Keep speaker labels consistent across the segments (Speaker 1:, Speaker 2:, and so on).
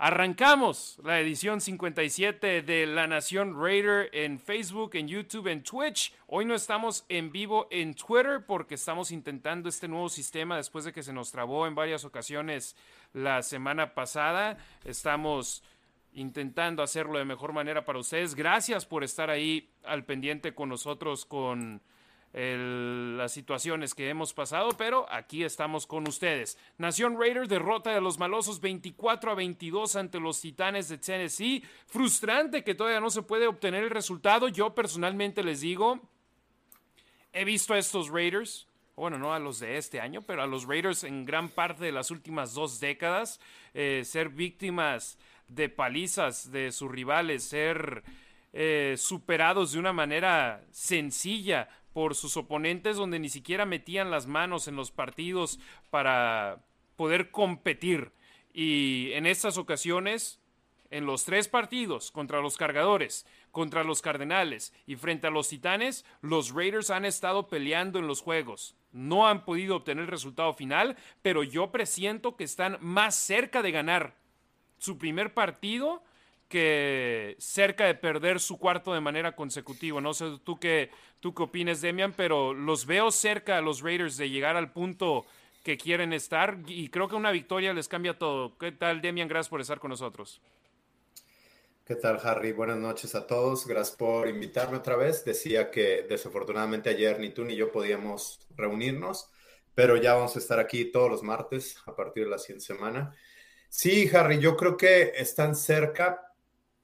Speaker 1: Arrancamos la edición 57 de La Nación Raider en Facebook, en YouTube, en Twitch. Hoy no estamos en vivo en Twitter porque estamos intentando este nuevo sistema después de que se nos trabó en varias ocasiones la semana pasada. Estamos intentando hacerlo de mejor manera para ustedes. Gracias por estar ahí al pendiente con nosotros con las situaciones que hemos pasado, pero aquí estamos con ustedes. Nación Raiders derrota de los malosos 24 a 22 ante los Titanes de Tennessee. Frustrante que todavía no se puede obtener el resultado. Yo personalmente les digo, he visto a estos Raiders, bueno, no a los de este año, pero a los Raiders en gran parte de las últimas dos décadas, eh, ser víctimas de palizas de sus rivales, ser... Eh, superados de una manera sencilla por sus oponentes donde ni siquiera metían las manos en los partidos para poder competir. Y en estas ocasiones, en los tres partidos contra los cargadores, contra los cardenales y frente a los titanes, los Raiders han estado peleando en los juegos. No han podido obtener el resultado final, pero yo presiento que están más cerca de ganar su primer partido que cerca de perder su cuarto de manera consecutiva. No sé tú qué, tú qué opinas, Demian, pero los veo cerca a los Raiders de llegar al punto que quieren estar y creo que una victoria les cambia todo. ¿Qué tal, Demian? Gracias por estar con nosotros.
Speaker 2: ¿Qué tal, Harry? Buenas noches a todos. Gracias por invitarme otra vez. Decía que desafortunadamente ayer ni tú ni yo podíamos reunirnos, pero ya vamos a estar aquí todos los martes a partir de la siguiente semana. Sí, Harry, yo creo que están cerca,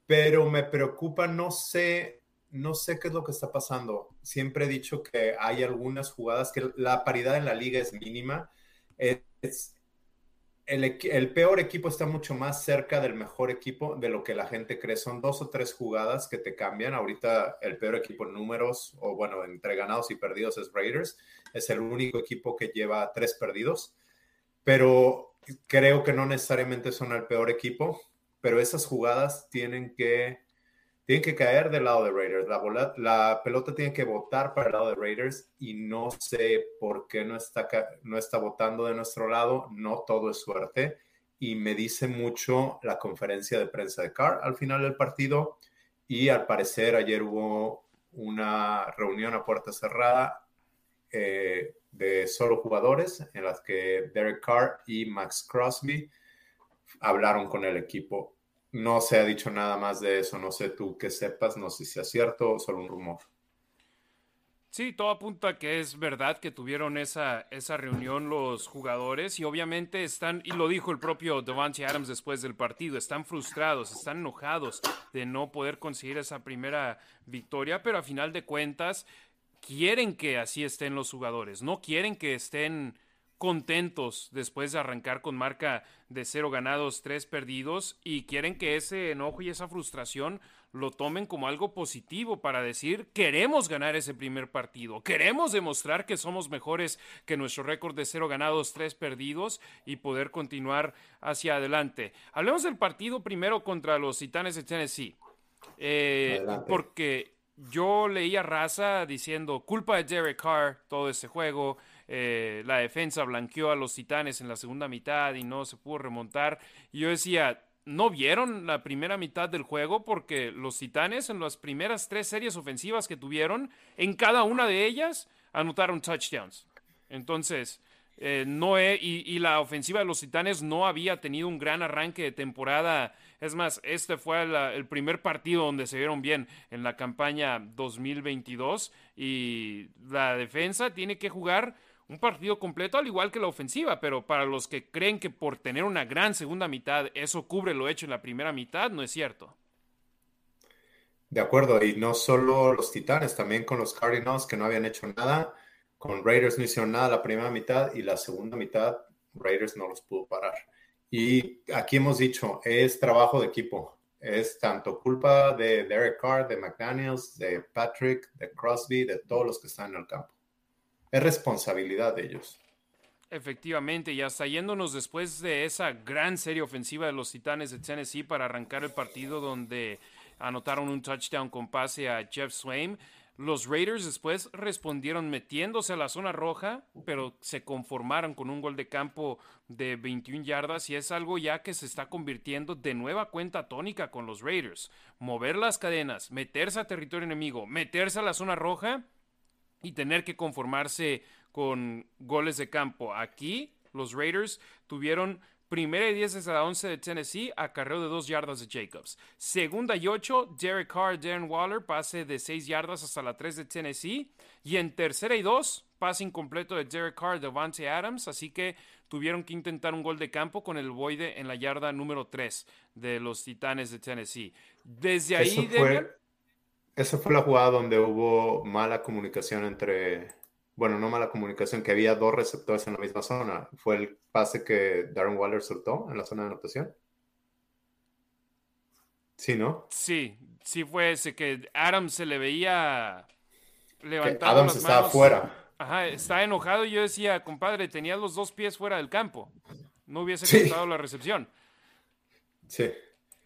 Speaker 2: pero me preocupa, no sé, no sé qué es lo que está pasando. Siempre he dicho que hay algunas jugadas que la paridad en la liga es mínima. Es, el, peor equipo está mucho más cerca del mejor equipo de lo que la gente cree. Son dos o tres jugadas que te cambian. Ahorita el peor equipo en números, o bueno, entre ganados y perdidos es Raiders. Es el único equipo que lleva tres perdidos. Pero creo que no necesariamente son el peor equipo pero esas jugadas tienen que, tienen que caer del lado de Raiders. La, la pelota tiene que votar para el lado de Raiders y no sé por qué no está, no está votando de nuestro lado. No todo es suerte. Y me dice mucho la conferencia de prensa de Carr al final del partido. Y al parecer ayer hubo una reunión a puerta cerrada eh, de solo jugadores en las que Derek Carr y Max Crosby hablaron con el equipo no se ha dicho nada más de eso, no sé tú que sepas, no sé si es cierto o solo un rumor.
Speaker 1: Sí, todo apunta a que es verdad que tuvieron esa, esa reunión los jugadores y obviamente están, y lo dijo el propio Devante Adams después del partido, están frustrados, están enojados de no poder conseguir esa primera victoria, pero a final de cuentas quieren que así estén los jugadores, no quieren que estén contentos después de arrancar con marca de cero ganados, tres perdidos y quieren que ese enojo y esa frustración lo tomen como algo positivo para decir queremos ganar ese primer partido, queremos demostrar que somos mejores que nuestro récord de cero ganados, tres perdidos y poder continuar hacia adelante. Hablemos del partido primero contra los Titanes de Tennessee, eh, porque yo leía raza diciendo culpa de Derek Carr todo ese juego eh, la defensa blanqueó a los titanes en la segunda mitad y no se pudo remontar. Y yo decía, ¿no vieron la primera mitad del juego? Porque los titanes en las primeras tres series ofensivas que tuvieron, en cada una de ellas anotaron touchdowns. Entonces, eh, no y, y, la ofensiva de los Titanes no había tenido un gran arranque de temporada. Es más, este fue el primer partido donde se vieron bien en la campaña 2022 y la defensa tiene que jugar un partido completo, al igual que la ofensiva, pero para los que creen que por tener una gran segunda mitad eso cubre lo hecho en la primera mitad, no es cierto.
Speaker 2: De acuerdo, y no solo los Titanes, también con los Cardinals que no habían hecho nada, con Raiders no hicieron nada la primera mitad y la segunda mitad Raiders no los pudo parar. Y aquí hemos dicho, es trabajo de equipo, es tanto culpa de Derek Carr, de McDaniels, de Patrick, de Crosby, de todos los que están en el campo es responsabilidad de ellos.
Speaker 1: Efectivamente, y hasta yéndonos después de esa gran serie ofensiva de los Titanes de Tennessee para arrancar el partido donde anotaron un touchdown con pase a Jeff Swain, Los Raiders después respondieron metiéndose a la zona roja, pero se conformaron con un gol de campo de 21 yardas y es algo ya que se está convirtiendo de nueva cuenta tónica con los Raiders. Mover las cadenas, meterse a territorio enemigo, meterse a la zona roja y tener que conformarse con goles de campo. Aquí los Raiders tuvieron Primera y 10 desde la 11 de Tennessee, acarreo de 2 yardas de Jacobs. Segunda y 8, Derek Carr, Darren Waller, pase de 6 yardas hasta la 3 de Tennessee. Y en tercera y 2, pase incompleto de Derek Carr, Devante Adams. Así que tuvieron que intentar un gol de campo con el Boide en la yarda número 3 de los Titanes de Tennessee. Desde ahí,
Speaker 2: esa fue la jugada donde hubo mala comunicación entre bueno, no mala comunicación, que había dos receptores en la misma zona. ¿Fue el pase que Darren Waller soltó en la zona de anotación? Sí, ¿no?
Speaker 1: Sí, sí fue ese que Adams se le veía levantando
Speaker 2: Adams estaba fuera.
Speaker 1: Ajá, está enojado y yo decía, compadre, tenía los dos pies fuera del campo. No hubiese sí. la recepción.
Speaker 2: Sí.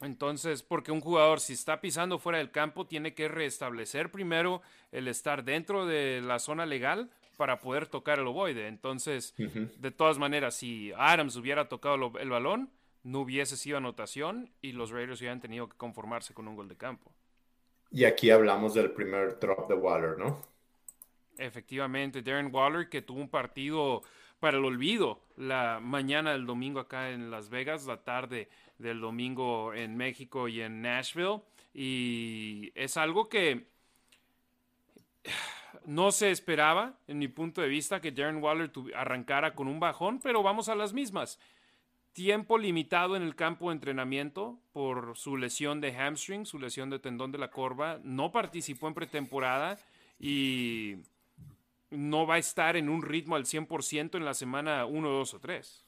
Speaker 1: Entonces, porque un jugador si está pisando fuera del campo tiene que restablecer primero el estar dentro de la zona legal para poder tocar el ovoide. Entonces, de todas maneras, si Adams hubiera tocado el balón, no hubiese sido anotación y los Raiders hubieran tenido que conformarse con un gol de campo.
Speaker 2: Y aquí hablamos del primer drop de Waller, ¿no?
Speaker 1: Efectivamente, Darren Waller que tuvo un partido para el olvido la mañana del domingo acá en Las Vegas, la tarde del domingo en México y en Nashville. Y es algo que no se esperaba, en mi punto de vista, que Darren Waller arrancara con un bajón, pero vamos a las mismas. Tiempo limitado en el campo de entrenamiento por su lesión de hamstring, su lesión de tendón de la corva. No participó en pretemporada y no va a estar en un ritmo al 100% en la semana 1, 2 o 3.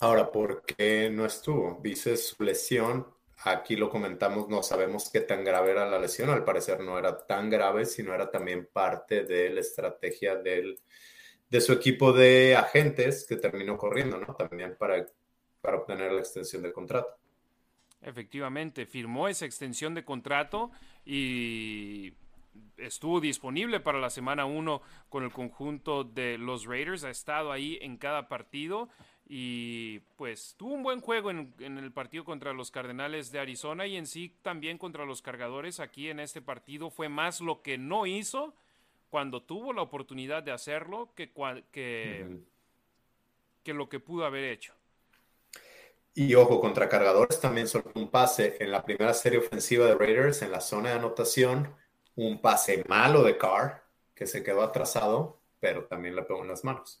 Speaker 2: Ahora, ¿por qué no estuvo? Dices su lesión, Aquí lo comentamos, no sabemos qué tan grave era la lesión, al parecer no era tan grave, sino era también parte de la estrategia del, de su equipo de agentes que terminó corriendo, ¿no? También para, para obtener la extensión de contrato.
Speaker 1: Efectivamente, firmó esa extensión de contrato y estuvo disponible para la semana 1 con el conjunto de los Raiders, ha estado ahí en cada partido y pues tuvo un buen juego en, el partido contra los Cardenales de Arizona y en sí también contra los cargadores. Aquí en este partido fue más lo que no hizo cuando tuvo la oportunidad de hacerlo que, que, que lo que pudo haber hecho.
Speaker 2: Y ojo, contra cargadores también soltó un pase en la primera serie ofensiva de Raiders en la zona de anotación, un pase malo de Carr que se quedó atrasado, pero también le pegó en las manos.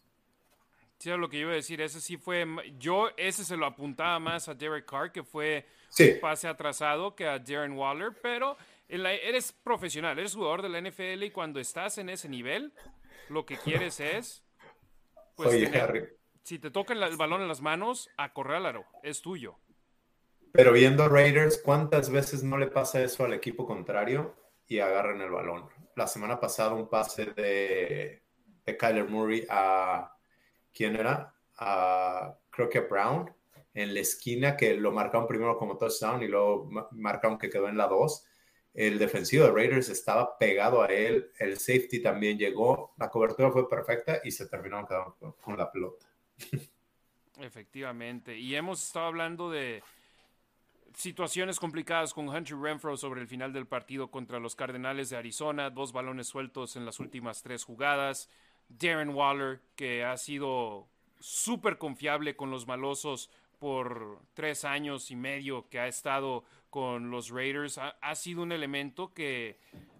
Speaker 1: Sí, lo que iba a decir, ese sí fue, yo ese se lo apuntaba más a Derek Carr, que fue un pase atrasado, que a Darren Waller, pero eres profesional, eres jugador de la NFL y cuando estás en ese nivel, lo que quieres es, pues, si te toca el, balón en las manos, acorrálalo, es tuyo.
Speaker 2: Pero viendo Raiders, ¿cuántas veces no le pasa eso al equipo contrario y agarran el balón? La semana pasada un pase de, de Kyler Murray a ¿quién era? creo que Brown, en la esquina, que lo marcaron primero como touchdown y luego marcaron que quedó en la 2. El defensivo de Raiders estaba pegado a él, el safety también llegó, la cobertura fue perfecta y se terminó quedando con la pelota.
Speaker 1: Efectivamente, y hemos estado hablando de situaciones complicadas con Hunter Renfro sobre el final del partido contra los Cardenales de Arizona, dos balones sueltos en las últimas tres jugadas. Darren Waller, que ha sido súper confiable con los malosos por tres años y medio que ha estado con los Raiders, ha, sido un elemento que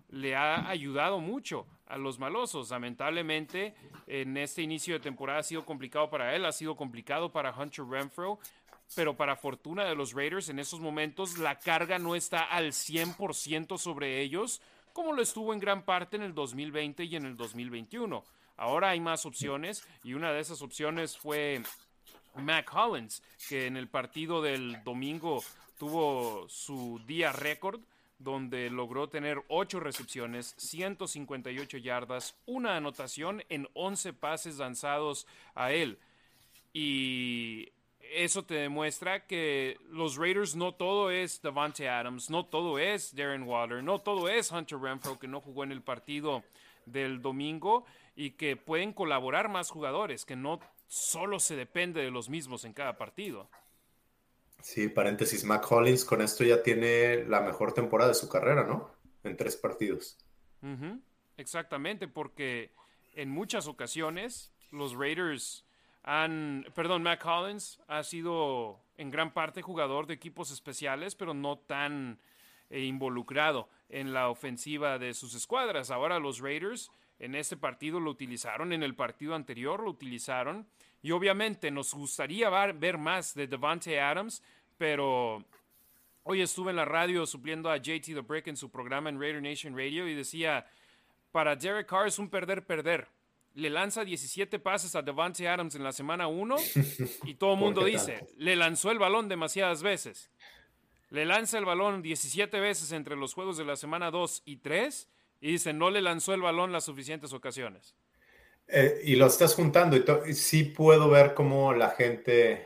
Speaker 1: le ha ayudado mucho a los malosos. Lamentablemente, en este inicio de temporada ha sido complicado para él, ha sido complicado para Hunter Renfro, pero para fortuna de los Raiders, en esos momentos la carga no está al 100% sobre ellos, como lo estuvo en gran parte en el 2020 y en el 2021. Ahora hay más opciones y una de esas opciones fue Mac Hollins, que en el partido del domingo tuvo su día récord donde logró tener 8 recepciones, 158 yardas, una anotación en 11 pases lanzados a él. Y eso te demuestra que los Raiders no todo es Davante Adams, no todo es Darren Waller, no todo es Hunter Renfro que no jugó en el partido del domingo y que pueden colaborar más jugadores, que no solo se depende de los mismos en cada partido.
Speaker 2: Sí, paréntesis, Mac Hollins con esto ya tiene la mejor temporada de su carrera, ¿no? En tres partidos.
Speaker 1: Exactamente, porque en muchas ocasiones los Raiders han, perdón, Mac Hollins ha sido en gran parte jugador de equipos especiales, pero no tan eh, involucrado en la ofensiva de sus escuadras. Ahora los Raiders en este partido lo utilizaron, en el partido anterior lo utilizaron. Y obviamente nos gustaría ver más de Devante Adams, pero hoy estuve en la radio supliendo a JT The Brick en su programa en Raider Nation Radio y decía, para Derek Carr es un perder-perder. Le lanza 17 pases a Devante Adams en la semana 1 y todo el mundo dice, le lanzó el balón demasiadas veces. Le lanza el balón 17 veces entre los juegos de la semana 2 y 3 y dice, no le lanzó el balón las suficientes ocasiones.
Speaker 2: Eh, y lo estás juntando y, sí puedo ver cómo la gente,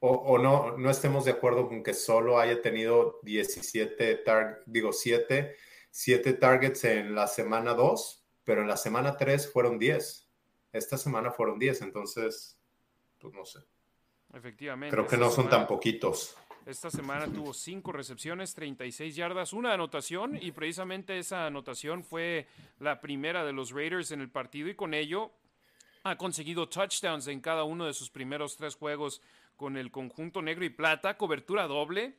Speaker 2: o, no, no estemos de acuerdo con que solo haya tenido 17, digo 7, 7 targets en la semana 2, pero en la semana 3 fueron 10. Esta semana fueron 10, entonces, pues no sé.
Speaker 1: Efectivamente.
Speaker 2: Creo que no son tan poquitos.
Speaker 1: Esta semana tuvo 5 recepciones, 36 yardas, una anotación y precisamente esa anotación fue la primera de los Raiders en el partido y con ello ha conseguido touchdowns en cada uno de sus primeros tres juegos con el conjunto negro y plata, cobertura doble.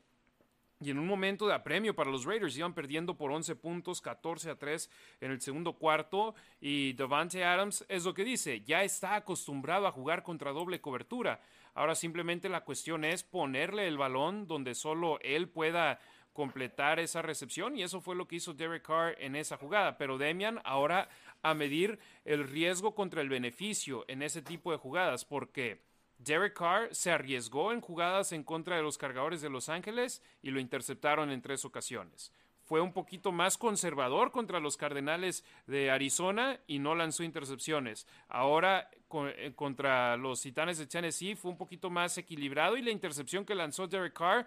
Speaker 1: Y en un momento de apremio para los Raiders, iban perdiendo por 11 puntos, 14 a 3 en el segundo cuarto. Y Devante Adams es lo que dice, ya está acostumbrado a jugar contra doble cobertura. Ahora simplemente la cuestión es ponerle el balón donde solo él pueda completar esa recepción y eso fue lo que hizo Derek Carr en esa jugada. Pero Demian ahora a medir el riesgo contra el beneficio en ese tipo de jugadas porque Derek Carr se arriesgó en jugadas en contra de los cargadores de Los Ángeles y lo interceptaron en tres ocasiones fue un poquito más conservador contra los Cardenales de Arizona y no lanzó intercepciones. Ahora eh, contra los Titanes de Tennessee fue un poquito más equilibrado y la intercepción que lanzó Derek Carr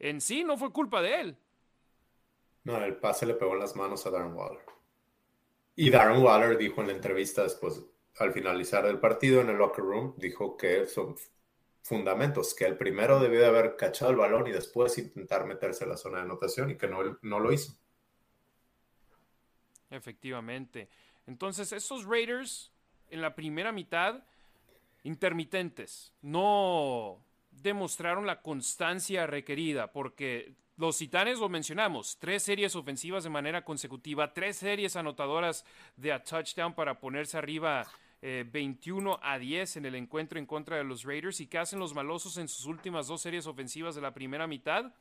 Speaker 1: en sí no fue culpa de él.
Speaker 2: No, el pase le pegó en las manos a Darren Waller. Y Darren Waller dijo en la entrevista después, al finalizar el partido en el locker room, dijo que son fundamentos, que el primero debió de haber cachado el balón y después intentar meterse en la zona de anotación y que no, no lo hizo.
Speaker 1: Efectivamente. Entonces, esos Raiders en la primera mitad, intermitentes, no demostraron la constancia requerida, porque los Titanes lo mencionamos, tres series ofensivas de manera consecutiva, tres series anotadoras de a touchdown para ponerse arriba 21 eh, a 10 en el encuentro en contra de los Raiders. ¿Y qué hacen los malosos en sus últimas dos series ofensivas de la primera mitad?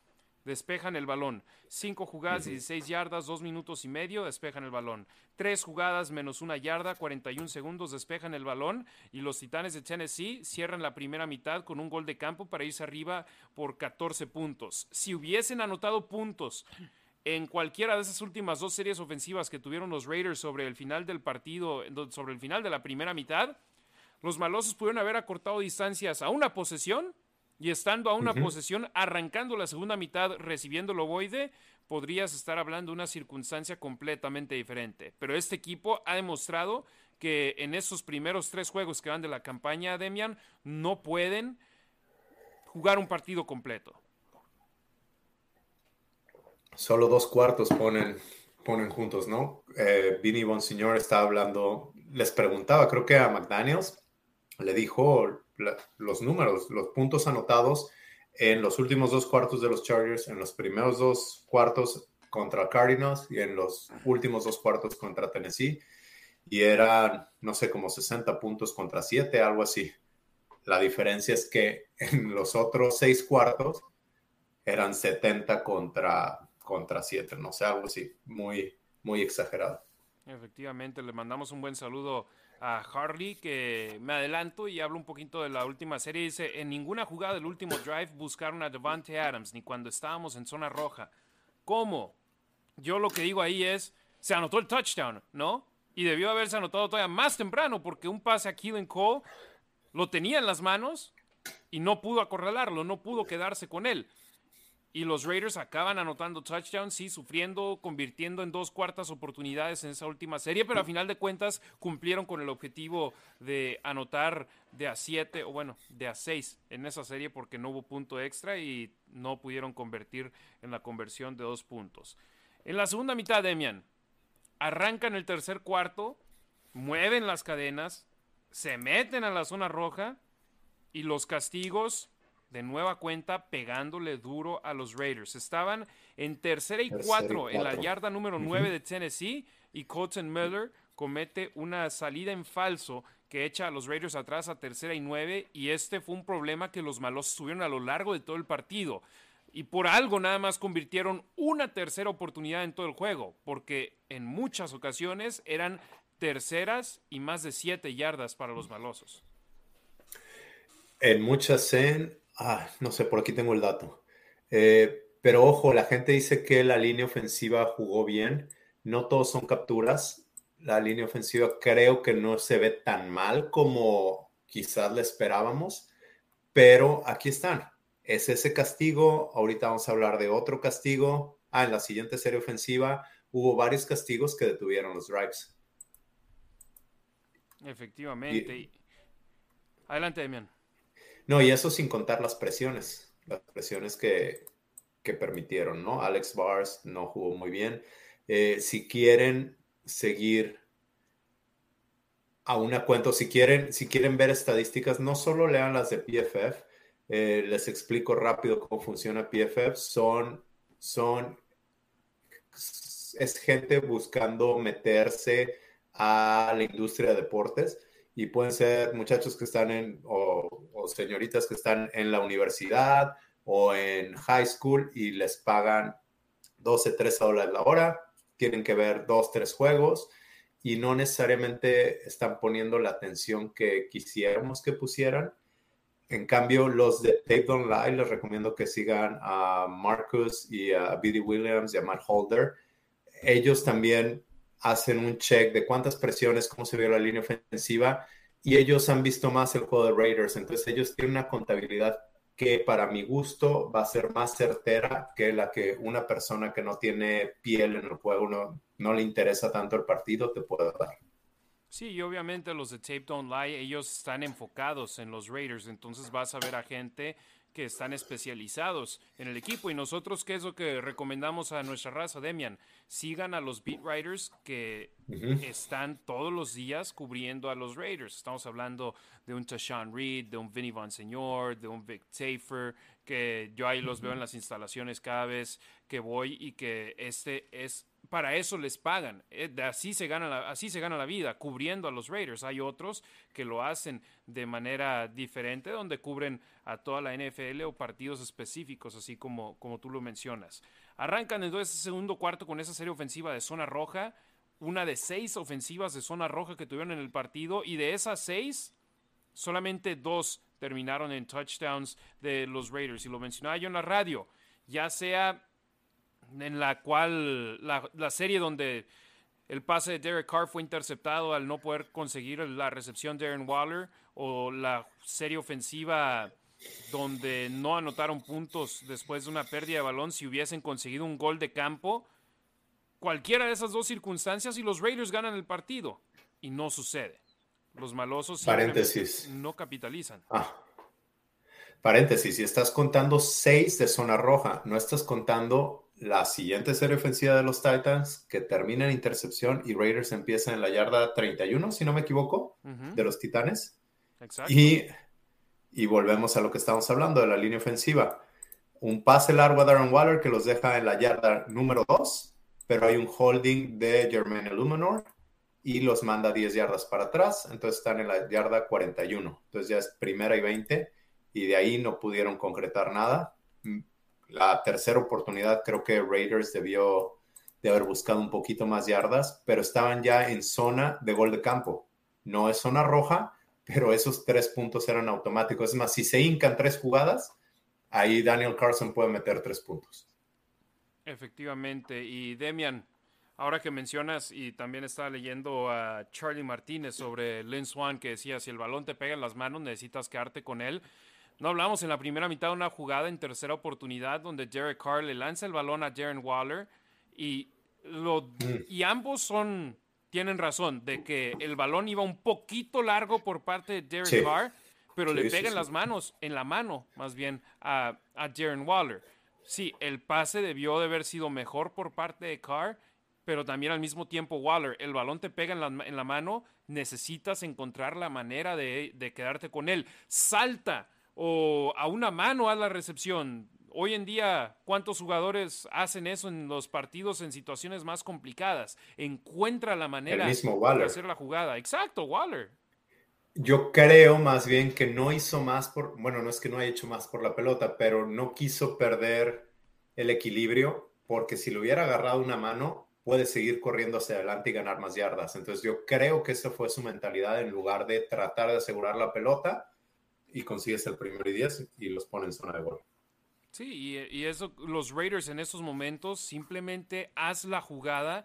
Speaker 1: Despejan el balón. Cinco jugadas, 16 yardas, dos minutos y medio, despejan el balón. Tres jugadas, menos una yarda, 41 segundos, despejan el balón. Y los Titanes de Tennessee cierran la primera mitad con un gol de campo para irse arriba por 14 puntos. Si hubiesen anotado puntos en cualquiera de esas últimas dos series ofensivas que tuvieron los Raiders sobre el final del partido, sobre el final de la primera mitad, los malosos pudieron haber acortado distancias a una posesión y estando a una posesión, arrancando la segunda mitad, recibiendo el ovoide, podrías estar hablando de una circunstancia completamente diferente. Pero este equipo ha demostrado que en esos primeros tres juegos que van de la campaña, Demian, no pueden jugar un partido completo
Speaker 2: solo dos cuartos ponen, ponen juntos, ¿no? Eh, Vinny Bonsignor estaba hablando, les preguntaba, creo que a McDaniels, le dijo los números, los puntos anotados en los últimos dos cuartos de los Chargers, en los primeros dos cuartos contra Cardinals y en los últimos dos cuartos contra Tennessee. Y eran, no sé, como 60 puntos contra 7, algo así. La diferencia es que en los otros seis cuartos eran 70 contra contra 7, no sé, algo así, muy, muy exagerado.
Speaker 1: Efectivamente, le mandamos un buen saludo a Harley, que me adelanto y hablo un poquito de la última serie. Dice, en ninguna jugada del último drive buscaron a Devante Adams, ni cuando estábamos en zona roja. ¿Cómo? Yo lo que digo ahí es, se anotó el touchdown, ¿no? Y debió haberse anotado todavía más temprano, porque un pase a Keelan Cole lo tenía en las manos y no pudo acorralarlo, no pudo quedarse con él. Y los Raiders acaban anotando touchdowns, sí, sufriendo, convirtiendo en dos cuartas oportunidades en esa última serie, pero a final de cuentas cumplieron con el objetivo de anotar de a siete, o bueno, de a seis en esa serie porque no hubo punto extra y no pudieron convertir en la conversión de dos puntos. En la segunda mitad, Demian, arrancan el tercer cuarto, mueven las cadenas, se meten a la zona roja y los castigos de nueva cuenta pegándole duro a los Raiders. Estaban en tercera y cuatro en la yarda número nueve de Tennessee y Colton Miller comete una salida en falso que echa a los Raiders atrás a tercera y nueve y este fue un problema que los malos tuvieron a lo largo de todo el partido. Y por algo nada más convirtieron una tercera oportunidad en todo el juego, porque en muchas ocasiones eran terceras y más de siete yardas para los malosos.
Speaker 2: En muchas en Ah, no sé, por aquí tengo el dato. Eh, pero ojo, la gente dice que la línea ofensiva jugó bien. No todos son capturas. La línea ofensiva creo que no se ve tan mal como quizás le esperábamos. Pero aquí están. Es ese castigo. Ahorita vamos a hablar de otro castigo. Ah, en la siguiente serie ofensiva hubo varios castigos que detuvieron los drives.
Speaker 1: Efectivamente. Adelante, Demian.
Speaker 2: No, y eso sin contar las presiones, las presiones que, permitieron, ¿no? Alex Bars no jugó muy bien. Eh, si quieren seguir a una cuenta, si quieren, si quieren ver estadísticas, no solo lean las de PFF, eh, les explico rápido cómo funciona PFF. Son, son, es gente buscando meterse a la industria de deportes y pueden ser muchachos que están en, o, señoritas que están en la universidad o en high school y les pagan 12, 13 dólares la hora, tienen que ver dos, tres juegos y no necesariamente están poniendo la atención que quisiéramos que pusieran. En cambio, los de Tape Don't Lie, les recomiendo que sigan a Marcus y a Billy Williams y a Matt Holder. Ellos también hacen un check de cuántas presiones, cómo se vio la línea ofensiva y ellos han visto más el juego de Raiders. Entonces ellos tienen una contabilidad que para mi gusto va a ser más certera que la que una persona que no tiene piel en el juego, no, no le interesa tanto el partido, te puede dar.
Speaker 1: Sí, y obviamente los de Tape Don't Lie, ellos están enfocados en los Raiders, entonces vas a ver a gente que están especializados en el equipo. Y nosotros, ¿qué es lo que recomendamos a nuestra raza, Demian? Sigan a los beat writers que están todos los días cubriendo a los Raiders. Estamos hablando de un Tashawn Reed, de un Vinny Van Señor, de un Vic Tafer, que yo ahí los veo en las instalaciones cada vez que voy y que este es para eso les pagan. Eh, así se, gana la, así se gana la vida, cubriendo a los Raiders. Hay otros que lo hacen de manera diferente, donde cubren a toda la NFL o partidos específicos, así como, como tú lo mencionas. Arrancan entonces ese segundo cuarto con esa serie ofensiva de zona roja, una de seis ofensivas de zona roja que tuvieron en el partido, y de esas seis, solamente dos terminaron en touchdowns de los Raiders. Y lo mencionaba yo en la radio, ya sea en la cual la, serie donde el pase de Derek Carr fue interceptado al no poder conseguir la recepción de Aaron Waller o la serie ofensiva donde no anotaron puntos después de una pérdida de balón si hubiesen conseguido un gol de campo. Cualquiera de esas dos circunstancias y los Raiders ganan el partido. Y no sucede. Los malosos
Speaker 2: Paréntesis.
Speaker 1: no capitalizan.
Speaker 2: Ah. Paréntesis, si estás contando seis de zona roja, no estás contando la siguiente serie ofensiva de los Titans que termina en intercepción y Raiders empieza en la yarda 31, si no me equivoco, de los Titanes. Exacto. Y, y, volvemos a lo que estamos hablando de la línea ofensiva. Un pase largo a Darren Waller que los deja en la yarda número 2, pero hay un holding de Jermaine Illuminor y los manda 10 yardas para atrás, entonces están en la yarda 41. Entonces ya es primera y 20 y de ahí no pudieron concretar nada la tercera oportunidad creo que Raiders debió de haber buscado un poquito más yardas, pero estaban ya en zona de gol de campo. No es zona roja, pero esos tres puntos eran automáticos. Es más, si se hincan tres jugadas, ahí Daniel Carson puede meter tres puntos.
Speaker 1: Efectivamente. Y Demian, ahora que mencionas, y también estaba leyendo a Charlie Martínez sobre Lynn Swan, que decía, si el balón te pega en las manos, necesitas quedarte con él No hablamos en la primera mitad de una jugada en tercera oportunidad donde Derek Carr le lanza el balón a Darren Waller y, lo, mm. y ambos son, tienen razón de que el balón iba un poquito largo por parte de Derek Carr, pero le pega en las manos, en la mano más bien a, a Darren Waller. Sí, el pase debió de haber sido mejor por parte de Carr, pero también al mismo tiempo Waller, el balón te pega en la, en la mano, necesitas encontrar la manera de, de quedarte con él. Salta o a una mano a la recepción. Hoy en día, ¿cuántos jugadores hacen eso en los partidos en situaciones más complicadas? Encuentra la manera de hacer la jugada. Exacto, Waller.
Speaker 2: Yo creo más bien que no hizo más por, bueno, no es que no haya hecho más por la pelota, pero no quiso perder el equilibrio porque si le hubiera agarrado una mano, puede seguir corriendo hacia adelante y ganar más yardas. Entonces yo creo que esa fue su mentalidad en lugar de tratar de asegurar la pelota y consigues el primero y diez y los pones en zona de gol.
Speaker 1: Sí, y, eso, los Raiders en estos momentos simplemente haz la jugada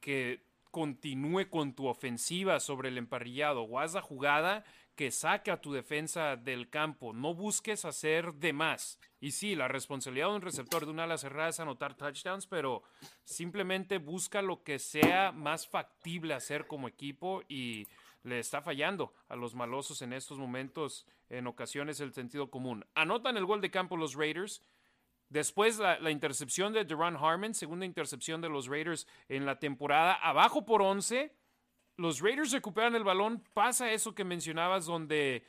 Speaker 1: que continúe con tu ofensiva sobre el emparrillado o haz la jugada que saque a tu defensa del campo. No busques hacer de más. Y sí, la responsabilidad de un receptor de una ala cerrada es anotar touchdowns, pero simplemente busca lo que sea más factible hacer como equipo y le está fallando a los malosos en estos momentos, en ocasiones el sentido común. Anotan el gol de campo los Raiders. Después la, intercepción de Duran Harmon, segunda intercepción de los Raiders en la temporada, abajo por 11. Los Raiders recuperan el balón, pasa eso que mencionabas donde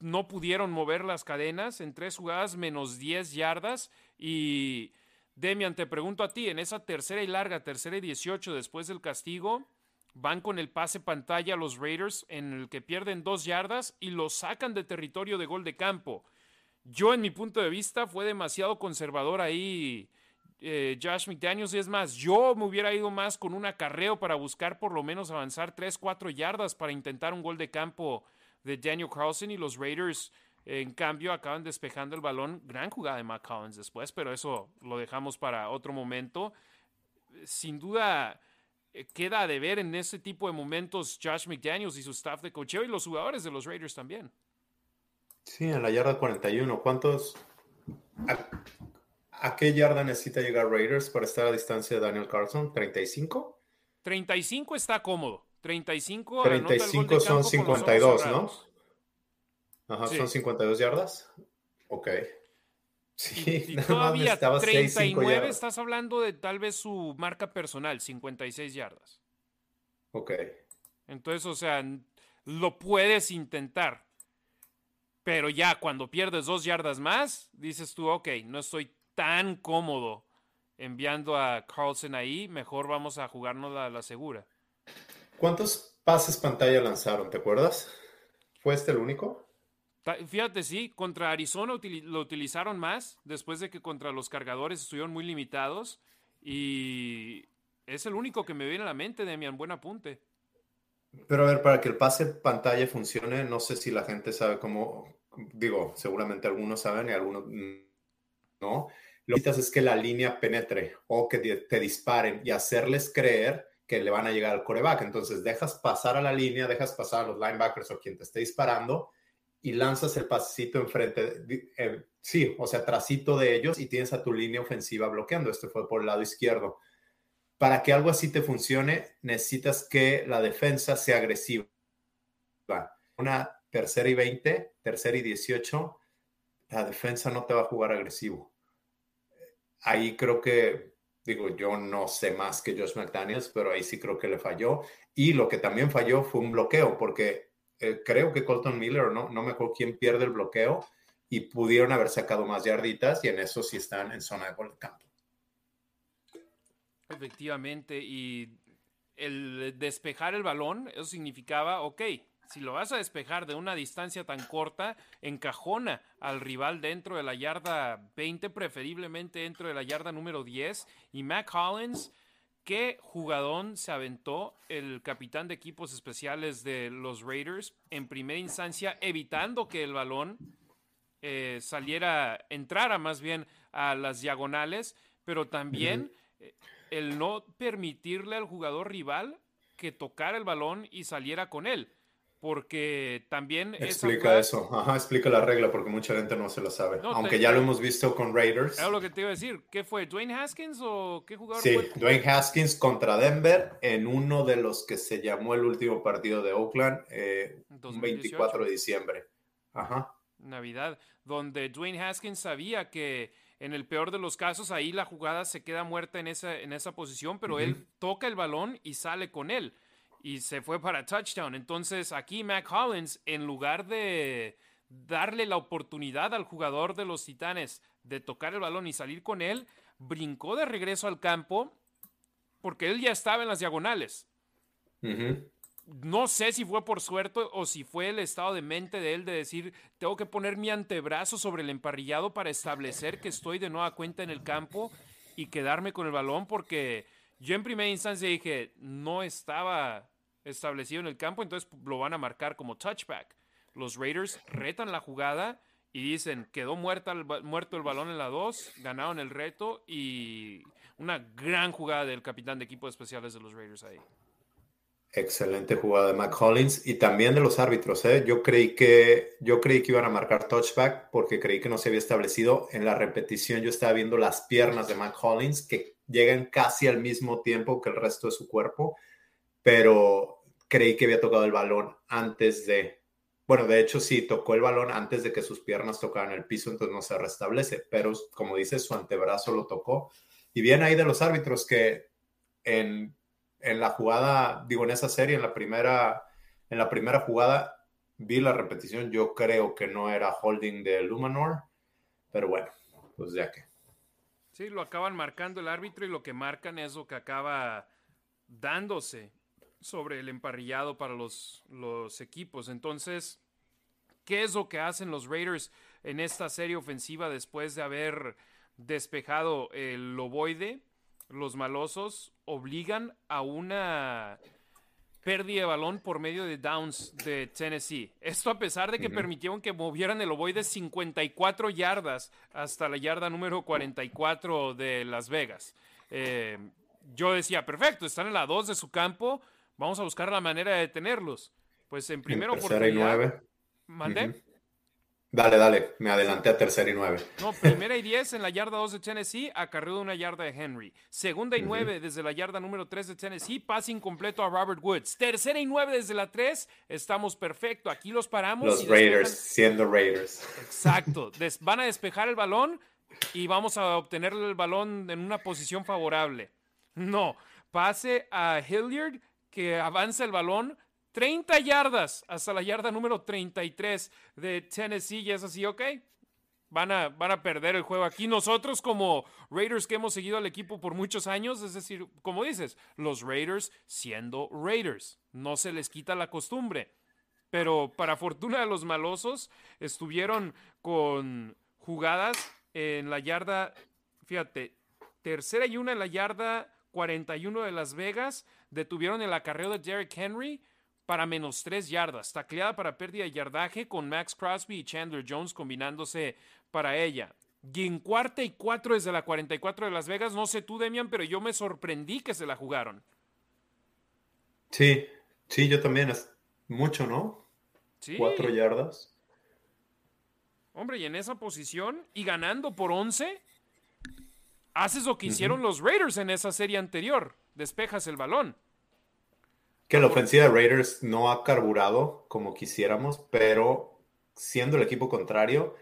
Speaker 1: no pudieron mover las cadenas en tres jugadas menos 10 yardas y Demian, te pregunto a ti, en esa tercera y larga, tercera y 18 después del castigo, van con el pase pantalla a los Raiders en el que pierden dos yardas y lo sacan de territorio de gol de campo. Yo en mi punto de vista fue demasiado conservador ahí eh, Josh McDaniels. Y es más, yo me hubiera ido más con un acarreo para buscar por lo menos avanzar 3, 4 yardas para intentar un gol de campo de Daniel Carlson y los Raiders. En cambio, acaban despejando el balón. Gran jugada de Matt Collins después, pero eso lo dejamos para otro momento. Sin duda, queda de ver en ese tipo de momentos Josh McDaniels y su staff de cocheo y los jugadores de los Raiders también.
Speaker 2: Sí, en la yarda 41. ¿Cuántos? ¿A, qué yarda necesita llegar Raiders para estar a distancia de Daniel Carlson? ¿35?
Speaker 1: 35 está cómodo. 35,
Speaker 2: 35 son 52, ¿no? Ajá, son 52 yardas. Ok.
Speaker 1: Sí, y, todavía 39 estás hablando de tal vez su marca personal, 56 yardas.
Speaker 2: Ok.
Speaker 1: Entonces, o sea, lo puedes intentar. Pero ya cuando pierdes dos yardas más, dices tú, ok, no estoy tan cómodo enviando a Carlson ahí, mejor vamos a jugarnos a la segura.
Speaker 2: ¿Cuántos pases pantalla lanzaron? ¿Te acuerdas? ¿Fue este el único?
Speaker 1: Fíjate, sí, contra Arizona lo utilizaron más, después de que contra los cargadores estuvieron muy limitados. Y es el único que me viene a la mente, Demian, buen apunte.
Speaker 2: Pero a ver, para que el pase pantalla funcione, no sé si la gente sabe cómo, digo, seguramente algunos saben y algunos no. Lo que es que la línea penetre o que te disparen y hacerles creer que le van a llegar al coreback. Entonces dejas pasar a la línea, dejas pasar a los linebackers o quien te esté disparando y lanzas el pasito enfrente, eh, sí, o sea, trasito de ellos y tienes a tu línea ofensiva bloqueando. Este fue por el lado izquierdo. Para que algo así te funcione, necesitas que la defensa sea agresiva. Una tercera y 20, tercera y 18, la defensa no te va a jugar agresivo. Ahí creo que, digo, yo no sé más que Josh McDaniels, pero ahí sí creo que le falló. Y lo que también falló fue un bloqueo, porque eh, creo que Colton Miller, no, no me acuerdo quién pierde el bloqueo y pudieron haber sacado más yarditas y en eso sí están en zona de gol de campo.
Speaker 1: Efectivamente, y el despejar el balón, eso significaba, ok, si lo vas a despejar de una distancia tan corta, encajona al rival dentro de la yarda 20, preferiblemente dentro de la yarda número 10, y Matt Collins qué jugadón se aventó el capitán de equipos especiales de los Raiders en primera instancia, evitando que el balón eh, saliera, entrara más bien a las diagonales, pero también eh, el no permitirle al jugador rival que tocara el balón y saliera con él. Porque también...
Speaker 2: Explica eso, Ajá, explica la regla porque mucha gente no se lo sabe, aunque ya lo hemos visto con Raiders.
Speaker 1: Era lo que te iba a decir, ¿qué fue? ¿Dwayne Haskins o qué jugador
Speaker 2: sí,
Speaker 1: fue?
Speaker 2: Dwayne Haskins contra Denver en uno de los que se llamó el último partido de Oakland, eh, 24 de diciembre. Ajá.
Speaker 1: Navidad, donde Dwayne Haskins sabía que en el peor de los casos ahí la jugada se queda muerta en esa, en esa posición, pero él toca el balón y sale con él y se fue para touchdown. Entonces aquí Mac Hollins, en lugar de darle la oportunidad al jugador de los Titanes de tocar el balón y salir con él, brincó de regreso al campo porque él ya estaba en las diagonales. No sé si fue por suerte o si fue el estado de mente de él de decir, tengo que poner mi antebrazo sobre el emparrillado para establecer que estoy de nueva cuenta en el campo y quedarme con el balón porque yo en primera instancia dije, no estaba establecido en el campo, entonces lo van a marcar como touchback. Los Raiders retan la jugada y dicen, quedó muerta muerto el balón en la 2, ganaron el reto y una gran jugada del capitán de equipo de especiales de los Raiders ahí.
Speaker 2: Excelente jugada de Mac Hollins y también de los árbitros. ¿eh? Yo, creí que, yo creí que iban a marcar touchback porque creí que no se había establecido. En la repetición yo estaba viendo las piernas de Mac Hollins que llegan casi al mismo tiempo que el resto de su cuerpo, pero creí que había tocado el balón antes de... Bueno, de hecho sí, tocó el balón antes de que sus piernas tocaran el piso, entonces no se restablece, pero como dice, su antebrazo lo tocó. Y bien ahí de los árbitros que en en la jugada, digo, en esa serie, en la primera, en la primera jugada, vi la repetición. Yo creo que no era holding de Lumanor, pero bueno, pues ya que.
Speaker 1: Sí, lo acaban marcando el árbitro y lo que marcan es lo que acaba dándose sobre el emparrillado para los, los equipos. Entonces, ¿qué es lo que hacen los Raiders en esta serie ofensiva después de haber despejado el loboide? los malosos obligan a una pérdida de balón por medio de downs de Tennessee. Esto a pesar de que permitieron que movieran el ovoide 54 yardas hasta la yarda número 44 de Las Vegas. Eh, yo decía, perfecto, están en la 2 de su campo, vamos a buscar la manera de detenerlos. Pues en primera oportunidad...
Speaker 2: ¿Mandé? Dale, dale, me adelanté a tercera y nueve.
Speaker 1: No, primera y diez en la yarda dos de Tennessee, acarreó de una yarda de Henry. Segunda y nueve desde la yarda número tres de Tennessee, pase incompleto a Robert Woods. Tercera y nueve desde la tres, estamos perfecto. Aquí los paramos.
Speaker 2: Los Raiders, siendo Raiders.
Speaker 1: Exacto. van a despejar el balón y vamos a obtener el balón en una posición favorable. No, pase a Hilliard que avanza el balón 30 yardas hasta la yarda número 33 de Tennessee. Y es así, ok. Van a, van a perder el juego aquí. Nosotros como Raiders que hemos seguido al equipo por muchos años, es decir, como dices, los Raiders siendo Raiders. No se les quita la costumbre. Pero para fortuna de los malosos, estuvieron con jugadas en la yarda, fíjate, tercera y una en la yarda 41 de Las Vegas. Detuvieron el acarreo de Derrick Henry para menos tres yardas, tacleada para pérdida de yardaje con Max Crosby y Chandler Jones combinándose para ella. Y en cuarta y cuatro desde la 44 de Las Vegas, no sé tú, Demian, pero yo me sorprendí que se la jugaron.
Speaker 2: Sí, sí, yo también. Mucho, ¿no? Sí. Cuatro yardas.
Speaker 1: Hombre, y en esa posición y ganando por 11, haces lo que hicieron los Raiders en esa serie anterior. Despejas el balón
Speaker 2: que la ofensiva de Raiders no ha carburado como quisiéramos, pero siendo el equipo contrario,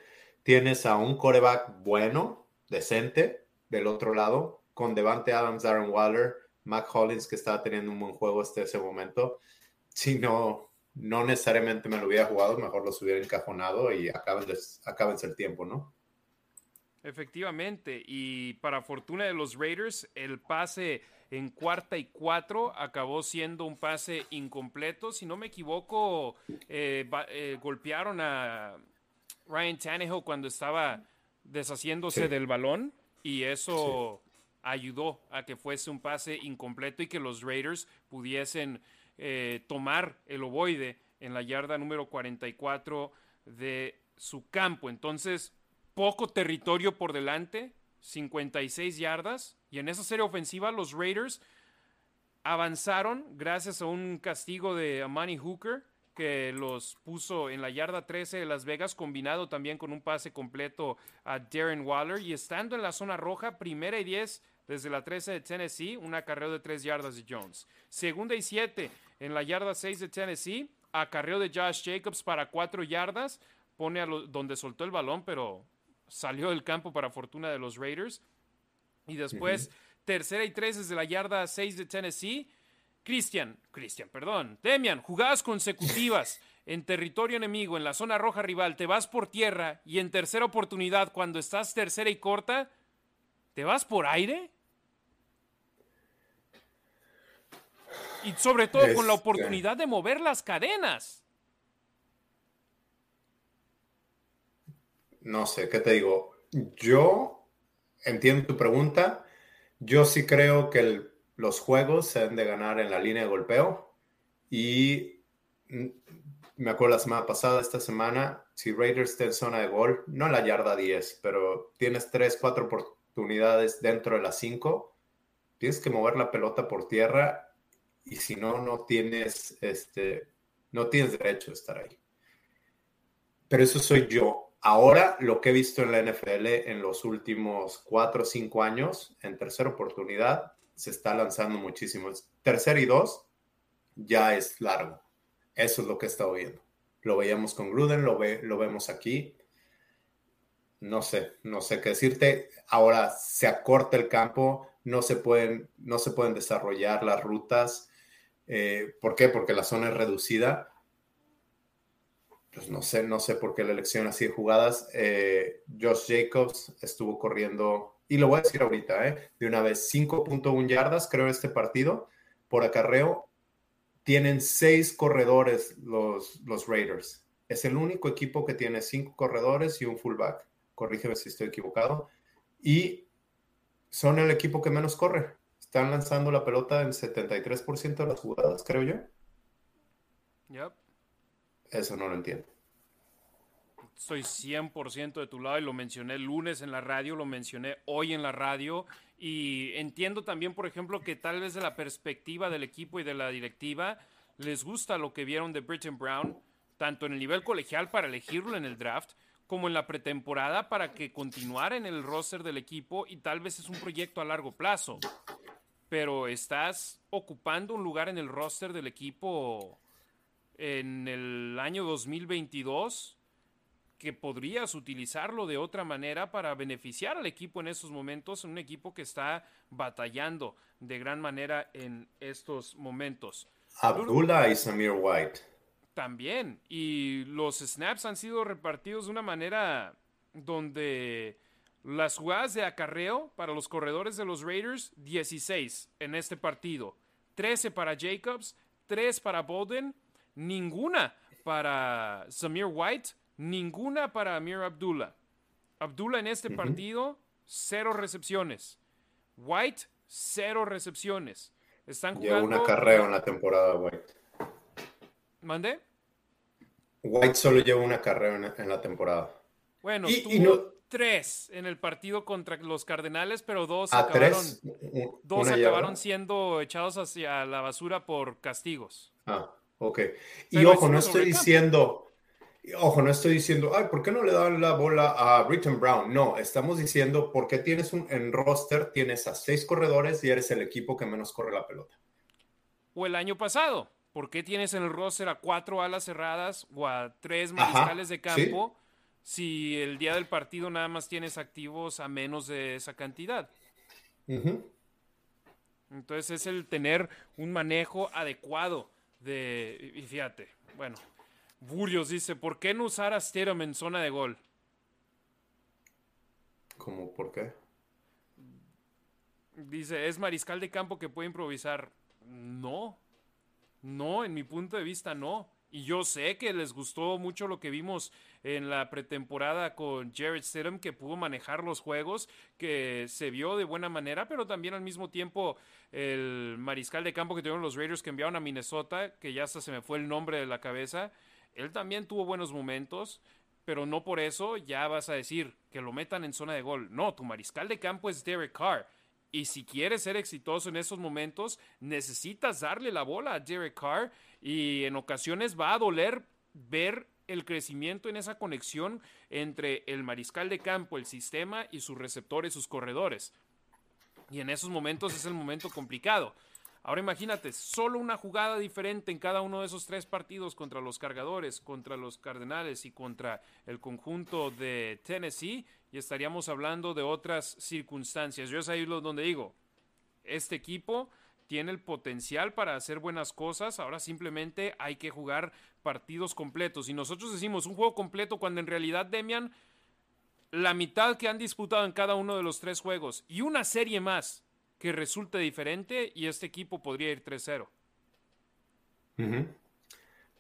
Speaker 2: tienes a un coreback bueno, decente, del otro lado, con Devante Adams, Aaron Waller, Mac Hollins, que estaba teniendo un buen juego hasta ese momento. Si no, no necesariamente me lo hubiera jugado, mejor los hubiera encajonado y acábense el tiempo, ¿no?
Speaker 1: Efectivamente, y para fortuna de los Raiders, el pase en cuarta y cuatro acabó siendo un pase incompleto. Si no me equivoco, eh, eh, golpearon a Ryan Tannehill cuando estaba deshaciéndose del balón y eso ayudó a que fuese un pase incompleto y que los Raiders pudiesen eh, tomar el ovoide en la yarda número 44 de su campo. Entonces, poco territorio por delante, 56 yardas. Y en esa serie ofensiva los Raiders avanzaron gracias a un castigo de Amani Hooker que los puso en la yarda 13 de Las Vegas, combinado también con un pase completo a Darren Waller. Y estando en la zona roja, primera y 10 desde la 13 de Tennessee, un acarreo de 3 yardas de Jones. Segunda y 7 en la yarda 6 de Tennessee, acarreo de Josh Jacobs para 4 yardas, pone a donde soltó el balón, pero salió del campo para fortuna de los Raiders. Y después, tercera y 3 desde la yarda 6 de Tennessee, Cristian, Cristian, perdón, Demian, jugadas consecutivas en territorio enemigo, en la zona roja rival, te vas por tierra y en tercera oportunidad, cuando estás tercera y corta, ¿te vas por aire? Y sobre todo con la este. oportunidad de mover las cadenas.
Speaker 2: No sé, ¿qué te digo? Yo entiendo tu pregunta. Yo sí creo que los juegos se deben de ganar en la línea de golpeo. Y mm, me acuerdo la semana pasada, esta semana, si Raiders está en zona de gol, no en la yarda 10, pero tienes 3, 4 oportunidades dentro de las 5, tienes que mover la pelota por tierra y si no, no tienes, este, no tienes derecho a estar ahí. Pero eso soy yo. Ahora, lo que he visto en la NFL en los últimos 4 o 5 años, en tercera oportunidad, se está lanzando muchísimo. Tercer y dos ya es largo. Eso es lo que he estado viendo. Lo veíamos con Gruden, lo, ve, lo vemos aquí. No sé, no sé qué decirte. Ahora se acorta el campo, no se pueden, no se pueden desarrollar las rutas. Eh, ¿Por qué? Porque la zona es reducida. Pues no sé, no sé por qué la elección así de jugadas. Eh, Josh Jacobs estuvo corriendo y lo voy a decir ahorita, ¿eh? de una vez, 5.1 yardas, creo, este partido por acarreo. Tienen seis corredores los, los Raiders. Es el único equipo que tiene cinco corredores y un fullback. Corrígeme si estoy equivocado. Y son el equipo que menos corre. Están lanzando la pelota en 73% de las jugadas, creo yo.
Speaker 1: Yep.
Speaker 2: Eso no lo entiendo
Speaker 1: estoy 100% de tu lado y lo mencioné el lunes en la radio, lo mencioné hoy en la radio y entiendo también, por ejemplo, que tal vez de la perspectiva del equipo y de la directiva les gusta lo que vieron de Britton Brown, tanto en el nivel colegial para elegirlo en el draft, como en la pretemporada para que continuara en el roster del equipo y tal vez es un proyecto a largo plazo. Pero estás ocupando un lugar en el roster del equipo en el año 2022 que podrías utilizarlo de otra manera para beneficiar al equipo en estos momentos, un equipo que está batallando de gran manera en estos momentos.
Speaker 2: Abdullah y Samir White.
Speaker 1: También, y los snaps han sido repartidos de una manera donde las jugadas de acarreo para los corredores de los Raiders, 16 en este partido, 13 para Jacobs, 3 para Bolden, ninguna para Samir White ninguna para Amir Abdullah. Abdullah en este partido, cero recepciones. White, cero recepciones. Están jugando.
Speaker 2: Lleva un acarreo en la temporada, White.
Speaker 1: ¿Mande?
Speaker 2: White solo lleva un acarreo en, la temporada.
Speaker 1: Bueno, tuvo tres en el partido contra los Cardenales, pero dos
Speaker 2: ¿A
Speaker 1: acabaron,
Speaker 2: dos
Speaker 1: acabaron siendo echados hacia la basura por castigos.
Speaker 2: Ah, ok. Y ojo, no estoy diciendo Ojo, no estoy diciendo, ay, ¿por qué no le dan la bola a Britton Brown? No, estamos diciendo, ¿por qué tienes un en roster, tienes a seis corredores y eres el equipo que menos corre la pelota?
Speaker 1: O el año pasado, ¿por qué tienes en el roster a cuatro alas cerradas o a tres mariscales de campo si el día del partido nada más tienes activos a menos de esa cantidad? Entonces es el tener un manejo adecuado de, y fíjate, bueno, Burios dice, ¿por qué no usar a Stidham en zona de gol?
Speaker 2: ¿Cómo por qué?
Speaker 1: Dice, ¿es mariscal de campo que puede improvisar? No, no, en mi punto de vista no. Y yo sé que les gustó mucho lo que vimos en la pretemporada con Jared Stidham, que pudo manejar los juegos, que se vio de buena manera, pero también al mismo tiempo el mariscal de campo que tuvieron los Raiders que enviaron a Minnesota, que ya hasta se me fue el nombre de la cabeza, él también tuvo buenos momentos, pero no por eso ya vas a decir que lo metan en zona de gol. No, tu mariscal de campo es Derek Carr. Y si quieres ser exitoso en esos momentos, necesitas darle la bola a Derek Carr Y en ocasiones va a doler ver el crecimiento en esa conexión entre el mariscal de campo, el sistema y sus receptores, sus corredores. Y en esos momentos es el momento complicado. Ahora imagínate, solo una jugada diferente en cada uno de esos tres partidos contra los cargadores, contra los cardenales y contra el conjunto de Tennessee y estaríamos hablando de otras circunstancias. Yo es ahí donde digo, este equipo tiene el potencial para hacer buenas cosas, ahora simplemente hay que jugar partidos completos. Y nosotros decimos un juego completo cuando en realidad, Demian, la mitad que han disputado en cada uno de los tres juegos y una serie más que resulte diferente y este equipo podría ir 3-0.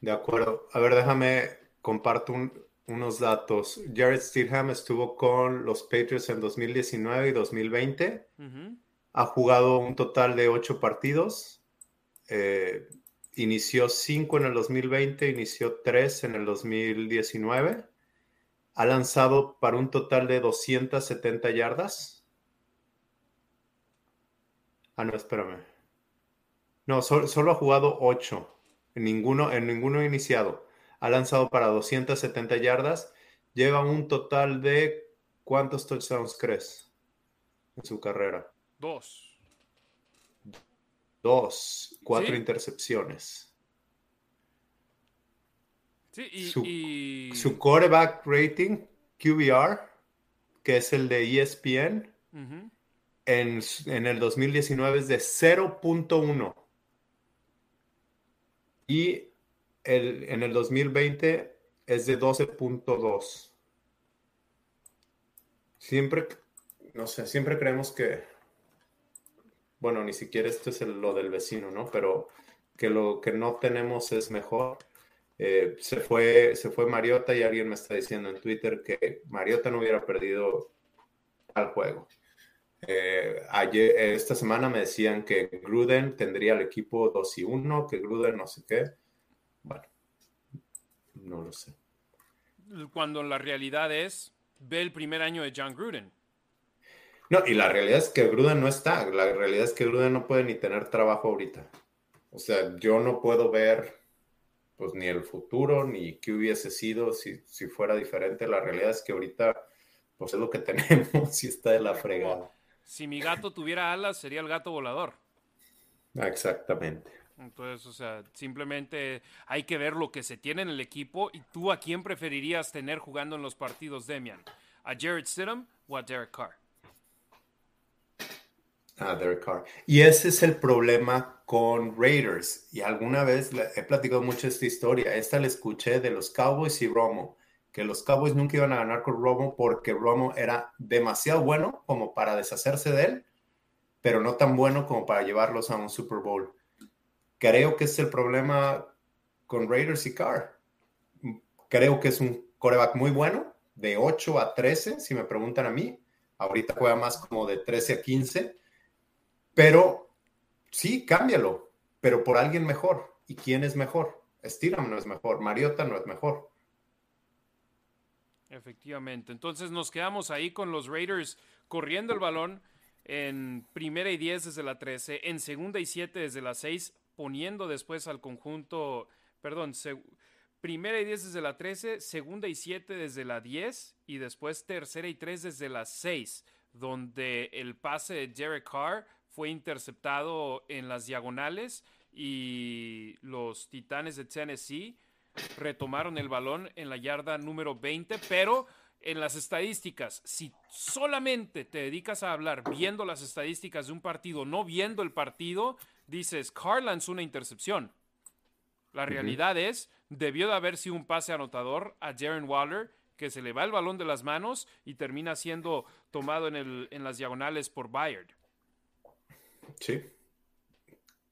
Speaker 2: De acuerdo. A ver, déjame comparto unos datos. Jared Stidham estuvo con los Patriots en 2019 y 2020. Ha jugado un total de ocho partidos. Eh, inició cinco en el 2020, inició tres en el 2019. Ha lanzado para un total de 270 yardas Ah, no, espérame. No, solo ha jugado 8. En ninguno, en ninguno iniciado. Ha lanzado para 270 yardas. Lleva un total de. ¿Cuántos touchdowns crees en su carrera?
Speaker 1: Dos.
Speaker 2: Dos. Cuatro intercepciones.
Speaker 1: Sí, y
Speaker 2: su,
Speaker 1: y
Speaker 2: su, quarterback rating, QBR, que es el de ESPN, en, el 2019 es de 0.1 y el, en el 2020 es de 12.2. Siempre, no sé, siempre creemos que, bueno, ni siquiera esto es lo del vecino, ¿no? Pero que lo que no tenemos es mejor. Eh, se, fue, se fue Mariota y alguien me está diciendo en Twitter que Mariota no hubiera perdido al juego. Eh, ayer, esta semana me decían que Gruden tendría el equipo 2 y 1, que Gruden no sé qué. Bueno, no lo sé.
Speaker 1: Cuando la realidad es, ve el primer año de John Gruden.
Speaker 2: No, y la realidad es que Gruden no está. La realidad es que Gruden no puede ni tener trabajo ahorita. O sea, yo no puedo ver pues ni el futuro, ni qué hubiese sido si, si fuera diferente. La realidad es que ahorita pues es lo que tenemos y está de la fregada.
Speaker 1: Si mi gato tuviera alas, sería el gato volador.
Speaker 2: Exactamente.
Speaker 1: Entonces, o sea, simplemente hay que ver lo que se tiene en el equipo y tú a quién preferirías tener jugando en los partidos, Demian. ¿A Jared Stidham o a Derek Carr?
Speaker 2: A Derek Carr. Y ese es el problema con Raiders. Y alguna vez he platicado mucho esta historia. Esta la escuché de los Cowboys y Romo que los Cowboys nunca iban a ganar con Romo porque Romo era demasiado bueno como para deshacerse de él, pero no tan bueno como para llevarlos a un Super Bowl. Creo que es el problema con Raiders y Carr. Creo que es un coreback muy bueno, de 8 a 13, si me preguntan a mí. Ahorita juega más como de 13 a 15, pero sí, cámbialo, pero por alguien mejor. ¿Y quién es mejor? Steedham no es mejor, Mariota no es mejor.
Speaker 1: Efectivamente. Entonces nos quedamos ahí con los Raiders corriendo el balón en primera y diez desde la 13, en segunda y siete desde la 6, poniendo después al conjunto, perdón, primera y diez desde la 13, segunda y siete desde la 10 y después tercera y tres desde la 6, donde el pase de Derek Carr fue interceptado en las diagonales y los Titanes de Tennessee retomaron el balón en la yarda número 20, pero en las estadísticas, si solamente te dedicas a hablar viendo las estadísticas de un partido, no viendo el partido, dices, Carr lanzó una intercepción. La realidad es, debió de haber sido un pase anotador a Jaren Waller, que se le va el balón de las manos y termina siendo tomado en, el, en las diagonales por Bayard.
Speaker 2: Sí.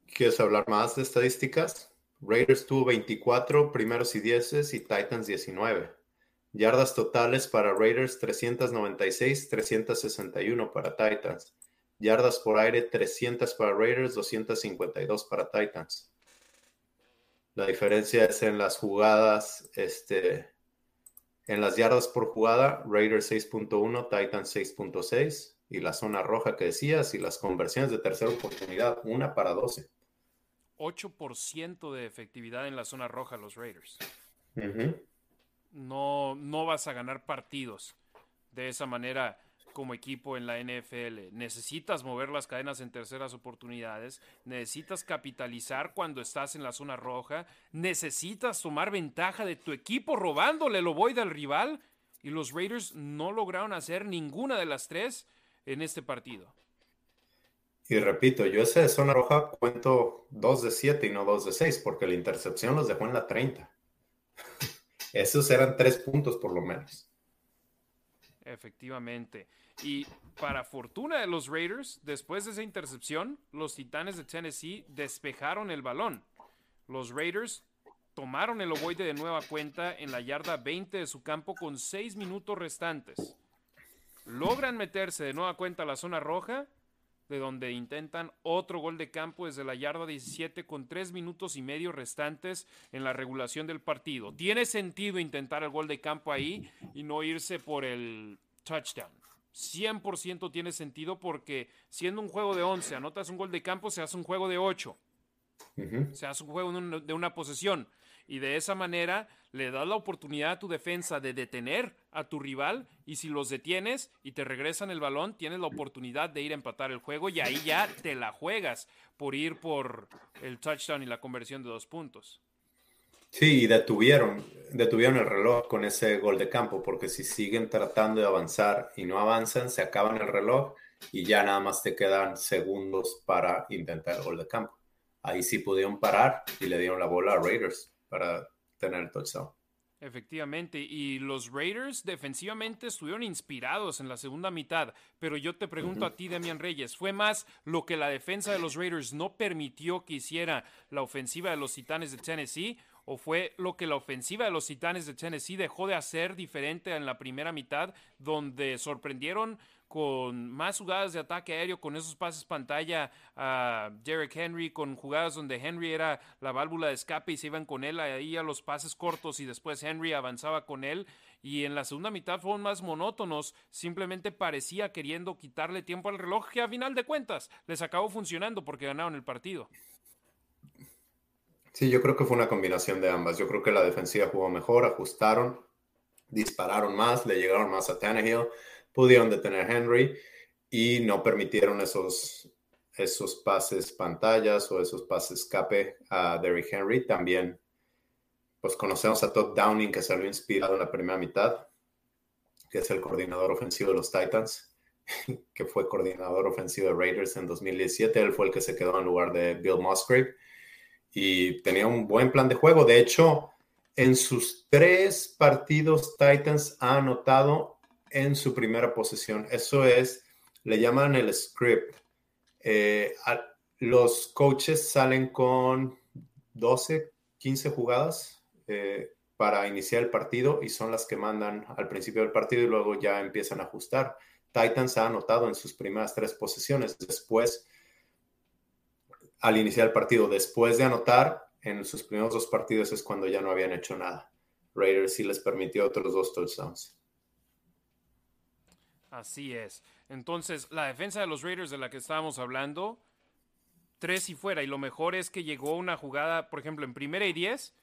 Speaker 2: ¿Quieres hablar más de estadísticas? Raiders tuvo 24 primeros y dieces y Titans 19. Yardas totales para Raiders 396, 361 para Titans. Yardas por aire 300 para Raiders, 252 para Titans. La diferencia es en las jugadas, este, en las yardas por jugada, Raiders 6.1, Titans 6.6 y la zona roja que decías y las conversiones de tercera oportunidad, una para 12.
Speaker 1: 8% de efectividad en la zona roja los Raiders. no, no vas a ganar partidos de esa manera como equipo en la NFL. Necesitas mover las cadenas en terceras oportunidades, necesitas capitalizar cuando estás en la zona roja, necesitas tomar ventaja de tu equipo robándole el ovoide al rival y los Raiders no lograron hacer ninguna de las tres en este partido.
Speaker 2: Y repito, yo ese de zona roja cuento 2 de 7 y no 2 de 6, porque la intercepción los dejó en la 30. Esos eran tres puntos por lo menos.
Speaker 1: Efectivamente. Y para fortuna de los Raiders, después de esa intercepción, los Titanes de Tennessee despejaron el balón. Los Raiders tomaron el ovoide de nueva cuenta en la yarda 20 de su campo con 6 minutos restantes. Logran meterse de nueva cuenta a la zona roja de donde intentan otro gol de campo desde la yarda 17 con 3 minutos y medio restantes en la regulación del partido. Tiene sentido intentar el gol de campo ahí y no irse por el touchdown. 100% tiene sentido porque siendo un juego de 11, anotas un gol de campo, se hace un juego de 8. Se hace un juego de una posesión y de esa manera le das la oportunidad a tu defensa de detener a tu rival y si los detienes y te regresan el balón, tienes la oportunidad de ir a empatar el juego y ahí ya te la juegas por ir por el touchdown y la conversión de dos puntos.
Speaker 2: Sí, detuvieron, detuvieron el reloj con ese gol de campo, porque si siguen tratando de avanzar y no avanzan, se acaban el reloj y ya nada más te quedan segundos para intentar el gol de campo. Ahí sí pudieron parar y le dieron la bola a Raiders para tener el touchdown.
Speaker 1: Efectivamente, y los Raiders defensivamente estuvieron inspirados en la segunda mitad, pero yo te pregunto a ti, Demian Reyes, ¿fue más lo que la defensa de los Raiders no permitió que hiciera la ofensiva de los Titanes de Tennessee? ¿O fue lo que la ofensiva de los Titanes de Tennessee dejó de hacer diferente en la primera mitad, donde sorprendieron con más jugadas de ataque aéreo, con esos pases pantalla a Derek Henry, con jugadas donde Henry era la válvula de escape y se iban con él ahí a los pases cortos y después Henry avanzaba con él. Y en la segunda mitad fueron más monótonos, simplemente parecía queriendo quitarle tiempo al reloj, que a final de cuentas les acabó funcionando porque ganaron el partido.
Speaker 2: Sí, yo creo que fue una combinación de ambas. Yo creo que la defensiva jugó mejor, ajustaron, dispararon más, le llegaron más a Tannehill pudieron detener a Henry y no permitieron esos, esos pases pantallas o esos pases escape a Derrick Henry. También, pues conocemos a Todd Downing, que salió inspirado en la primera mitad, que es el coordinador ofensivo de los Titans, que fue coordinador ofensivo de Raiders en 2017. Él fue el que se quedó en lugar de Bill Musgrave y tenía un buen plan de juego. De hecho, en sus tres partidos, Titans ha anotado en su primera posesión. Eso es, le llaman el script. Eh, los coaches salen con 12, 15 jugadas eh, para iniciar el partido y son las que mandan al principio del partido y luego ya empiezan a ajustar. Titans ha anotado en sus primeras tres posesiones. Después, al iniciar el partido, después de anotar, en sus primeros dos partidos es cuando ya no habían hecho nada. Raiders sí les permitió otros dos touchdowns.
Speaker 1: Así es. Entonces, la defensa de los Raiders de la que estábamos hablando, tres y fuera. Y lo mejor es que llegó una jugada, por ejemplo, en primera y diez,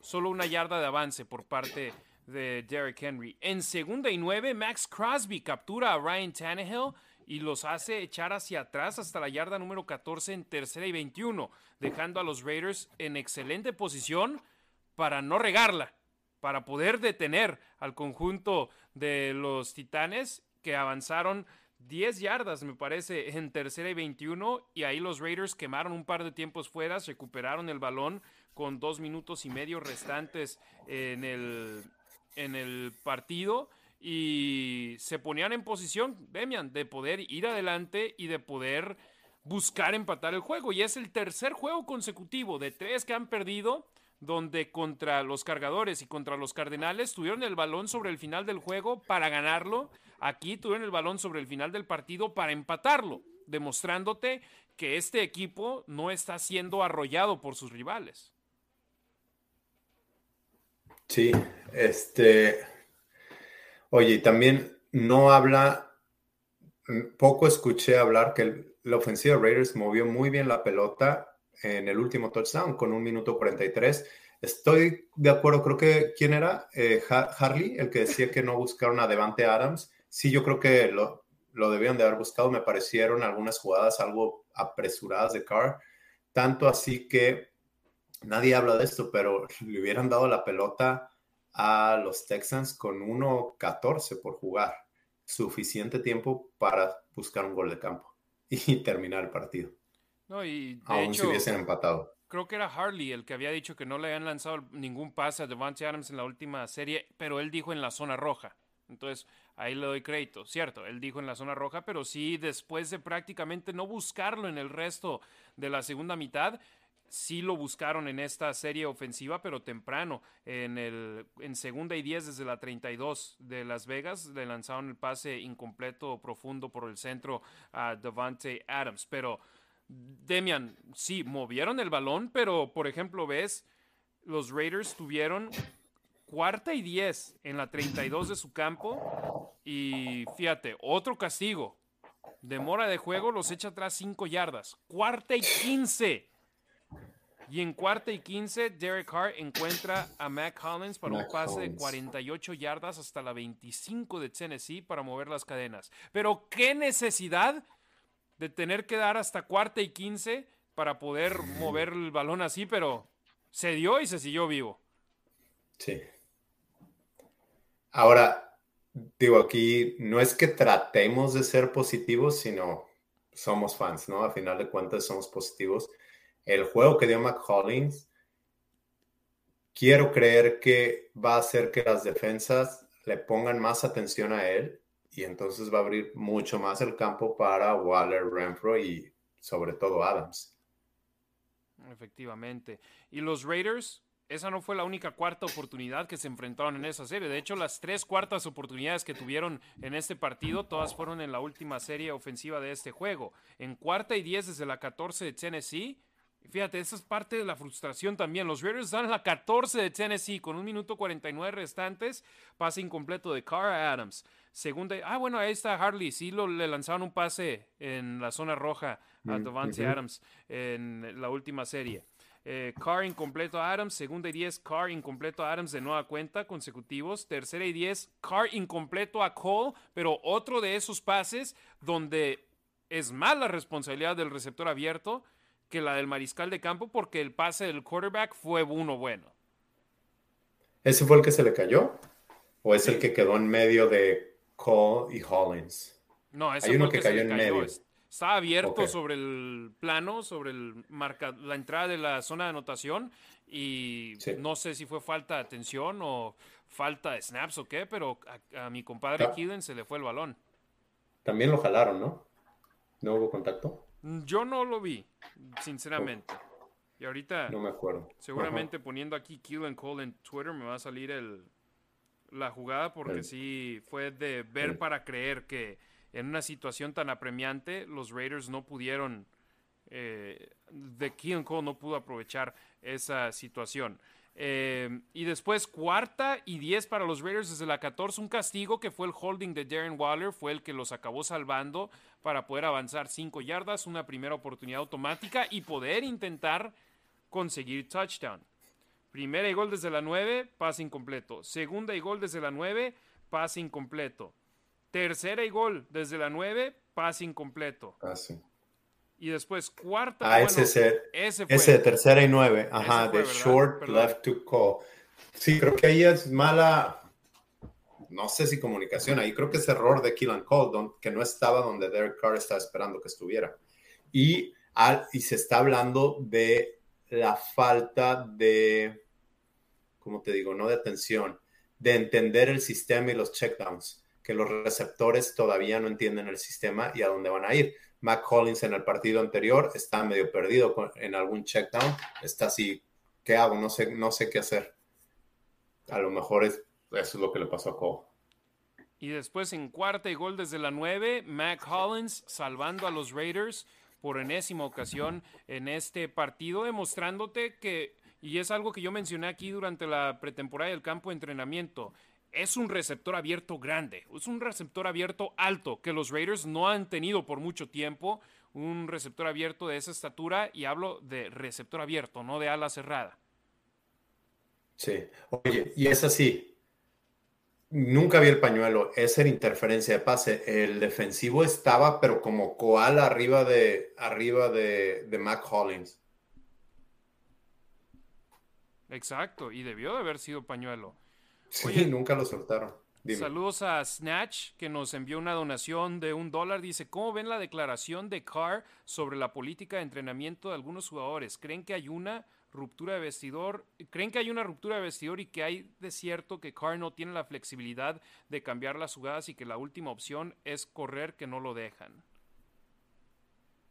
Speaker 1: solo una yarda de avance por parte de Derrick Henry. En segunda y nueve, Max Crosby captura a Ryan Tannehill y los hace echar hacia atrás hasta la yarda número 14 en tercera y 21, dejando a los Raiders en excelente posición para no regarla, para poder detener al conjunto de los Titanes que avanzaron 10 yardas, me parece, en tercera y 21. Y ahí los Raiders quemaron un par de tiempos fuera, recuperaron el balón con dos minutos y medio restantes en el, en el partido. Y se ponían en posición, Demian, de poder ir adelante y de poder buscar empatar el juego. Y es el tercer juego consecutivo de tres que han perdido donde contra los cargadores y contra los cardenales tuvieron el balón sobre el final del juego para ganarlo Aquí tuvieron el balón sobre el final del partido para empatarlo, demostrándote que este equipo no está siendo arrollado por sus rivales.
Speaker 2: Sí, este. Oye, también no habla. Poco escuché hablar que la ofensiva de Raiders movió muy bien la pelota en el último touchdown con un minuto 43. Estoy de acuerdo, creo que, ¿quién era? Eh, Harley, el que decía que no buscaron a Devante Adams. Sí, yo creo que lo, lo debían de haber buscado. Me parecieron algunas jugadas algo apresuradas de Carr. Tanto así que nadie habla de esto, pero le hubieran dado la pelota a los Texans con 1.14 por jugar. Suficiente tiempo para buscar un gol de campo y terminar el partido.
Speaker 1: No, y de
Speaker 2: Aún
Speaker 1: hecho,
Speaker 2: si hubiesen empatado.
Speaker 1: creo que era Harley el que había dicho que no le habían lanzado ningún pase a Devante Adams en la última serie, pero él dijo en la zona roja. Entonces, ahí le doy crédito, cierto, él dijo en la zona roja, pero sí después de prácticamente no buscarlo en el resto de la segunda mitad, sí lo buscaron en esta serie ofensiva, pero temprano, en, el, en segunda y diez desde la 32 de Las Vegas, le lanzaron el pase incompleto profundo por el centro a Devante Adams, pero Demian, sí, movieron el balón, pero por ejemplo, ves, los Raiders tuvieron cuarta y 10 en la 32 de su campo. Y fíjate, otro castigo. Demora de juego, los echa atrás 5 yardas. Cuarta y 15. Y en cuarta y 15, Derek Carr encuentra a Mac Hollins para un pase de
Speaker 2: Hollins.
Speaker 1: 48 yardas hasta la 25 de Tennessee para mover las cadenas. Pero qué necesidad de tener que dar hasta cuarta y 15 para poder mover el balón así, pero se dio y se siguió vivo.
Speaker 2: Sí. Ahora, digo, aquí no es que tratemos de ser positivos, sino somos fans, ¿no? A final de cuentas somos positivos. El juego que dio McCollins, quiero creer que va a hacer que las defensas le pongan más atención a él y entonces va a abrir mucho más el campo para Waller, Renfro y sobre todo Adams.
Speaker 1: Efectivamente. Y los Raiders, esa no fue la única cuarta oportunidad que se enfrentaron en esa serie. De hecho, las tres cuartas oportunidades que tuvieron en este partido, todas fueron en la última serie ofensiva de este juego. En cuarta y diez desde la 14 de Tennessee. Fíjate, esa es parte de la frustración también. Los Raiders están en la 14 de Tennessee con un minuto 49 restantes. Pase incompleto de Carr a Adams. Segunda. Ah, bueno, ahí está Harley. Sí, lo, le lanzaron un pase en la zona roja a
Speaker 2: Mm,
Speaker 1: Devante. Adams en la última serie. Eh, Carr incompleto a Adams. Segunda y 10, Carr incompleto a Adams de nueva cuenta, consecutivos. Tercera y 10, Carr incompleto a Cole, pero otro de esos pases donde es más la responsabilidad del receptor abierto que la del mariscal de campo porque el pase del quarterback fue uno bueno.
Speaker 2: ¿Ese fue el que se le cayó? ¿O es el que quedó en medio de Cole y Hollins?
Speaker 1: No, ese
Speaker 2: Hay
Speaker 1: fue
Speaker 2: uno
Speaker 1: el
Speaker 2: que
Speaker 1: se
Speaker 2: cayó en medio.
Speaker 1: Es- Estaba abierto sobre el plano, sobre el marca, la entrada de la zona de anotación y
Speaker 2: Sí.
Speaker 1: no sé si fue falta de atención o falta de snaps o qué, pero a, a mi compadre
Speaker 2: Ah.
Speaker 1: Keelan se le fue el balón.
Speaker 2: También lo jalaron, ¿no? ¿No hubo contacto?
Speaker 1: Yo no lo vi, sinceramente. Y ahorita,
Speaker 2: No me acuerdo.
Speaker 1: seguramente poniendo aquí Keelan Cole en Twitter me va a salir el, la jugada porque
Speaker 2: El-
Speaker 1: sí fue de ver
Speaker 2: el-
Speaker 1: para creer que en una situación tan apremiante los Raiders no pudieron, eh, de Keelan no pudo aprovechar esa situación. Eh, y después cuarta y 10 para los Raiders desde la 14, un castigo que fue el holding de Darren Waller, fue el que los acabó salvando para poder avanzar 5 yardas, una primera oportunidad automática y poder intentar conseguir touchdown. Primera y gol desde la 9, pase incompleto. Segunda y gol desde la 9, pase incompleto. Tercera y gol desde la 9, pase incompleto.
Speaker 2: Ah, sí.
Speaker 1: Y después cuarta.
Speaker 2: Ah,
Speaker 1: bueno,
Speaker 2: ese, ese,
Speaker 1: ese fue.
Speaker 2: ese tercera y nueve. Ajá,
Speaker 1: fue,
Speaker 2: de
Speaker 1: ¿verdad?
Speaker 2: short
Speaker 1: Perdón.
Speaker 2: left to call. Sí, creo que ahí es mala, no sé si comunicación, ahí creo que es error de Keelan Cole, don- que no estaba donde Derek Carr estaba esperando que estuviera. Y, al- y se está hablando de la falta de, ¿cómo te digo? No de atención, de entender el sistema y los checkdowns, que los receptores todavía no entienden el sistema y a dónde van a ir. Mac Collins en el partido anterior está medio perdido en algún checkdown, está así, ¿qué hago? No sé, no sé qué hacer. A lo mejor es, eso es lo que le pasó a Cole.
Speaker 1: Y después en cuarta y gol desde la 9, Mac Hollins salvando a los Raiders por enésima ocasión en este partido, demostrándote que, y es algo que yo mencioné aquí durante la pretemporada del campo de entrenamiento, es un receptor abierto grande, es un receptor abierto alto que los Raiders no han tenido por mucho tiempo. un receptor abierto de esa estatura y hablo de receptor abierto, no de ala cerrada.
Speaker 2: Sí, oye, y es así. Nunca vi el pañuelo, esa era interferencia de pase. El defensivo estaba, pero como koala arriba de, arriba de, de Mac Hollins.
Speaker 1: Exacto, y debió de haber sido pañuelo.
Speaker 2: Sí, nunca lo soltaron.
Speaker 1: Saludos a Snatch, que nos envió una donación de un dólar. Dice, ¿cómo ven la declaración de Carr sobre la política de entrenamiento de algunos jugadores? ¿Creen que hay una ruptura de vestidor? ¿Creen que hay una ruptura de vestidor y que hay de cierto que Carr no tiene la flexibilidad de cambiar las jugadas y que la última opción es correr que no lo dejan?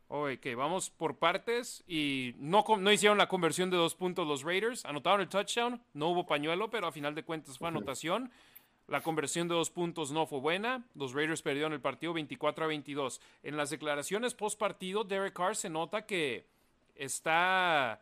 Speaker 1: Ok, vamos por partes y no, no hicieron la conversión de dos puntos los Raiders, anotaron el touchdown, no hubo pañuelo, pero a final de cuentas fue anotación. La conversión de dos puntos no fue buena. Los Raiders perdieron el partido 24 a 22. En las declaraciones post partido, Derek Carr se nota que está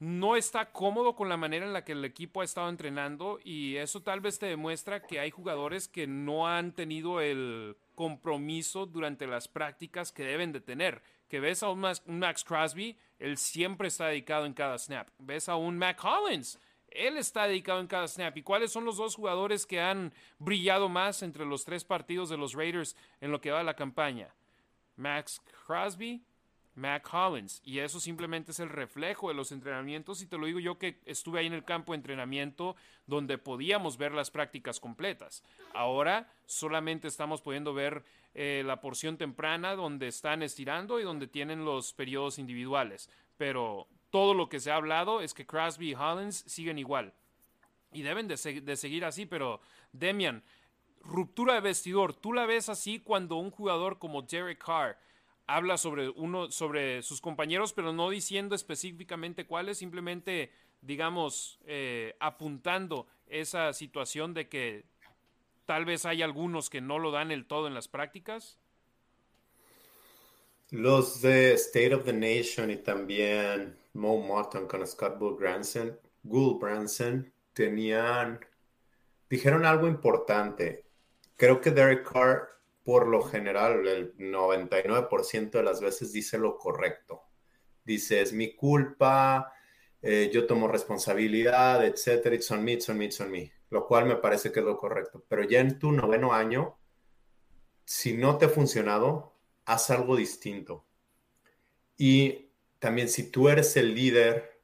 Speaker 1: no está cómodo con la manera en la que el equipo ha estado entrenando y eso tal vez te demuestra que hay jugadores que no han tenido el compromiso durante las prácticas que deben de tener. Que ves a un Max, Crosby, él siempre está dedicado en cada snap. Ves a un Mac Collins, él está dedicado en cada snap. ¿Y cuáles son los dos jugadores que han brillado más entre los tres partidos de los Raiders en lo que va a la campaña? Max Crosby Mac Hollins. Y eso simplemente es el reflejo de los entrenamientos. Y te lo digo yo que estuve ahí en el campo de entrenamiento donde podíamos ver las prácticas completas. Ahora solamente estamos pudiendo ver eh, la porción temprana donde están estirando y donde tienen los periodos individuales. Pero todo lo que se ha hablado es que Crosby y Hollins siguen igual. Y deben de, de seguir así, pero Demian, ruptura de vestidor, ¿tú la ves así cuando un jugador como Derek Carr habla sobre uno, sobre sus compañeros, pero no diciendo específicamente cuáles, simplemente, digamos, eh, apuntando esa situación de que tal vez hay algunos que no lo dan el todo en las prácticas.
Speaker 2: Los de State of the Nation y también Mo Morton con Scott Bull Branson, Bull Branson tenían, dijeron algo importante. Creo que Derek Carr por lo general, el 99% de las veces dice lo correcto. Dice, es mi culpa, eh, yo tomo responsabilidad, etcétera, it's on me, it's on me, it's on me. Lo cual me parece que es lo correcto. Pero ya en tu noveno año, si no te ha funcionado, haz algo distinto. Y también si tú eres el líder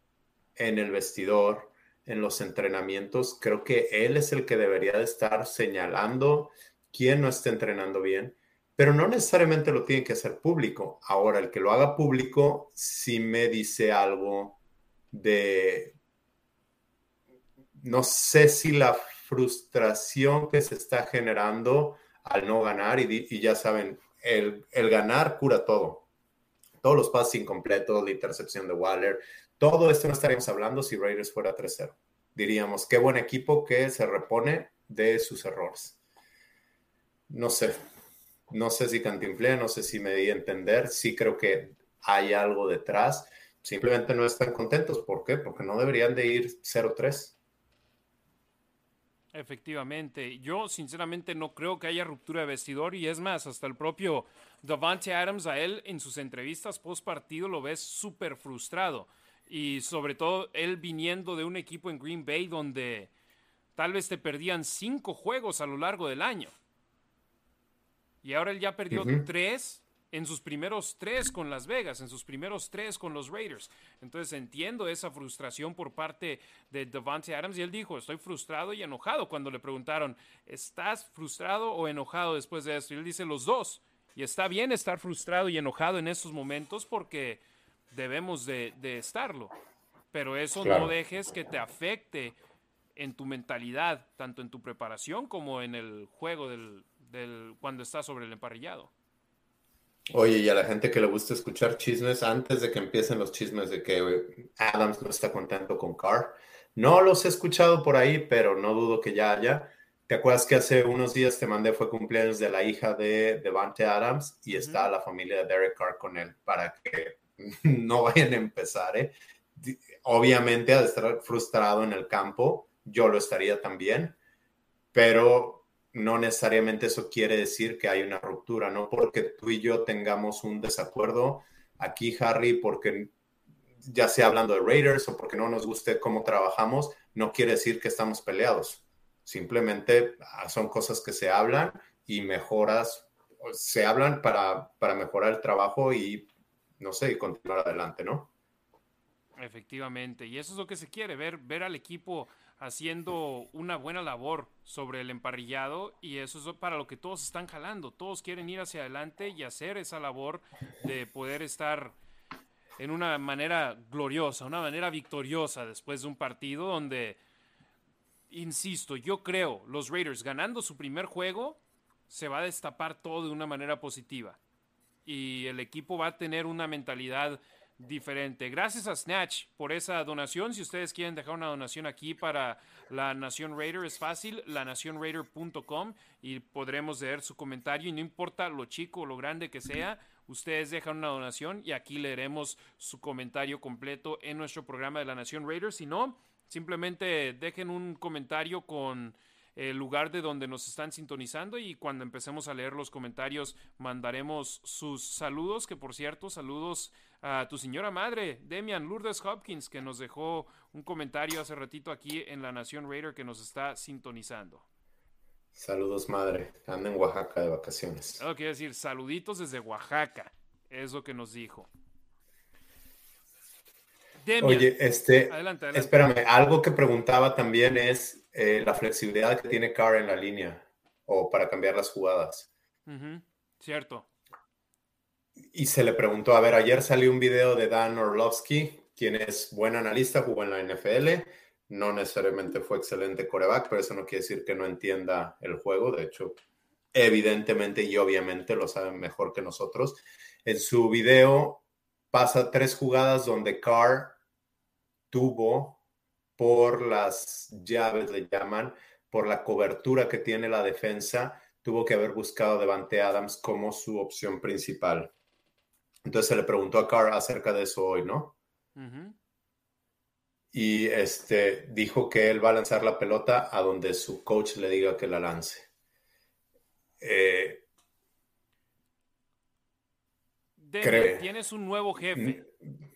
Speaker 2: en el vestidor, en los entrenamientos, creo que él es el que debería de estar señalando quién no está entrenando bien, pero no necesariamente lo tiene que hacer público. Ahora, el que lo haga público sí me dice algo de, no sé si la frustración que se está generando al no ganar, y, ya saben, el, el, ganar cura todo. Todos los pases incompletos, la intercepción de Waller, todo esto no estaríamos hablando si Raiders fuera 3-0. Diríamos, qué buen equipo que se repone de sus errores no sé, no sé si cantinflé, no sé si me di a entender, sí creo que hay algo detrás, simplemente no están contentos, ¿por qué? Porque no deberían de ir 0-3.
Speaker 1: Efectivamente, yo sinceramente no creo que haya ruptura de vestidor. Y es más, hasta el propio Davante Adams a él en sus entrevistas post partido lo ves súper frustrado. Y sobre todo él viniendo de un equipo en Green Bay donde tal vez te perdían cinco juegos a lo largo del año. Y ahora él ya perdió tres en sus primeros tres con Las Vegas, en sus primeros tres con los Raiders. Entonces entiendo esa frustración por parte de Devante Adams y él dijo, estoy frustrado y enojado cuando le preguntaron, ¿estás frustrado o enojado después de esto? Y él dice los dos. Y está bien estar frustrado y enojado en estos momentos porque debemos de, estarlo. Pero eso no dejes que te afecte en tu mentalidad, tanto en tu preparación como en el juego del, cuando está sobre el emparrillado.
Speaker 2: Oye, y a la gente que le gusta escuchar chismes, antes de que empiecen los chismes de que Adams no está contento con Carr, no los he escuchado por ahí, pero no dudo que ya haya. ¿Te acuerdas que hace unos días te mandé fue cumpleaños de la hija de Devante Adams y está la familia de Derek Carr con él para que no vayan a empezar, ¿eh? Obviamente, al estar frustrado en el campo, yo lo estaría también, pero no necesariamente eso quiere decir que hay una ruptura, no porque tú y yo tengamos un desacuerdo aquí, Harry, porque ya sea hablando de Raiders o porque no nos guste cómo trabajamos, no quiere decir que estamos peleados. Simplemente ah, son cosas que se hablan y mejoras, se hablan para, para mejorar el trabajo y, no sé, y continuar adelante, ¿no?
Speaker 1: Efectivamente, y eso es lo que se quiere, ver, ver al equipo haciendo una buena labor sobre el emparrillado y eso es para lo que todos están jalando. Todos quieren ir hacia adelante y hacer esa labor de poder estar en una manera gloriosa, una manera victoriosa después de un partido donde, insisto, yo creo, los Raiders ganando su primer juego, se va a destapar todo de una manera positiva. Y el equipo va a tener una mentalidad diferente. Gracias a Snatch por esa donación. Si ustedes quieren dejar una donación aquí para la Nación Raider, es fácil, lanacionraider.com y podremos leer su comentario. Y no importa lo chico o lo grande que sea, ustedes dejan una donación y aquí leeremos su comentario completo en nuestro programa de la Nación Raider. Si no, simplemente dejen un comentario con el lugar de donde nos están sintonizando y cuando empecemos a leer los comentarios mandaremos sus saludos, que por cierto, saludos a tu señora madre, Demian Lourdes Hopkins, que nos dejó un comentario hace ratito aquí en La Nación Raider que nos está sintonizando.
Speaker 2: Saludos, madre. Anda en Oaxaca de vacaciones.
Speaker 1: quiero decir, saluditos desde Oaxaca. Es lo que nos dijo.
Speaker 2: Oye, este, adelante, espérame, algo que preguntaba también es eh, la flexibilidad que tiene Carr en la línea o para cambiar las jugadas.
Speaker 1: Cierto.
Speaker 2: Y se le preguntó, a ver, ayer salió un video de Dan Orlovsky, quien es buen analista, jugó en la NFL, no necesariamente fue excelente coreback, pero eso no quiere decir que no entienda el juego, de hecho, evidentemente y obviamente lo saben mejor que nosotros. En su video pasa tres jugadas donde Carr tuvo por las llaves, le llaman, por la cobertura que tiene la defensa, tuvo que haber buscado Devante Adams como su opción principal. Entonces se le preguntó a Carr acerca de eso hoy, ¿no? Y este dijo que él va a lanzar la pelota a donde su coach le diga que la lance. Eh,
Speaker 1: tienes un nuevo jefe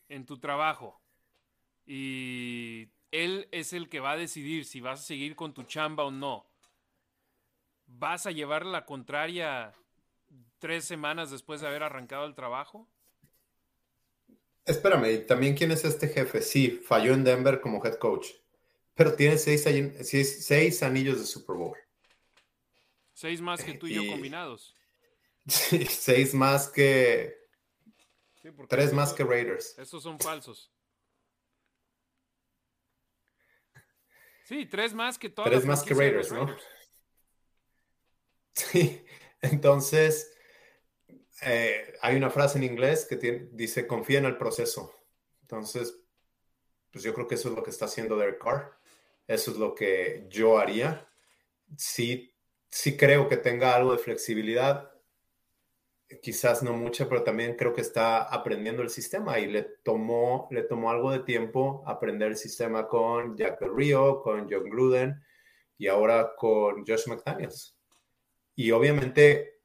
Speaker 1: en tu trabajo y él es el que va a decidir si vas a seguir con tu chamba o no. ¿Vas a llevar la contraria tres semanas después de haber arrancado el trabajo?
Speaker 2: Espérame, también quién es este jefe? Sí, falló en Denver como head coach, pero tiene seis, seis anillos de Super Bowl.
Speaker 1: Seis más que tú y, yo combinados.
Speaker 2: Sí, seis más que... tres más que Raiders.
Speaker 1: Estos son falsos. Sí, tres más que todas
Speaker 2: Tres más que Raiders, ¿no? Sí, entonces eh, hay una frase en inglés que dice confía en el proceso. Entonces, pues yo creo que eso es lo que está haciendo Derek Carr. Eso es lo que yo haría. Sí, sí creo que tenga algo de flexibilidad. Quizás no mucha, pero también creo que está aprendiendo el sistema y le tomó, le tomó algo de tiempo aprender el sistema con Jack Del Rio, con John Gruden y ahora con Josh McDaniels. Y obviamente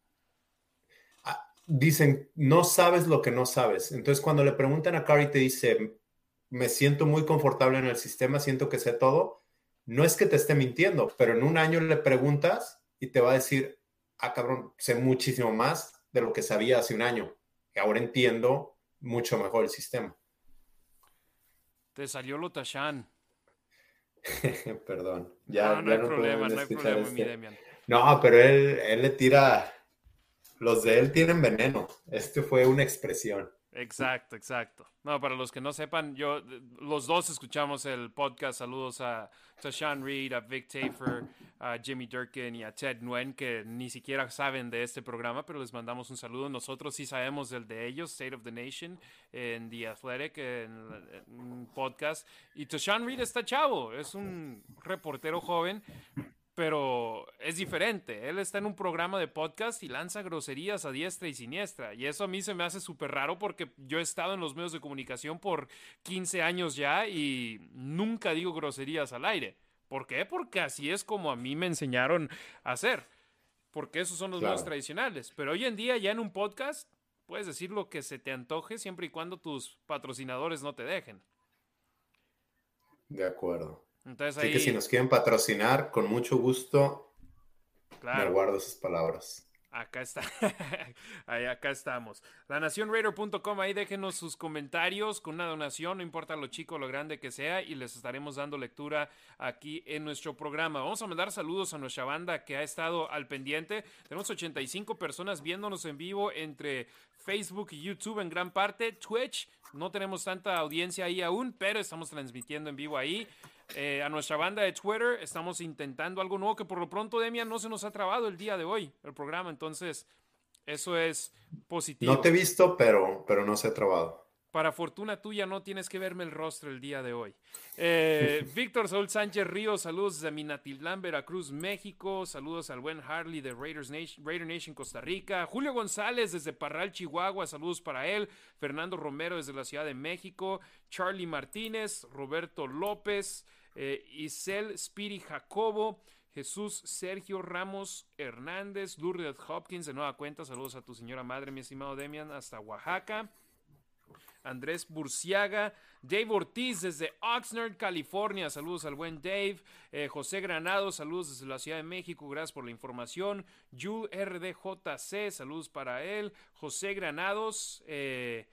Speaker 2: dicen, no sabes lo que no sabes. Entonces, cuando le preguntan a Cari, te dice, me siento muy confortable en el sistema, siento que sé todo, no es que te esté mintiendo, pero en un año le preguntas y te va a decir, ah, cabrón, sé muchísimo más de lo que sabía hace un año. Y ahora entiendo mucho mejor el sistema.
Speaker 1: Te salió lo Tashan.
Speaker 2: Perdón.
Speaker 1: Ya, no, hay problema, no hay problema, mi Demian.
Speaker 2: No, pero él, él le tira los de él tienen veneno. Este fue una expresión.
Speaker 1: Exacto, exacto. No, para los que no sepan, yo, los dos escuchamos el podcast. Saludos a Tashan Reed, a Vic Tafer, a Jimmy Durkin y a Ted Nguyen, que ni siquiera saben de este programa, pero les mandamos un saludo. Nosotros sí sabemos del de ellos, State of the Nation, en The Athletic, en, un podcast. Y Tashan Reed está chavo, es un reportero joven, pero es diferente. Él está en un programa de podcast y lanza groserías a diestra y siniestra. Y eso a mí se me hace súper raro porque yo he estado en los medios de comunicación por 15 años ya y nunca digo groserías al aire. ¿Por qué? Porque así es como a mí me enseñaron a hacer. porque esos son los más tradicionales. Pero hoy en día, ya en un podcast, puedes decir lo que se te antoje siempre y cuando tus patrocinadores no te dejen.
Speaker 2: De acuerdo. Así que si nos quieren patrocinar, con mucho gusto, me guardo esas palabras.
Speaker 1: Acá está. ahí, acá estamos. LaNacionRaider.com, ahí déjenos sus comentarios con una donación, no importa lo chico o lo grande que sea, y les estaremos dando lectura aquí en nuestro programa. Vamos a mandar saludos a nuestra banda que ha estado al pendiente. Tenemos 85 personas viéndonos en vivo entre Facebook y YouTube en gran parte. Twitch, no tenemos tanta audiencia ahí aún, pero estamos transmitiendo en vivo ahí. Eh, a nuestra banda de Twitter. Estamos intentando algo nuevo que por lo pronto, Demian, no se nos ha trabado el día de hoy, el programa. Entonces, eso es positivo.
Speaker 2: No te he visto, pero, pero no se ha trabado.
Speaker 1: Para fortuna tuya, no tienes que verme el rostro el día de hoy. Eh, Víctor Saúl Sánchez Ríos, saludos desde Minatitlán, Veracruz, México. Saludos al buen Harley de Raiders Nation, Raider Nation, Costa Rica. Julio González desde Parral, Chihuahua, saludos para él. Fernando Romero desde la Ciudad de México. Charlie Martínez, Roberto López eh, Isel Spiri Jacobo, Jesús Sergio Ramos Hernández, Lourdes Hopkins, de nueva cuenta, saludos a tu señora madre, mi estimado Demian, hasta Oaxaca. Andrés Burciaga, Dave Ortiz desde Oxnard, California. Saludos al buen Dave. Eh, José Granado, saludos desde la Ciudad de México. Gracias por la información. Jules RDJC, saludos para él. José Granados, eh,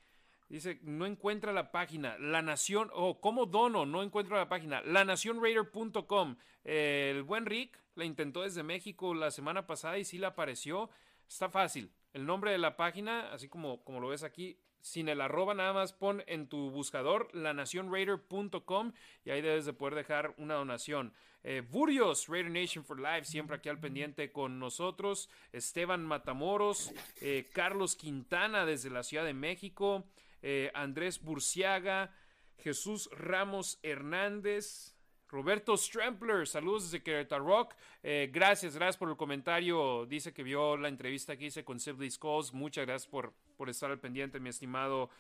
Speaker 1: Dice, no encuentra la página. La Nación, o ¿cómo dono? No encuentro la página. Lanacionraider.com. el buen Rick la intentó desde México la semana pasada y sí le apareció. Está fácil. El nombre de la página, así como, como lo ves aquí, sin el arroba, nada más pon en tu buscador lanacionraider.com y ahí debes de poder dejar una donación. Eh, Burios, Raider Nation for Life, siempre aquí al pendiente con nosotros. Esteban Matamoros, eh, Carlos Quintana desde la Ciudad de México. Eh, Andrés Burciaga, Jesús Ramos Hernández, Roberto Strampler, saludos desde Querétaro. Eh, gracias, gracias por el comentario. Dice que vio la entrevista que hice con Sibley Skulls. Muchas gracias por, por estar al pendiente, mi estimado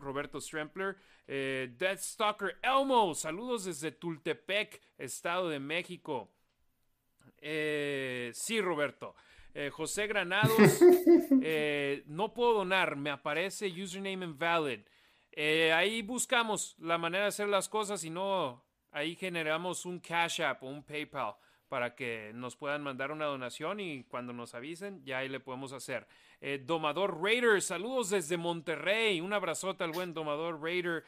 Speaker 1: Roberto Strampler. Eh, Death Stalker Elmo, saludos desde Tultepec, Estado de México. sí, Roberto. Eh, José Granados, eh, no puedo donar, me aparece username invalid. Eh, ahí buscamos la manera de hacer las cosas y no, ahí generamos un Cash App o un PayPal para que nos puedan mandar una donación y cuando nos avisen ya ahí le podemos hacer. Domador Raider, saludos desde Monterrey, un abrazote al buen Domador Raider.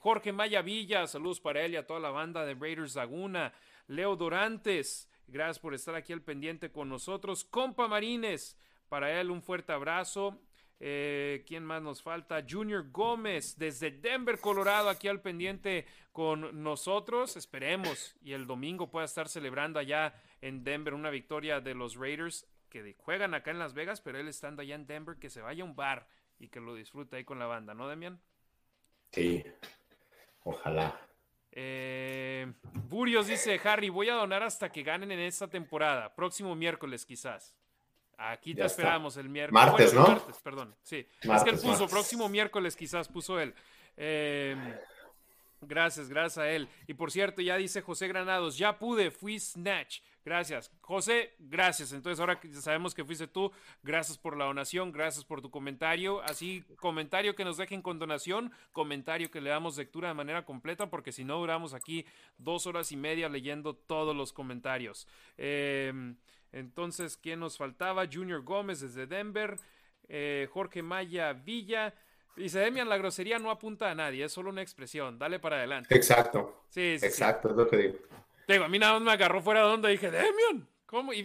Speaker 1: Jorge Maya Villa, saludos para él y a toda la banda de Raiders Laguna. Leo Dorantes, Gracias por estar aquí al pendiente con nosotros. Compa Marines, para él un fuerte abrazo. Eh, ¿Quién más nos falta? Junior Gómez, desde Denver, Colorado, aquí al pendiente con nosotros. Esperemos y el domingo pueda estar celebrando allá en Denver una victoria de los Raiders que juegan acá en Las Vegas, pero él estando allá en Denver, que se vaya a un bar y que lo disfrute ahí con la banda, ¿no, Demian?
Speaker 2: Sí, ojalá.
Speaker 1: Eh, Burios dice, Harry, voy a donar hasta que ganen en esta temporada. Próximo miércoles quizás. Aquí te esperamos el miércoles.
Speaker 2: Martes, ¿no? Martes,
Speaker 1: perdón. Sí. es que él puso, próximo miércoles quizás puso él. Eh, gracias, gracias a él. Y por cierto, ya dice José Granados, ya pude, fui Snatch. Gracias. José, gracias. Entonces, ahora que sabemos que fuiste tú, gracias por la donación, gracias por tu comentario. Así, comentario que nos dejen con donación, comentario que le damos lectura de manera completa, porque si no, duramos aquí dos horas y media leyendo todos los comentarios. Em, entonces, ¿quién nos faltaba? Junior Gómez desde Denver, eh, Jorge Maya Villa. Dice Demian, la grosería no apunta a nadie, es solo una expresión. Dale para adelante.
Speaker 2: Exacto. Sí, sí Exacto, es lo que digo.
Speaker 1: Digo, a mí nada más me agarró fuera de onda y dije, Demian, ¿cómo?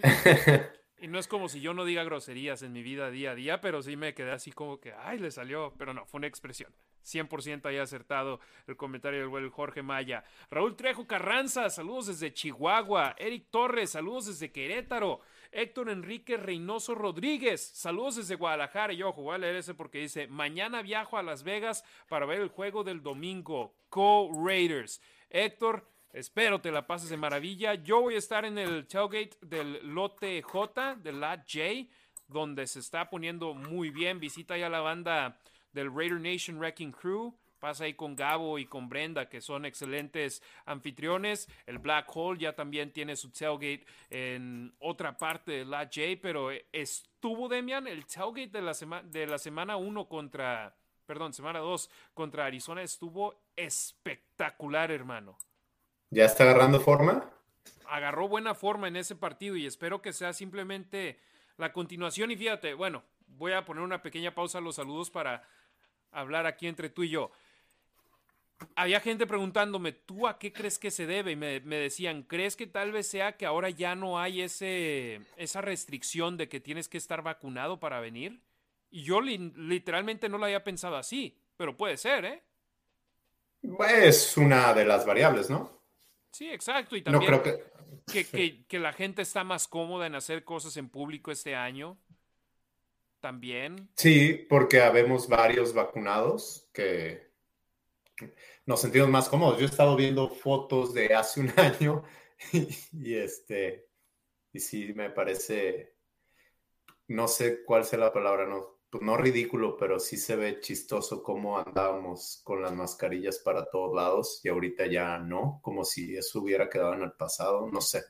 Speaker 1: Y, no es como si yo no diga groserías en mi vida día a día, pero sí me quedé así como que, ay, le salió, pero no, fue una expresión. 100% haya acertado el comentario del buen Jorge Maya. Raúl Trejo Carranza, saludos desde Chihuahua. Eric Torres, saludos desde Querétaro. Héctor Enrique Reynoso Rodríguez, saludos desde Guadalajara. Y ojo, voy a leer ese porque dice: Mañana viajo a Las Vegas para ver el juego del domingo. Co Raiders. Héctor, Espero te la pases de maravilla. Yo voy a estar en el tailgate del lote J, del Lot J, donde se está poniendo muy bien. Visita ya la banda del Raider Nation Wrecking Crew. pasa ahí con Gabo y con Brenda, que son excelentes anfitriones. El Black Hole ya también tiene su tailgate en otra parte de la J, pero estuvo Demian el tailgate de la, de la semana 1 contra, perdón, semana 2 contra Arizona estuvo espectacular, hermano.
Speaker 2: ¿Ya está agarrando forma?
Speaker 1: Agarró buena forma en ese partido y espero que sea simplemente la continuación. Y fíjate, bueno, voy a poner una pequeña pausa a los saludos para hablar aquí entre tú y yo. Había gente preguntándome, ¿tú a qué crees que se debe? Y me, decían, ¿crees que tal vez sea que ahora ya no hay ese, esa restricción de que tienes que estar vacunado para venir? Y yo literalmente no lo había pensado así, pero puede ser, ¿eh?
Speaker 2: Es una de las variables, ¿no?
Speaker 1: Sí, exacto. Y también que... Que, la gente está más cómoda en hacer cosas en público este año. También.
Speaker 2: Sí, porque habemos varios vacunados que nos sentimos más cómodos. Yo he estado viendo fotos de hace un año y, este, y sí me parece, no sé cuál sea la palabra, no, pues no ridículo, pero sí se ve chistoso cómo andábamos con las mascarillas para todos lados y ahorita ya no, como si eso hubiera quedado en el pasado, no sé.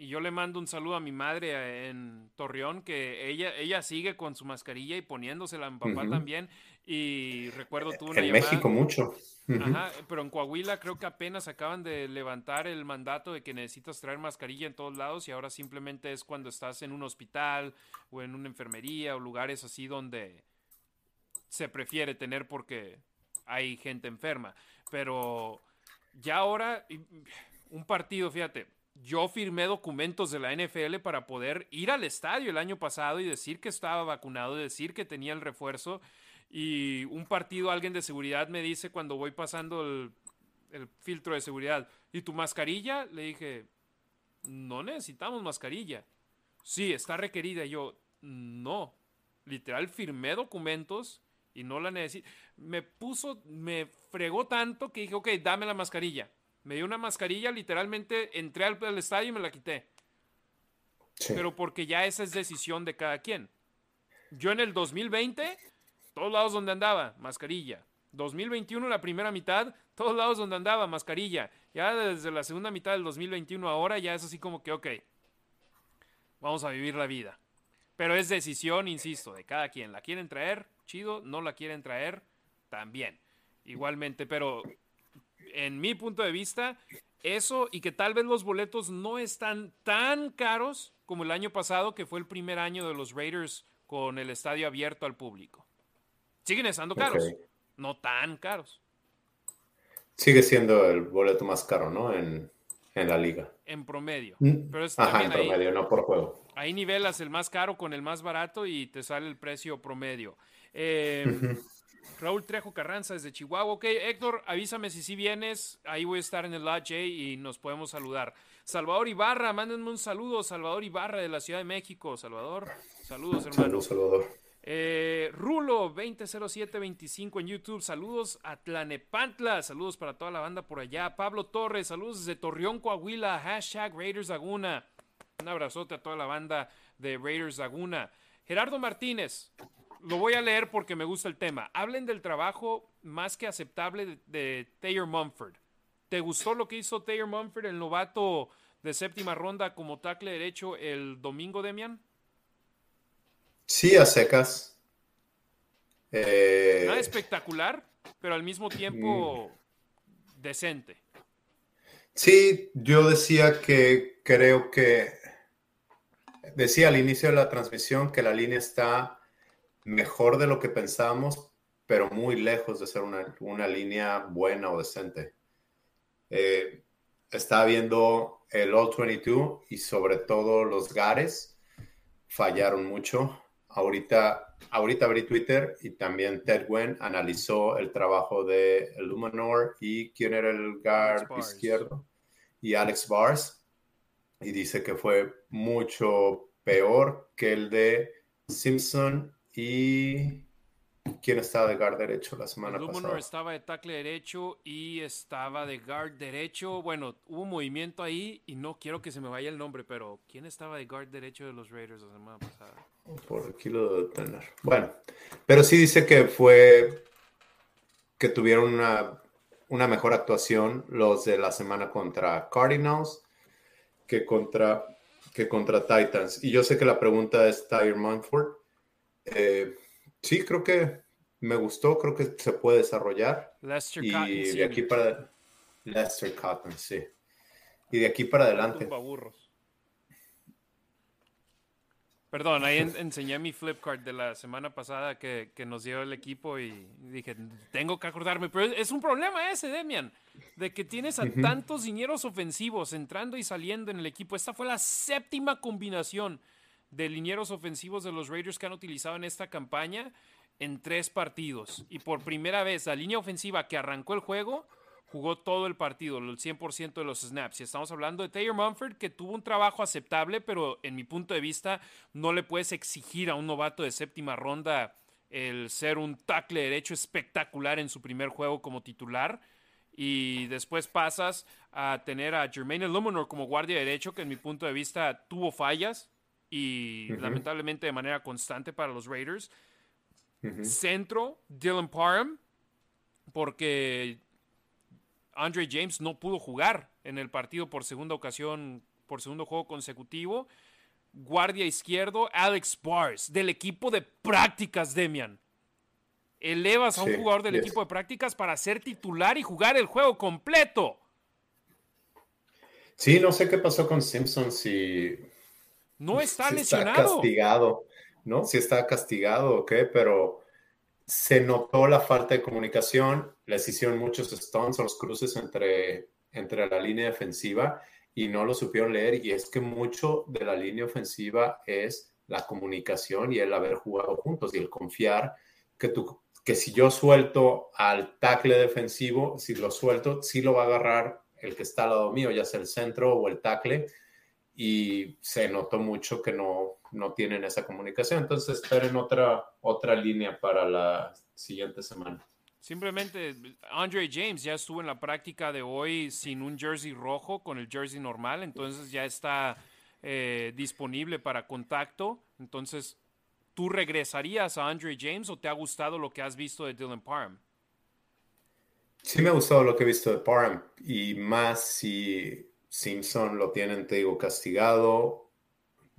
Speaker 1: Y yo le mando un saludo a mi madre en Torreón, que ella, ella sigue con su mascarilla y poniéndosela a mi papá también. Y recuerdo tú
Speaker 2: una En México mucho.
Speaker 1: Ajá, pero en Coahuila creo que apenas acaban de levantar el mandato de que necesitas traer mascarilla en todos lados y ahora simplemente es cuando estás en un hospital o en una enfermería o lugares así donde se prefiere tener porque hay gente enferma. Pero ya ahora, un partido, fíjate, yo firmé documentos de la NFL para poder ir al estadio el año pasado y decir que estaba vacunado, decir que tenía el refuerzo. Y un partido, alguien de seguridad me dice cuando voy pasando el, filtro de seguridad, ¿y tu mascarilla? Le dije, no necesitamos mascarilla. Sí, está requerida. yo, no. Literal, firmé documentos y no la necesito. Me puso, me fregó tanto que dije, ok, dame la mascarilla. Me dio una mascarilla, literalmente entré al, estadio y me la quité. Pero porque ya esa es decisión de cada quien. Yo en el 2020, todos lados donde andaba, mascarilla. 2021, la primera mitad, todos lados donde andaba, mascarilla. Ya desde la segunda mitad del 2021 ahora ya es así como que, ok, vamos a vivir la vida. Pero es decisión, insisto, de cada quien. ¿La quieren traer? Chido. ¿No la quieren traer? También. Igualmente, pero en mi punto de vista, eso y que tal vez los boletos no están tan caros como el año pasado, que fue el primer año de los Raiders con el estadio abierto al público. Siguen estando caros, no tan caros.
Speaker 2: Sigue siendo el boleto más caro, ¿no? En, la liga.
Speaker 1: En promedio.
Speaker 2: Mm. Pero Ajá, en promedio, no por juego.
Speaker 1: Ahí nivelas el más caro con el más barato y te sale el precio promedio. Eh, Raúl Trejo Carranza desde Chihuahua. Ok, Héctor, avísame si sí vienes. Ahí voy a estar en el Lodge y nos podemos saludar. Salvador Ibarra, mándenme un saludo. Salvador Ibarra de la Ciudad de México. Salvador, saludos, hermano.
Speaker 2: Saludos, Salvador.
Speaker 1: Eh, Rulo 200725 en YouTube. Saludos a Tlanepantla. Saludos para toda la banda por allá. Pablo Torres, saludos desde Torreón, Coahuila. Hashtag Raiders Laguna. Un abrazote a toda la banda de Raiders Laguna. Gerardo Martínez, lo voy a leer porque me gusta el tema. Hablen del trabajo más que aceptable de, Taylor Mumford. ¿Te gustó lo que hizo Taylor Mumford, el novato de séptima ronda como tackle derecho el domingo, Demian?
Speaker 2: Sí, a secas.
Speaker 1: Eh... Nada espectacular, pero al mismo tiempo mm. decente.
Speaker 2: Sí, yo decía que creo que decía al inicio de la transmisión que la línea está mejor de lo que pensábamos, pero muy lejos de ser una, línea buena o decente. Eh, estaba viendo el All 22 y sobre todo los Gares fallaron mucho. Ahorita, ahorita abrí Twitter y también Ted Wen analizó el trabajo de Luminor y quién era el guard izquierdo y Alex Bars. Y dice que fue mucho peor que el de Simpson ¿Y quién estaba de guard derecho la semana pasada?
Speaker 1: estaba de tackle derecho y estaba de guard derecho. Bueno, hubo un movimiento ahí y no quiero que se me vaya el nombre, pero ¿quién estaba de guard derecho de los Raiders la semana pasada?
Speaker 2: Por aquí lo de tener. Bueno, pero sí dice que fue que tuvieron una, una mejor actuación los de la semana contra Cardinals que contra, que contra Titans. Y yo sé que la pregunta es Tyre Munford. Eh, sí, creo que me gustó, creo que se puede desarrollar.
Speaker 1: Lester
Speaker 2: y
Speaker 1: Cotton,
Speaker 2: de
Speaker 1: sí.
Speaker 2: aquí para Lester Cotton, sí. Y de aquí para adelante.
Speaker 1: Perdón, ahí en- enseñé mi flip card de la semana pasada que, que nos dio el equipo y dije, tengo que acordarme. Pero es- un problema ese, Demian, de que tienes a tantos linieros ofensivos entrando y saliendo en el equipo. Esta fue la séptima combinación de linieros ofensivos de los Raiders que han utilizado en esta campaña en tres partidos. Y por primera vez, la línea ofensiva que arrancó el juego jugó todo el partido, el 100% de los snaps. Y estamos hablando de Taylor Mumford, que tuvo un trabajo aceptable, pero en mi punto de vista no le puedes exigir a un novato de séptima ronda el ser un tackle derecho espectacular en su primer juego como titular. Y después pasas a tener a Jermaine Illuminor como guardia derecho, que en mi punto de vista tuvo fallas y lamentablemente de manera constante para los Raiders. Centro, Dylan Parham, porque Andre James no pudo jugar en el partido por segunda ocasión, por segundo juego consecutivo. Guardia izquierdo, Alex Bars, del equipo de prácticas, Demian. Elevas a un
Speaker 2: Sí,
Speaker 1: jugador del
Speaker 2: yes.
Speaker 1: equipo de prácticas para ser titular y jugar el juego completo.
Speaker 2: Sí, no sé qué pasó con Simpson, si,
Speaker 1: No está
Speaker 2: si
Speaker 1: lesionado.
Speaker 2: castigado, ¿no? Si está castigado o qué, pero se notó la falta de comunicación, les hicieron muchos stunts o los cruces entre, entre la línea defensiva y no lo supieron leer y es que mucho de la línea ofensiva es la comunicación y el haber jugado juntos y el confiar que tú que si yo suelto al tackle defensivo, si lo suelto, sí lo va a agarrar el que está al lado mío, ya sea el centro o el tackle, y se notó mucho que no, no tienen esa comunicación. Entonces esperen otra, otra línea para la siguiente semana.
Speaker 1: Simplemente Andre James ya estuvo en la práctica de hoy sin un jersey rojo, con el jersey normal, entonces ya está eh, disponible para contacto. Entonces, ¿tú regresarías a Andre James o te ha gustado lo que has visto de Dylan Parham?
Speaker 2: Sí me ha gustado lo que he visto de Parham y más si Simpson lo tienen, te digo, castigado,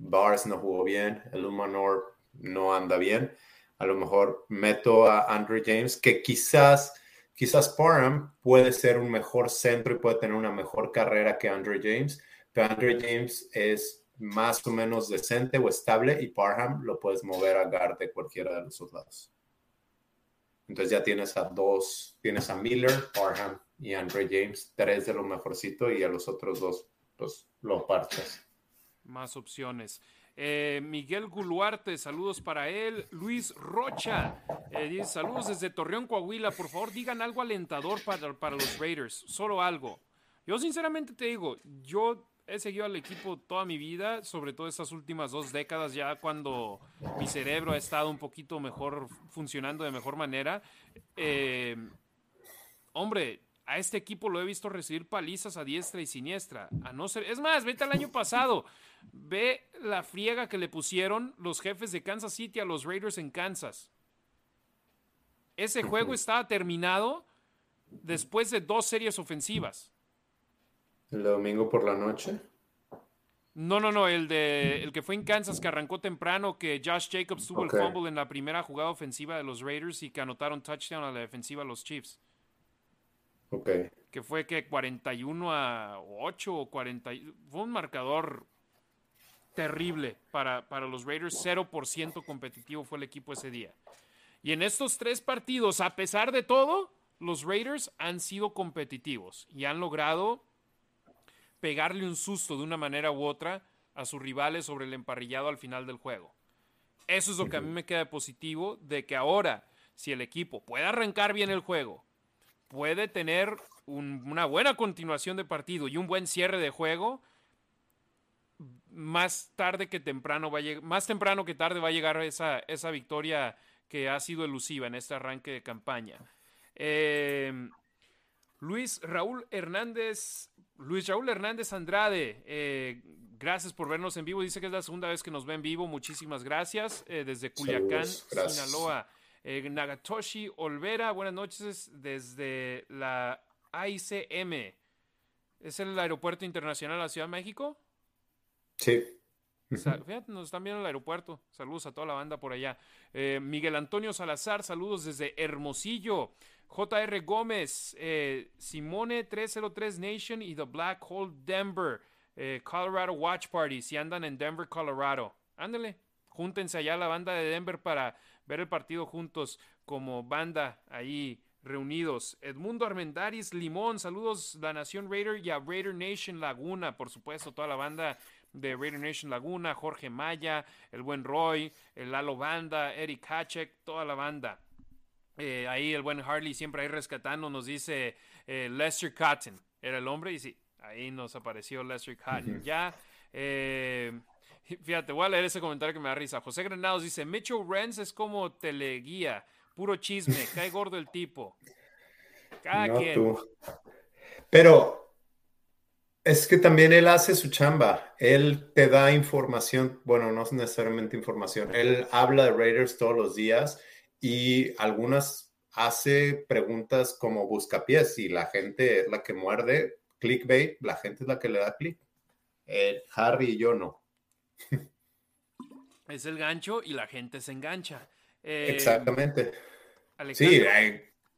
Speaker 2: Bars no jugó bien, el Humanor no anda bien. A lo mejor meto a Andrew James, que quizás, quizás Parham puede ser un mejor centro y puede tener una mejor carrera que Andrew James, pero Andrew James es más o menos decente o estable y Parham lo puedes mover a guard de cualquiera de los dos lados. Entonces ya tienes a dos, tienes a Miller, Parham y Andre James, tres de lo mejorcito y a los otros dos, pues lo partes.
Speaker 1: Más opciones. Eh, Miguel Guluarte, saludos para él. Luis Rocha, eh, dice, saludos desde Torreón, Coahuila. Por favor, digan algo alentador para, para los Raiders, solo algo. Yo sinceramente te digo, yo he seguido al equipo toda mi vida, sobre todo estas últimas dos décadas, ya cuando mi cerebro ha estado un poquito mejor, funcionando de mejor manera. Eh, hombre, a este equipo lo he visto recibir palizas a diestra y siniestra. A no ser, es más, vete al año pasado. Ve la friega que le pusieron los jefes de Kansas City a los Raiders en Kansas. Ese juego estaba terminado después de dos series ofensivas.
Speaker 2: El domingo por la noche.
Speaker 1: No, no, no, el de el que fue en Kansas que arrancó temprano, que Josh Jacobs tuvo el fumble en la primera jugada ofensiva de los Raiders y que anotaron touchdown a la defensiva de los Chiefs.
Speaker 2: Ok.
Speaker 1: que fue que 41 a 8 o 40. y- Fue un marcador terrible para, para los Raiders. 0% competitivo fue el equipo ese día. Y en estos tres partidos, a pesar de todo, los Raiders han sido competitivos y han logrado pegarle un susto de una manera u otra a sus rivales sobre el emparrillado al final del juego. Eso es lo que a mí me queda positivo, de que ahora, si el equipo puede arrancar bien el juego, puede tener un- una buena continuación de partido y un buen cierre de juego, más tarde que temprano va a lleg- más temprano que tarde va a llegar esa, esa victoria que ha sido elusiva en este arranque de campaña. Eh, Luis Raúl Hernández, Luis Raúl Hernández Andrade, eh, gracias por vernos en vivo. Dice que es la segunda vez que nos ve en vivo. Muchísimas gracias. eh, desde Culiacán,
Speaker 2: Saludos, gracias.
Speaker 1: Sinaloa. Eh, Nagatoshi Olvera, buenas noches desde la ICM. ¿Es el aeropuerto internacional de la Ciudad de México?
Speaker 2: Sí.
Speaker 1: Fíjate, nos están viendo en el aeropuerto. Saludos a toda la banda por allá. Eh, Miguel Antonio Salazar, saludos desde Hermosillo. JR Gómez, eh, Simone 303 Nation y The Black Hole Denver. Eh, Colorado Watch Party, si andan en Denver, Colorado. Ándale, júntense allá la banda de Denver para ver el partido juntos como banda ahí reunidos. Edmundo Armendaris Limón, saludos la Nación Raider y a Raider Nation Laguna, por supuesto, toda la banda de Raider Nation Laguna, Jorge Maya, el buen Roy, el Lalo Banda, Eric Hachek, toda la banda. Eh, ahí el buen Harley siempre ahí rescatando, nos dice eh, Lester Cotton, era el hombre y sí, ahí nos apareció Lester Cotton. Ya, eh, fíjate, voy a leer ese comentario que me da risa. José Granados dice, Mitchell Renz es como teleguía, puro chisme, cae gordo el tipo. Cada quien.
Speaker 2: Pero es que también él hace su chamba. Él te da información, bueno, no es necesariamente información. Él habla de Raiders todos los días y algunas hace preguntas como buscapiés y la gente es la que muerde, clickbait, la gente es la que le da click. Harry y yo no.
Speaker 1: Es el gancho y la gente se engancha.
Speaker 2: Eh, Exactamente. Sí,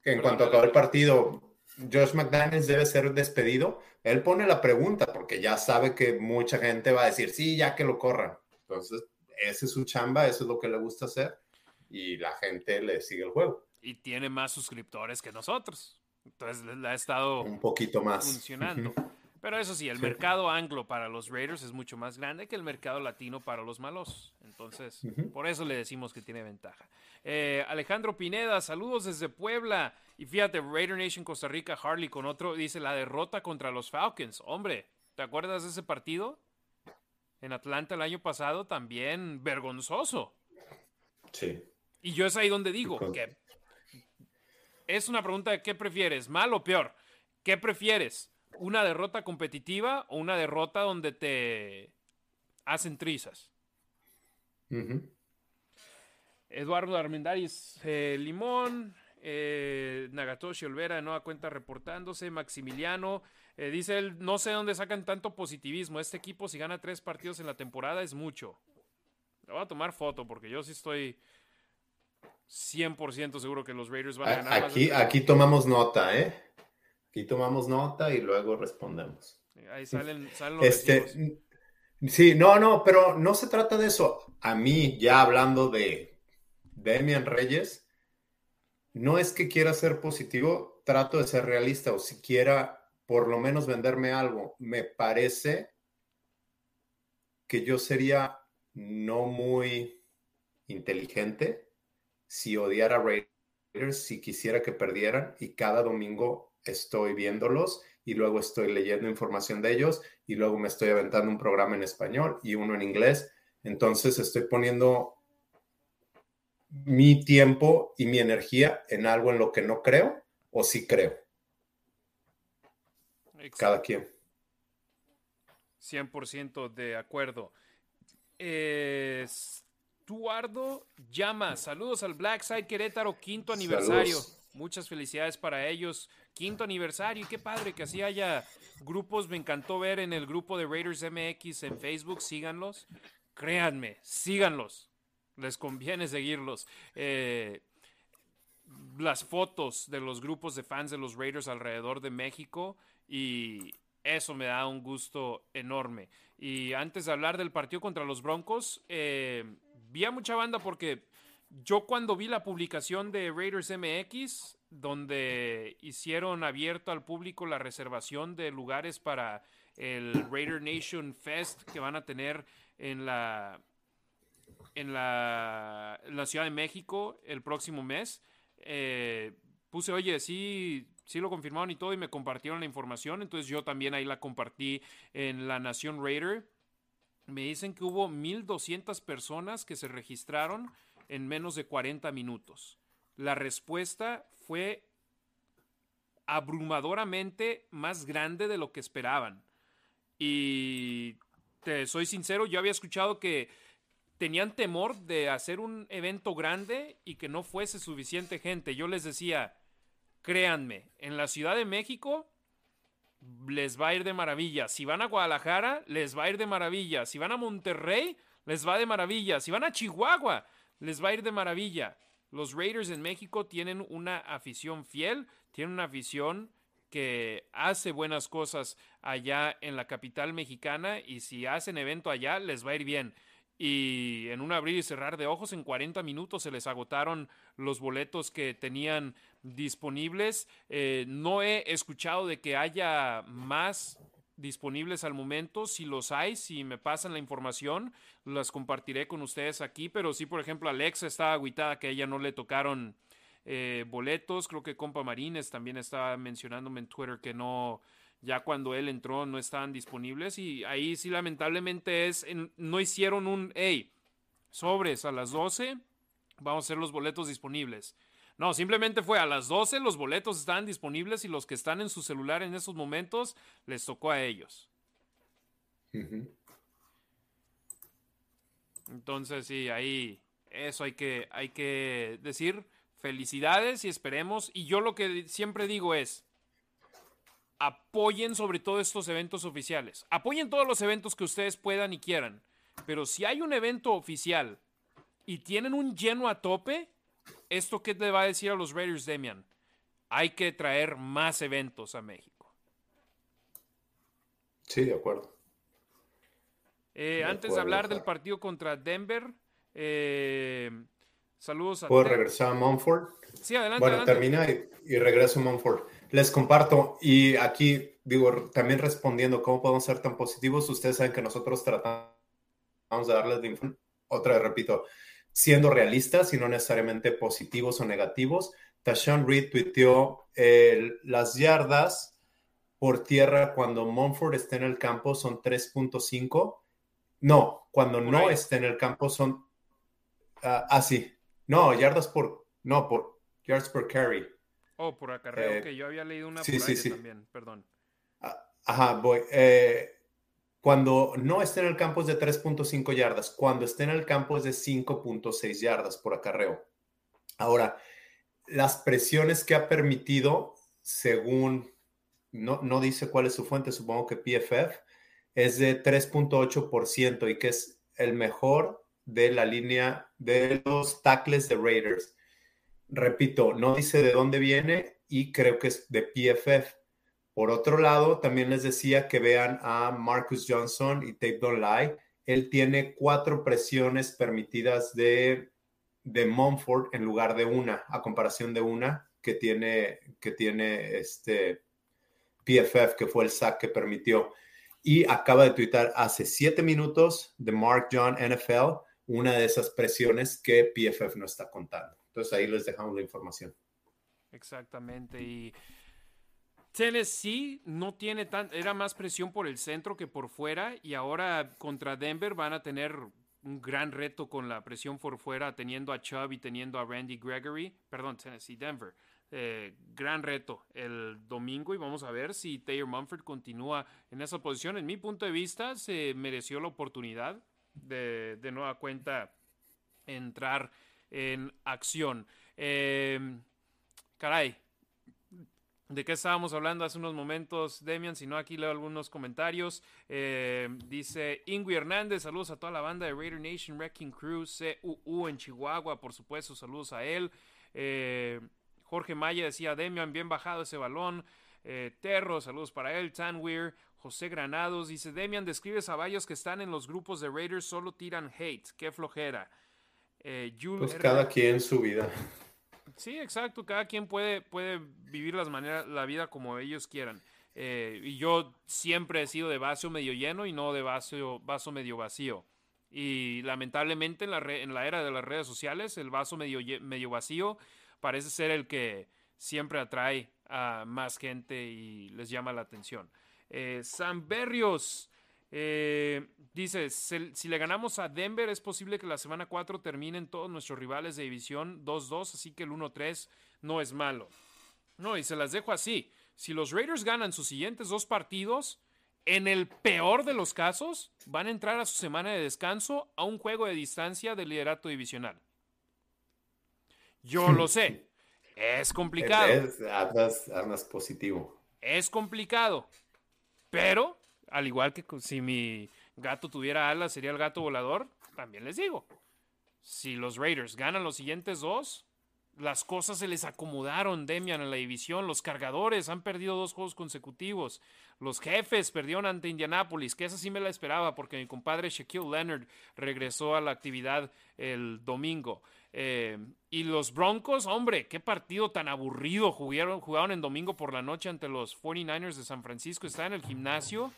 Speaker 2: en cuanto acaba el partido, Josh McDaniels debe ser despedido. Él pone la pregunta porque ya sabe que mucha gente va a decir, sí, ya que lo corran. Entonces, ese es su chamba, eso es lo que le gusta hacer y la gente le sigue el juego.
Speaker 1: Y tiene más suscriptores que nosotros. Entonces le ha estado
Speaker 2: un poquito más
Speaker 1: funcionando. Pero eso sí, el mercado anglo para los Raiders es mucho más grande que el mercado latino para los malos. Entonces, por eso le decimos que tiene ventaja. Eh, Alejandro Pineda, saludos desde Puebla. Y fíjate, Raider Nation Costa Rica, Harley con otro, dice la derrota contra los Falcons. Hombre, ¿te acuerdas de ese partido? En Atlanta el año pasado, también vergonzoso.
Speaker 2: Sí.
Speaker 1: Y yo es ahí donde digo que es una pregunta de qué prefieres, mal o peor. ¿Qué prefieres? ¿Una derrota competitiva o una derrota donde te hacen trizas? Eduardo Armendáriz eh, Limón, eh, Nagatoshi Olvera de nueva cuenta reportándose, Maximiliano, eh, dice él, no sé dónde sacan tanto positivismo, este equipo si gana tres partidos en la temporada es mucho. Le voy a tomar foto porque yo sí estoy 100% seguro que los Raiders van a ganar.
Speaker 2: Aquí, aquí tomamos nota, ¿eh? Aquí tomamos nota y luego respondemos.
Speaker 1: Ahí salen, los
Speaker 2: este, Sí, no, no, pero no se trata de eso. A mí, ya hablando de Demian Reyes, no es que quiera ser positivo, trato de ser realista o siquiera por lo menos venderme algo. Me parece que yo sería no muy inteligente si odiara Raiders, si quisiera que perdieran y cada domingo estoy viéndolos y luego estoy leyendo información de ellos y luego me estoy aventando un programa en español y uno en inglés. Entonces estoy poniendo mi tiempo y mi energía en algo en lo que no creo o sí creo. Cada quien.
Speaker 1: 100% de acuerdo. Es Tuardo Llama, saludos al Blackside Querétaro, quinto aniversario. Muchas felicidades para ellos. Quinto aniversario, qué padre que así haya grupos. Me encantó ver en el grupo de Raiders MX en Facebook. Síganlos. Créanme, síganlos. Les conviene seguirlos. Eh, las fotos de los grupos de fans de los Raiders alrededor de México y eso me da un gusto enorme. Y antes de hablar del partido contra los Broncos, eh, vi a mucha banda porque yo cuando vi la publicación de Raiders MX, donde hicieron abierto al público la reservación de lugares para el Raider Nation Fest que van a tener en la, en la, Ciudad de México el próximo mes, eh, puse, oye, sí, sí lo confirmaron y todo y me compartieron la información, entonces yo también ahí la compartí en la Nación Raider. Me dicen que hubo 1.200 personas que se registraron en menos de 40 minutos. La respuesta fue abrumadoramente más grande de lo que esperaban. Y te soy sincero, yo había escuchado que tenían temor de hacer un evento grande y que no fuese suficiente gente. Yo les decía, créanme, en la Ciudad de México les va a ir de maravilla. Si van a Guadalajara, les va a ir de maravilla. Si van a Monterrey, les va de maravilla. Si van a Chihuahua, les va a ir de maravilla. Los Raiders en México tienen una afición fiel, tienen una afición que hace buenas cosas allá en la capital mexicana y si hacen evento allá les va a ir bien. Y en un abrir y cerrar de ojos, en 40 minutos se les agotaron los boletos que tenían disponibles. Eh, no he escuchado de que haya más disponibles al momento. Si los hay, si me pasan la información, las compartiré con ustedes aquí. Pero sí, por ejemplo, Alexa está agüitada que a ella no le tocaron eh, boletos. Creo que Compa Marines también estaba mencionándome en Twitter que no, ya cuando él entró no estaban disponibles. Y ahí sí, lamentablemente es, no hicieron un, hey, sobres a las 12, vamos a hacer los boletos disponibles. No, simplemente fue a las 12, los boletos estaban disponibles y los que están en su celular en esos momentos les tocó a ellos. Entonces, sí, ahí eso hay que, hay que decir. Felicidades y esperemos. Y yo lo que siempre digo es, apoyen sobre todo estos eventos oficiales. Apoyen todos los eventos que ustedes puedan y quieran. Pero si hay un evento oficial y tienen un lleno a tope, ¿Esto qué te va a decir a los Raiders, Demian? Hay que traer más eventos a México.
Speaker 2: Sí, de acuerdo.
Speaker 1: Eh, antes de hablar del partido contra Denver, eh, saludos
Speaker 2: a. ¿Puedo regresar a Monfort?
Speaker 1: Sí, adelante.
Speaker 2: Bueno, termina y, regreso a Monfort. Les comparto, y aquí digo, también respondiendo cómo podemos ser tan positivos, ustedes saben que nosotros tratamos de darles de otra vez repito, siendo realistas y no necesariamente positivos o negativos. Tashawn Reed tuiteó las yardas por tierra cuando Monfort esté en el campo son 3.5. No, cuando no esté en el campo son ah, así. Ah, no, yardas por no por yards per carry.
Speaker 1: Oh, por acarreo, que eh, yo había leído una por sí, también, perdón.
Speaker 2: Ah, ajá, voy. Eh, cuando no esté en el campo es de 3.5 yardas. Cuando esté en el campo es de 5.6 yardas por acarreo. Ahora, las presiones que ha permitido, según, no, no dice cuál es su fuente, supongo que PFF, es de 3.8% y que es el mejor de la línea de los tackles de Raiders. Repito, no dice de dónde viene y creo que es de PFF. Por otro lado, también les decía que vean a Marcus Johnson y Tate Don't Él tiene cuatro presiones permitidas de, de Monfort en lugar de una, a comparación de una que tiene, que tiene este PFF, que fue el sack que permitió. Y acaba de tuitar hace siete minutos de Mark John NFL, una de esas presiones que PFF no está contando. Entonces ahí les dejamos la información.
Speaker 1: Exactamente. Y Tennessee no tiene tan, era más presión por el centro que por fuera y ahora contra Denver van a tener un gran reto con la presión por fuera, teniendo a Chubb y teniendo a Randy Gregory, perdón, Tennessee, Denver. Eh, gran reto el domingo y vamos a ver si Taylor Mumford continúa en esa posición. En mi punto de vista, se mereció la oportunidad de, de nueva cuenta entrar en acción. Eh, caray, ¿De qué estábamos hablando hace unos momentos, Demian? Si no, aquí leo algunos comentarios. Eh, dice Ingui Hernández, saludos a toda la banda de Raider Nation Wrecking Crew, CUU en Chihuahua, por supuesto, saludos a él. Eh, Jorge Maya decía, Demian, bien bajado ese balón. Eh, Terro, saludos para él. Tanweir, José Granados, dice, Demian, describe a varios que están en los grupos de Raiders, solo tiran hate, qué flojera.
Speaker 2: pues cada quien su vida.
Speaker 1: Sí, exacto. Cada quien puede, puede vivir las maneras, la vida como ellos quieran. Eh, y yo siempre he sido de vaso medio lleno y no de vaso, vaso medio vacío. Y lamentablemente en la, en la era de las redes sociales, el vaso medio, medio vacío parece ser el que siempre atrae a más gente y les llama la atención. Eh, San Berrios eh, dice, si le ganamos a Denver es posible que la semana 4 terminen todos nuestros rivales de división 2-2, así que el 1-3 no es malo. No, y se las dejo así. Si los Raiders ganan sus siguientes dos partidos, en el peor de los casos, van a entrar a su semana de descanso a un juego de distancia del liderato divisional. Yo lo sé. Es complicado.
Speaker 2: Es, positivo.
Speaker 1: Es complicado. Pero, al igual que si mi gato tuviera alas, sería el gato volador, también les digo. Si los Raiders ganan los siguientes dos, las cosas se les acomodaron, Demian, en la división. Los cargadores han perdido dos juegos consecutivos. Los jefes perdieron ante Indianapolis, que esa sí me la esperaba porque mi compadre Shaquille Leonard regresó a la actividad el domingo. Eh, y los Broncos, hombre, qué partido tan aburrido jugaron, jugaron en domingo por la noche ante los 49ers de San Francisco. Estaba en el gimnasio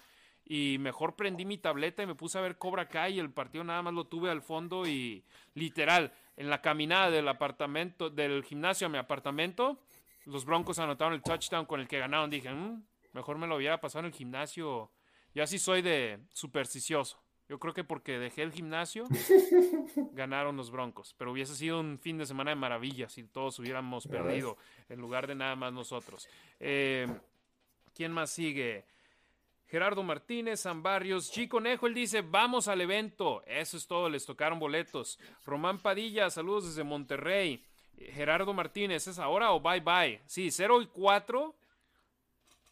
Speaker 1: y mejor prendí mi tableta y me puse a ver Cobra Kai y el partido nada más lo tuve al fondo y literal, en la caminada del apartamento, del gimnasio a mi apartamento, los Broncos anotaron el touchdown con el que ganaron. Dije, mm, mejor me lo hubiera pasado en el gimnasio. Yo así soy de supersticioso. Yo creo que porque dejé el gimnasio, ganaron los Broncos. Pero hubiese sido un fin de semana de maravilla si todos hubiéramos perdido en lugar de nada más nosotros. Eh, ¿Quién más sigue? Gerardo Martínez, San Barrios, Chico Nejo, él dice, vamos al evento. Eso es todo, les tocaron boletos. Román Padilla, saludos desde Monterrey. Gerardo Martínez, ¿es ahora o bye bye? Sí, 0 y 4.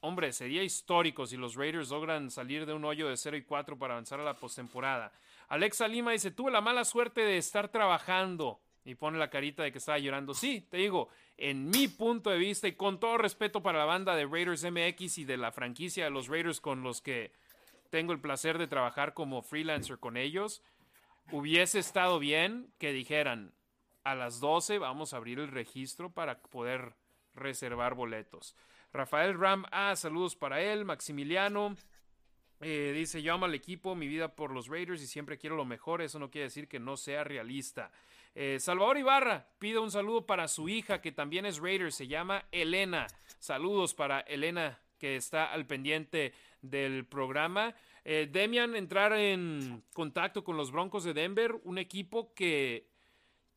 Speaker 1: Hombre, sería histórico si los Raiders logran salir de un hoyo de 0 y 4 para avanzar a la postemporada. Alexa Lima dice, tuve la mala suerte de estar trabajando. Y pone la carita de que estaba llorando. Sí, te digo, en mi punto de vista y con todo respeto para la banda de Raiders MX y de la franquicia de los Raiders con los que tengo el placer de trabajar como freelancer con ellos, hubiese estado bien que dijeran a las 12 vamos a abrir el registro para poder reservar boletos. Rafael Ram, ah, saludos para él. Maximiliano eh, dice: Yo amo al equipo, mi vida por los Raiders y siempre quiero lo mejor. Eso no quiere decir que no sea realista. Eh, Salvador Ibarra pide un saludo para su hija, que también es Raider, se llama Elena. Saludos para Elena, que está al pendiente del programa. Eh, Demian, entrar en contacto con los Broncos de Denver, un equipo que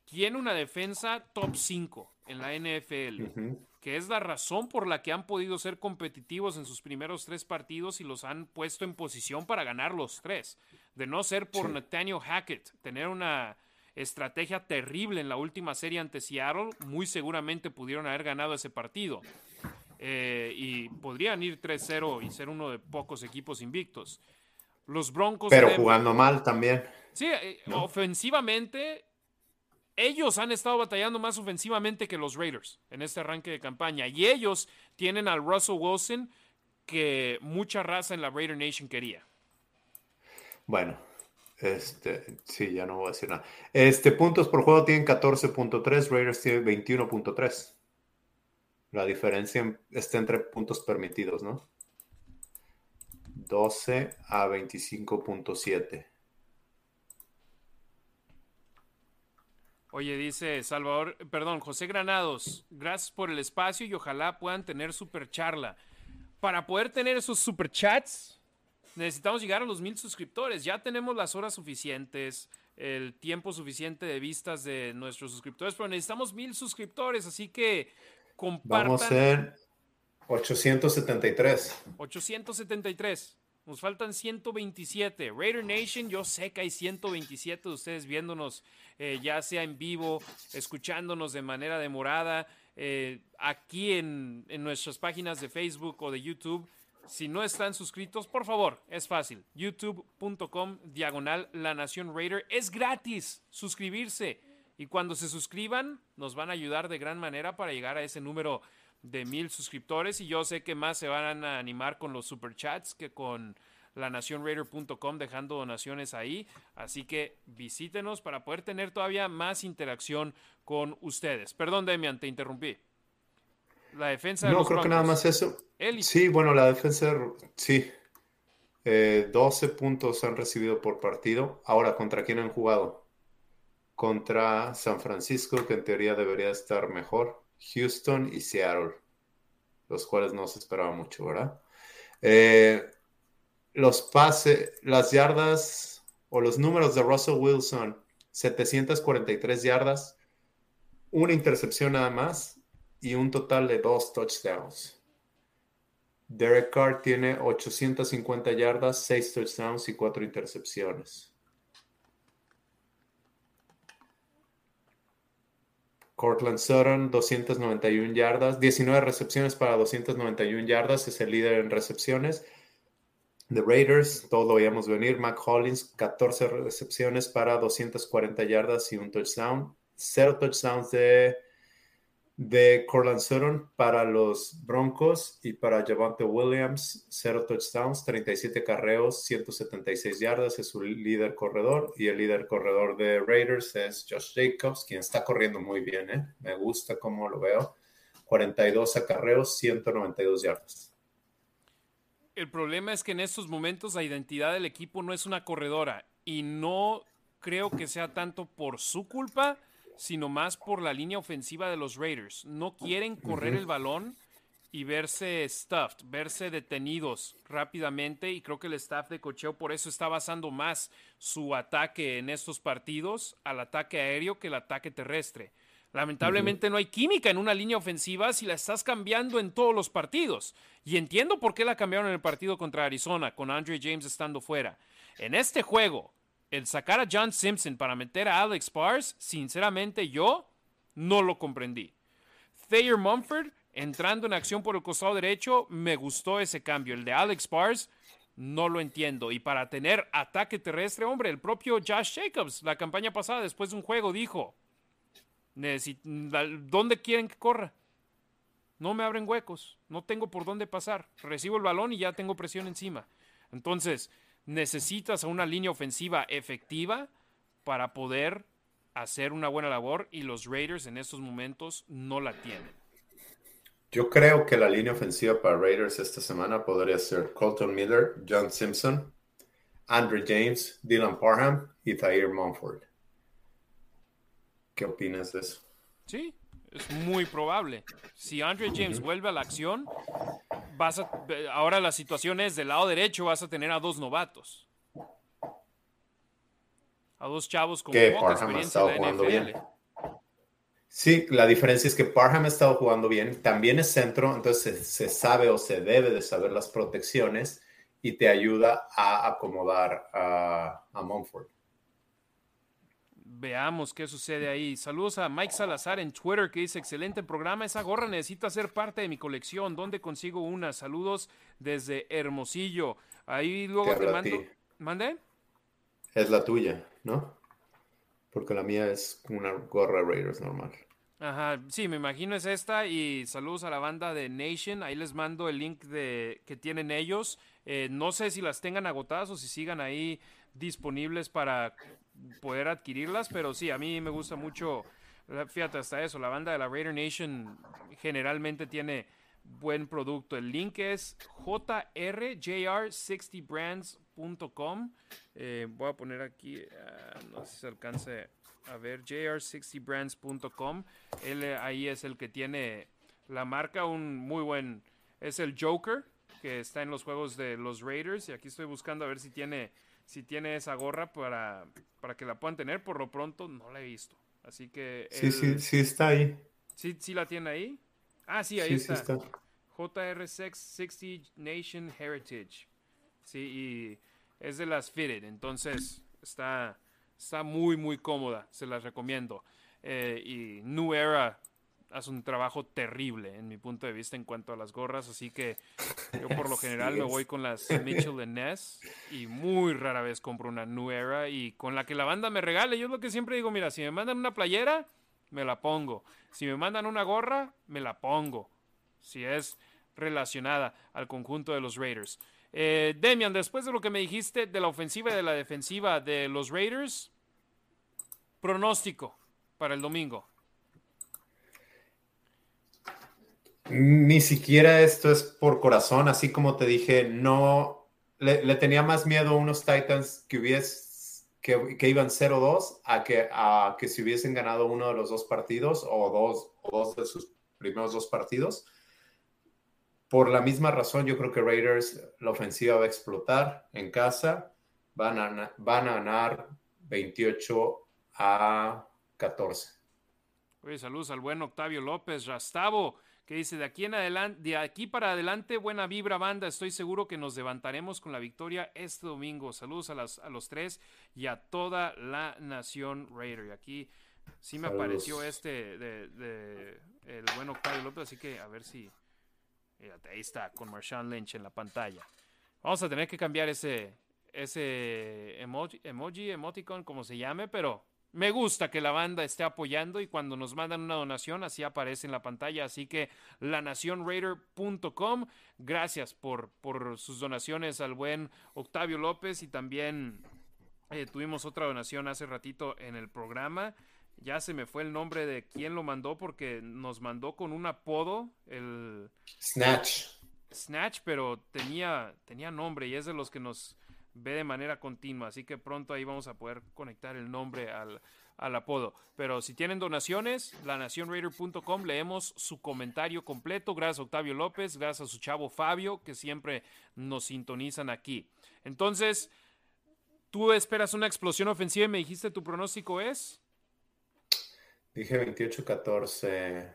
Speaker 1: tiene una defensa top 5 en la NFL, que es la razón por la que han podido ser competitivos en sus primeros tres partidos y los han puesto en posición para ganar los tres. De no ser por Nathaniel Hackett, tener una estrategia terrible en la última serie ante Seattle, muy seguramente pudieron haber ganado ese partido. Eh, y podrían ir 3-0 y ser uno de pocos equipos invictos. Los Broncos.
Speaker 2: Pero jugando mal también.
Speaker 1: Sí, eh, ofensivamente, ellos han estado batallando más ofensivamente que los Raiders en este arranque de campaña. Y ellos tienen al Russell Wilson que mucha raza en la Raider Nation quería.
Speaker 2: Bueno, este, sí, ya no voy a decir nada. Este, puntos por juego tienen 14.3, Raiders tiene 21.3. La diferencia está entre puntos permitidos, ¿no? 12 a 25.7.
Speaker 1: Oye, dice Salvador, perdón, José Granados, gracias por el espacio y ojalá puedan tener super charla. Para poder tener esos super chats, necesitamos llegar a los mil suscriptores. Ya tenemos las horas suficientes, el tiempo suficiente de vistas de nuestros suscriptores, pero necesitamos mil suscriptores, así que compartan.
Speaker 2: Vamos a ser 873.
Speaker 1: 873. Nos faltan 127. Raider Nation, yo sé que hay 127 de ustedes viéndonos, eh, ya sea en vivo, escuchándonos de manera demorada, eh, aquí en, en nuestras páginas de Facebook o de YouTube. Si no están suscritos, por favor, es fácil. youtube.com diagonal La Nación Raider. Es gratis suscribirse. Y cuando se suscriban, nos van a ayudar de gran manera para llegar a ese número de mil suscriptores. Y yo sé que más se van a animar con los superchats que con lanacionraider.com dejando donaciones ahí. Así que visítenos para poder tener todavía más interacción con ustedes. Perdón, Demian, te interrumpí. La defensa de
Speaker 2: No, creo que nada más eso. Sí, bueno, la defensa, sí. 12 eh, puntos han recibido por partido. Ahora, ¿contra quién han jugado? Contra San Francisco, que en teoría debería estar mejor. Houston y Seattle, los cuales no se esperaba mucho, ¿verdad? Eh, los pases, las yardas o los números de Russell Wilson, 743 yardas, una intercepción nada más y un total de dos touchdowns. Derek Carr tiene 850 yardas, 6 touchdowns y 4 intercepciones. Cortland Sutton, 291 yardas, 19 recepciones para 291 yardas, es el líder en recepciones. The Raiders, todo lo veíamos venir. Mac Hollins, 14 recepciones para 240 yardas y un touchdown. Cero touchdowns de de Corland Sutton para los Broncos y para Javante Williams, cero touchdowns, 37 carreos, 176 yardas, es su líder corredor y el líder corredor de Raiders es Josh Jacobs, quien está corriendo muy bien, ¿eh? me gusta cómo lo veo, 42 acarreos, 192 yardas.
Speaker 1: El problema es que en estos momentos la identidad del equipo no es una corredora y no creo que sea tanto por su culpa, sino más por la línea ofensiva de los Raiders. No quieren correr el balón y verse stuffed, verse detenidos rápidamente y creo que el staff de cocheo por eso está basando más su ataque en estos partidos al ataque aéreo que el ataque terrestre. Lamentablemente no hay química en una línea ofensiva si la estás cambiando en todos los partidos. Y entiendo por qué la cambiaron en el partido contra Arizona, con Andre James estando fuera. En este juego, el sacar a John Simpson para meter a Alex Bars, sinceramente yo no lo comprendí. Thayer Mumford entrando en acción por el costado derecho, me gustó ese cambio. El de Alex Bars no lo entiendo. Y para tener ataque terrestre, hombre, el propio Josh Jacobs, la campaña pasada, después de un juego, dijo, ¿dónde quieren que corra? No me abren huecos, no tengo por dónde pasar. Recibo el balón y ya tengo presión encima. Entonces, necesitas a una línea ofensiva efectiva para poder hacer una buena labor y los Raiders en estos momentos no la tienen.
Speaker 2: Yo creo que la línea ofensiva para Raiders esta semana podría ser Colton Miller, John Simpson, Andrew James, Dylan Parham y Thayer Mumford. ¿Qué opinas de eso?
Speaker 1: Sí, es muy probable. Si Andrew James vuelve a la acción, vas ahora la situación es del lado derecho vas a tener a dos novatos. A dos chavos con poca experiencia en la NFL. Bien.
Speaker 2: Sí, la diferencia es que Parham ha estado jugando bien, también es centro, entonces se, sabe o se debe de saber las protecciones y te ayuda a acomodar a, a.
Speaker 1: Veamos qué sucede ahí. Saludos a Mike Salazar en Twitter que dice, excelente programa, esa gorra necesita ser parte de mi colección. ¿Dónde consigo una? Saludos desde Hermosillo. Ahí luego te mando... ¿Mande?
Speaker 2: Es la tuya, ¿no? Porque la mía es una gorra Raiders normal.
Speaker 1: Ajá, sí, me imagino es esta y saludos a la banda de Nation, ahí les mando el link de que tienen ellos. Eh, no sé si las tengan agotadas o si sigan ahí disponibles para poder adquirirlas, pero sí, a mí me gusta mucho, fíjate hasta eso, la banda de la Raider Nation generalmente tiene buen producto. El link es jrjr60brands.com. Eh, voy a poner aquí, ah, no sé si se alcance a ver, jr60brands.com. Él eh, ahí es el que tiene la marca, un muy buen, es el Joker que está en los juegos de los Raiders y aquí estoy buscando a ver si tiene si tiene esa gorra para, para que la puedan tener. Por lo pronto no la he visto. Así que...
Speaker 2: Sí, sí, sí está ahí.
Speaker 1: ¿Sí, ¿Sí la tiene ahí? Ah, sí, ahí está. Sí JR60 Nation Heritage. Sí, y es de las Fitted. Entonces está, está muy, muy cómoda. Se las recomiendo. Eh, y New Era hace un trabajo terrible en mi punto de vista en cuanto a las gorras, así que yo por lo general me voy con las Mitchell Ness y muy rara vez compro una New Era y con la que la banda me regale, yo es lo que siempre digo, mira, si me mandan una playera, me la pongo, si me mandan una gorra, me la pongo, si es relacionada al conjunto de los Raiders. Eh, Demian, después de lo que me dijiste de la ofensiva y de la defensiva de los Raiders, pronóstico para el domingo.
Speaker 2: Ni siquiera esto es por corazón, así como te dije, no le, tenía más miedo a unos Titans que, hubies, que, que iban 0-2 a que, a que si hubiesen ganado uno de los dos partidos o dos, o dos de sus primeros dos partidos. Por la misma razón, yo creo que Raiders, la ofensiva va a explotar en casa, van a, van a ganar 28 a 14.
Speaker 1: Oye, saludos al buen Octavio López, Rastavo que dice, de aquí, en adelante, de aquí para adelante, buena vibra banda, estoy seguro que nos levantaremos con la victoria este domingo. Saludos a, a los tres y a toda la nación Raider. Y aquí sí me apareció este de, el buen Octavio López, así que a ver si... ahí está, con Marshawn Lynch en la pantalla. Vamos a tener que cambiar ese, ese emoji, emoji, emoticon, como se llame, pero me gusta que la banda esté apoyando y cuando nos mandan una donación así aparece en la pantalla. Así que lanacionraider.com, gracias por, por sus donaciones al buen Octavio López y también eh, tuvimos otra donación hace ratito en el programa. Ya se me fue el nombre de quién lo mandó porque nos mandó con un apodo, el...
Speaker 2: Snatch.
Speaker 1: Snatch, pero tenía, tenía nombre y es de los que nos ve de manera continua, así que pronto ahí vamos a poder conectar el nombre al, apodo. Pero si tienen donaciones, lanacionraider.com, leemos su comentario completo. Gracias a Octavio López, gracias a su chavo Fabio, que siempre nos sintonizan aquí. Entonces, tú esperas una explosión ofensiva y me dijiste tu pronóstico es.
Speaker 2: Dije 28-14.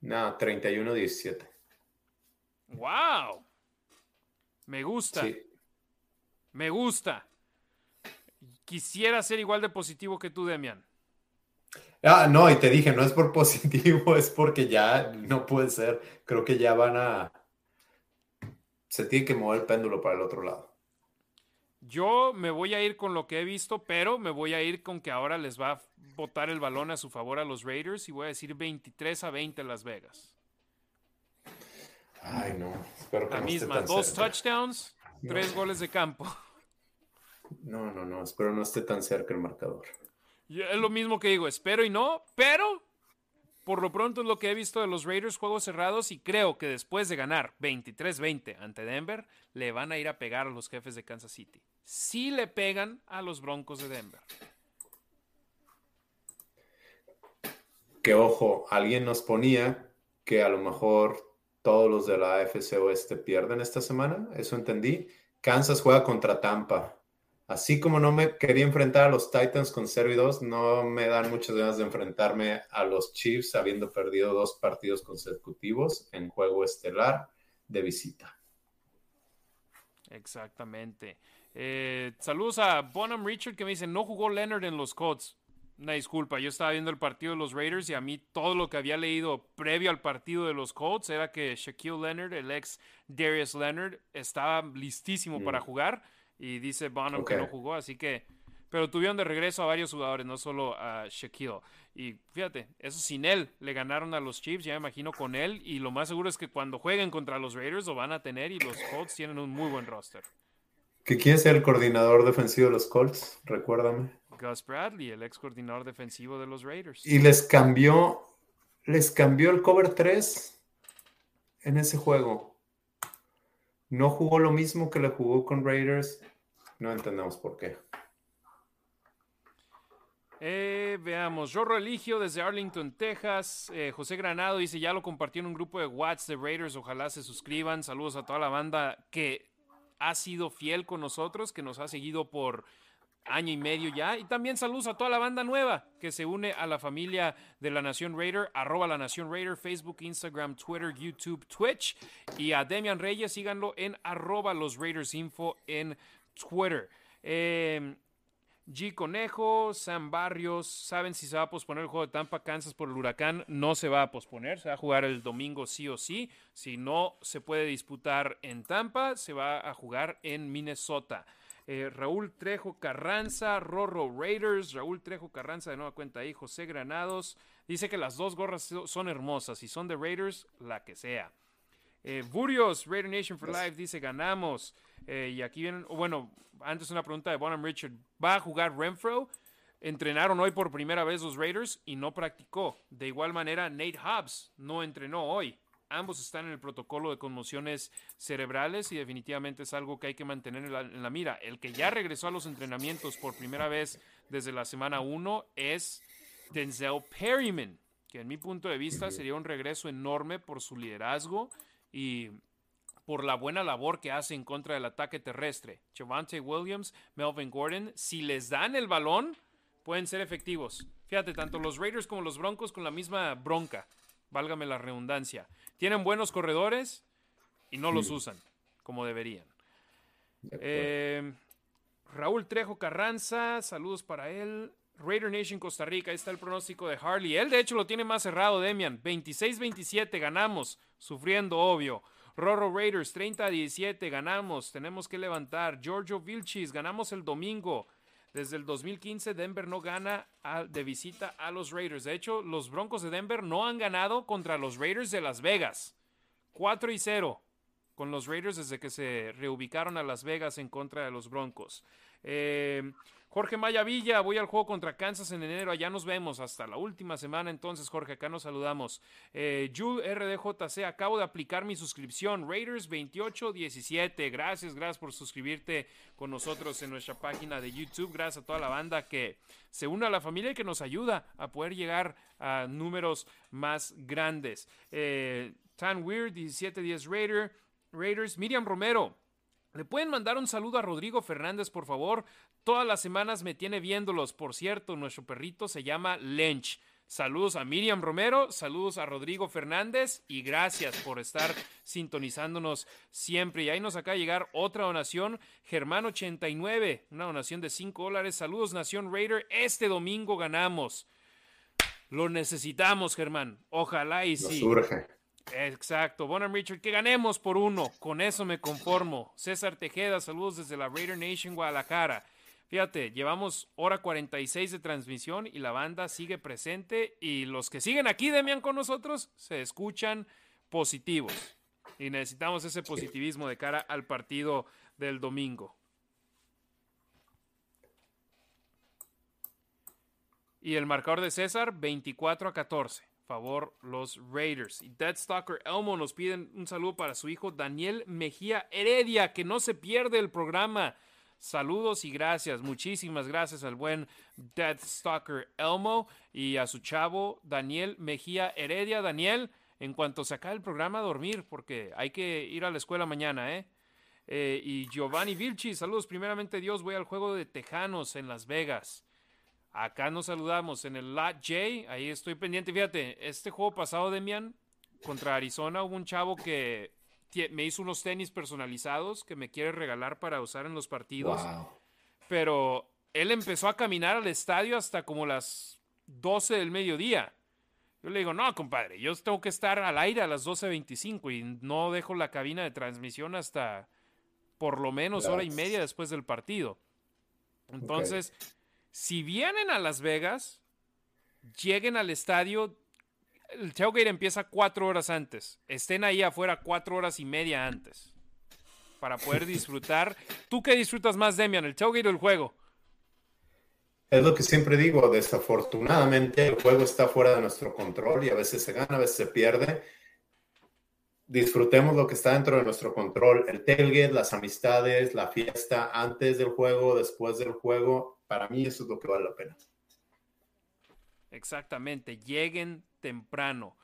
Speaker 2: No, 31-17.
Speaker 1: ¡Wow! Me gusta. Me gusta. Quisiera ser igual de positivo que tú, Demian.
Speaker 2: Ah, no, y te dije, no es por positivo, es porque ya no puede ser. Creo que ya van a. Se tiene que mover el péndulo para el otro lado.
Speaker 1: Yo me voy a ir con lo que he visto, pero me voy a ir con que ahora les va a botar el balón a su favor a los Raiders y voy a decir 23 a 20 Las Vegas.
Speaker 2: Ay, no. Espero que
Speaker 1: La misma, dos touchdowns, tres goles de campo.
Speaker 2: No, no, no, espero no esté tan cerca el marcador.
Speaker 1: es lo mismo que digo, espero y no, pero por lo pronto es lo que he visto de los Raiders juegos cerrados y creo que después de ganar 23-20 ante Denver, le van a ir a pegar a los jefes de Kansas City. Si le pegan a los Broncos de Denver.
Speaker 2: Que ojo, alguien nos ponía que a lo mejor todos los de la AFC Oeste pierden esta semana, eso entendí. Kansas juega contra Tampa. Así como no me quería enfrentar a los Titans con 0 y 2, no me dan muchas ganas de enfrentarme a los Chiefs habiendo perdido dos partidos consecutivos en juego estelar de visita.
Speaker 1: Exactamente. Eh, saludos a Bonham Richard que me dice, no jugó Leonard en los Colts. Una disculpa, yo estaba viendo el partido de los Raiders y a mí todo lo que había leído previo al partido de los Colts era que Shaquille Leonard, el ex Darius Leonard, estaba listísimo para mm. jugar y dice Bonham que no jugó, así que. Pero tuvieron de regreso a varios jugadores, no solo a Shaquille. Y fíjate, eso sin él le ganaron a los Chiefs, ya me imagino con él. Y lo más seguro es que cuando jueguen contra los Raiders lo van a tener y los Colts tienen un muy buen roster.
Speaker 2: ¿Qué quiere ser el coordinador defensivo de los Colts? Recuérdame.
Speaker 1: Gus Bradley, el ex coordinador defensivo de los Raiders.
Speaker 2: Y les cambió, les cambió el cover 3 en ese juego no jugó lo mismo que le jugó con Raiders. No entendemos por qué.
Speaker 1: Eh, veamos, yo Religio desde Arlington, Texas. Eh, José Granado dice, ya lo compartió en un grupo de Whats de Raiders, ojalá se suscriban. Saludos a toda la banda que ha sido fiel con nosotros, que nos ha seguido por año y medio ya. Y también saludos a toda la banda nueva que se une a la familia de la Nación Raider, arroba la Nación Raider, Facebook, Instagram, Twitter, YouTube, Twitch. Y a Demian Reyes, síganlo en arroba los Raiders Info en Twitter. Em, G Conejo, Sam Barrios, ¿saben si se va a posponer el juego de Tampa, Kansas por el huracán? No se va a posponer, se va a jugar el domingo sí o sí. Si no se puede disputar en Tampa, se va a jugar en Minnesota. Eh, Raúl Trejo Carranza, Rorro Raiders, Raúl Trejo Carranza de nueva cuenta ahí, José Granados, dice que las dos gorras son hermosas, si son de Raiders, la que sea. Eh, Burios, Raider Nation for Life, dice ganamos. Eh, y aquí vienen, bueno, antes una pregunta de Bonham Richard, ¿va a jugar Renfro? Entrenaron hoy por primera vez los Raiders y no practicó. De igual manera, Nate Hobbs no entrenó hoy. Ambos están en el protocolo de conmociones cerebrales y definitivamente es algo que hay que mantener en la, mira. El que ya regresó a los entrenamientos por primera vez desde la semana 1 es Denzel Perryman, que en mi punto de vista sería un regreso enorme por su liderazgo y por la buena labor que hace en contra del ataque terrestre. Javante Williams, Melvin Gordon, si les dan el balón, pueden ser efectivos. Fíjate, tanto los Raiders como los Broncos con la misma bronca válgame la redundancia. Tienen buenos corredores y no los usan como deberían. Eh, Raúl Trejo Carranza, saludos para él. Raider Nation Costa Rica, ahí está el pronóstico de Harley. Él de hecho lo tiene más cerrado, Demian. 26-27, ganamos, sufriendo, obvio. Roro Raiders, 30-17, ganamos, tenemos que levantar. Giorgio Vilchis, ganamos el domingo. Desde el 2015 Denver no gana de visita a los Raiders. De hecho, los Broncos de Denver no han ganado contra los Raiders de Las Vegas. 4 y 0 con los Raiders desde que se reubicaron a Las Vegas en contra de los Broncos. Eh, Jorge Maya Villa, voy al juego contra Kansas en enero. Allá nos vemos hasta la última semana. Entonces, Jorge, acá nos saludamos. Eh, RDJC, acabo de aplicar mi suscripción. Raiders 2817. Gracias, gracias por suscribirte con nosotros en nuestra página de YouTube. Gracias a toda la banda que se une a la familia y que nos ayuda a poder llegar a números más grandes. Eh, Tan Weird, 1710 Raider, Raiders. Miriam Romero. ¿Le pueden mandar un saludo a Rodrigo Fernández, por favor? Todas las semanas me tiene viéndolos. Por cierto, nuestro perrito se llama Lench. Saludos a Miriam Romero, saludos a Rodrigo Fernández y gracias por estar sintonizándonos siempre. Y ahí nos acaba de llegar otra donación, Germán89, una donación de 5 dólares. Saludos Nación Raider, este domingo ganamos. Lo necesitamos, Germán. Ojalá y sí. Exacto. Bonham Richard, que ganemos por uno. Con eso me conformo. César Tejeda, saludos desde la Raider Nation Guadalajara. Fíjate, llevamos hora 46 de transmisión y la banda sigue presente y los que siguen aquí, Demian, con nosotros, se escuchan positivos. Y necesitamos ese positivismo de cara al partido del domingo. Y el marcador de César, 24 a 14 favor los Raiders. Y Deadstalker Elmo nos piden un saludo para su hijo Daniel Mejía Heredia, que no se pierde el programa. Saludos y gracias, muchísimas gracias al buen Deathstalker Elmo y a su chavo Daniel Mejía Heredia. Daniel, en cuanto se acabe el programa, a dormir, porque hay que ir a la escuela mañana, ¿eh? eh y Giovanni Vilchi, saludos primeramente Dios, voy al juego de Tejanos en Las Vegas. Acá nos saludamos en el Lot J. Ahí estoy pendiente. Fíjate, este juego pasado, Demian, contra Arizona, hubo un chavo que me hizo unos tenis personalizados que me quiere regalar para usar en los partidos. Pero él empezó a caminar al estadio hasta como las 12 del mediodía. Yo le digo, no, compadre, yo tengo que estar al aire a las 12.25 y no dejo la cabina de transmisión hasta por lo menos hora y media después del partido. Entonces, si vienen a Las Vegas, lleguen al estadio. El tailgate empieza cuatro horas antes. Estén ahí afuera cuatro horas y media antes. Para poder disfrutar. ¿Tú qué disfrutas más, Demian? ¿El tailgate o el juego?
Speaker 2: Es lo que siempre digo. Desafortunadamente, el juego está fuera de nuestro control y a veces se gana, a veces se pierde disfrutemos lo que está dentro de nuestro control, el tailgate, las amistades, la fiesta antes del juego, después del juego, para mí eso es lo que vale la pena.
Speaker 1: Exactamente, lleguen temprano,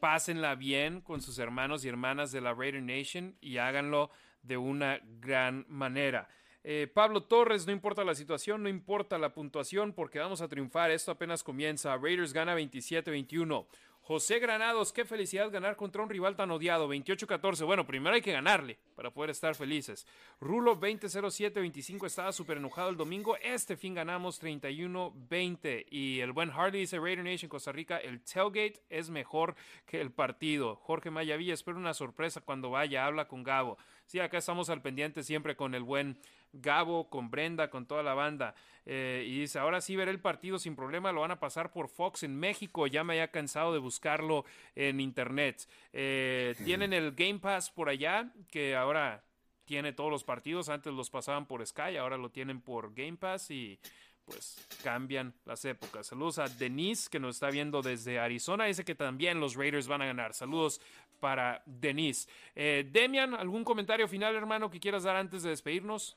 Speaker 1: pásenla bien con sus hermanos y hermanas de la Raider Nation y háganlo de una gran manera. Eh, Pablo Torres, no importa la situación, no importa la puntuación, porque vamos a triunfar. Esto apenas comienza. Raiders gana 27-21. José Granados, qué felicidad ganar contra un rival tan odiado, 28-14. Bueno, primero hay que ganarle para poder estar felices. Rulo 20-07-25 estaba súper enojado el domingo. Este fin ganamos 31-20. Y el buen Hardy dice Raider Nation Costa Rica, el tailgate es mejor que el partido. Jorge Mayavilla, espero una sorpresa cuando vaya, habla con Gabo. Sí, acá estamos al pendiente siempre con el buen Gabo, con Brenda, con toda la banda. Eh, y dice, ahora sí veré el partido sin problema, lo van a pasar por Fox en México, ya me había cansado de buscarlo en internet. Eh, tienen el Game Pass por allá, que ahora tiene todos los partidos, antes los pasaban por Sky, ahora lo tienen por Game Pass y pues cambian las épocas. Saludos a Denise que nos está viendo desde Arizona. Dice que también los Raiders van a ganar. Saludos para Denise. Eh, Demian, ¿algún comentario final, hermano, que quieras dar antes de despedirnos?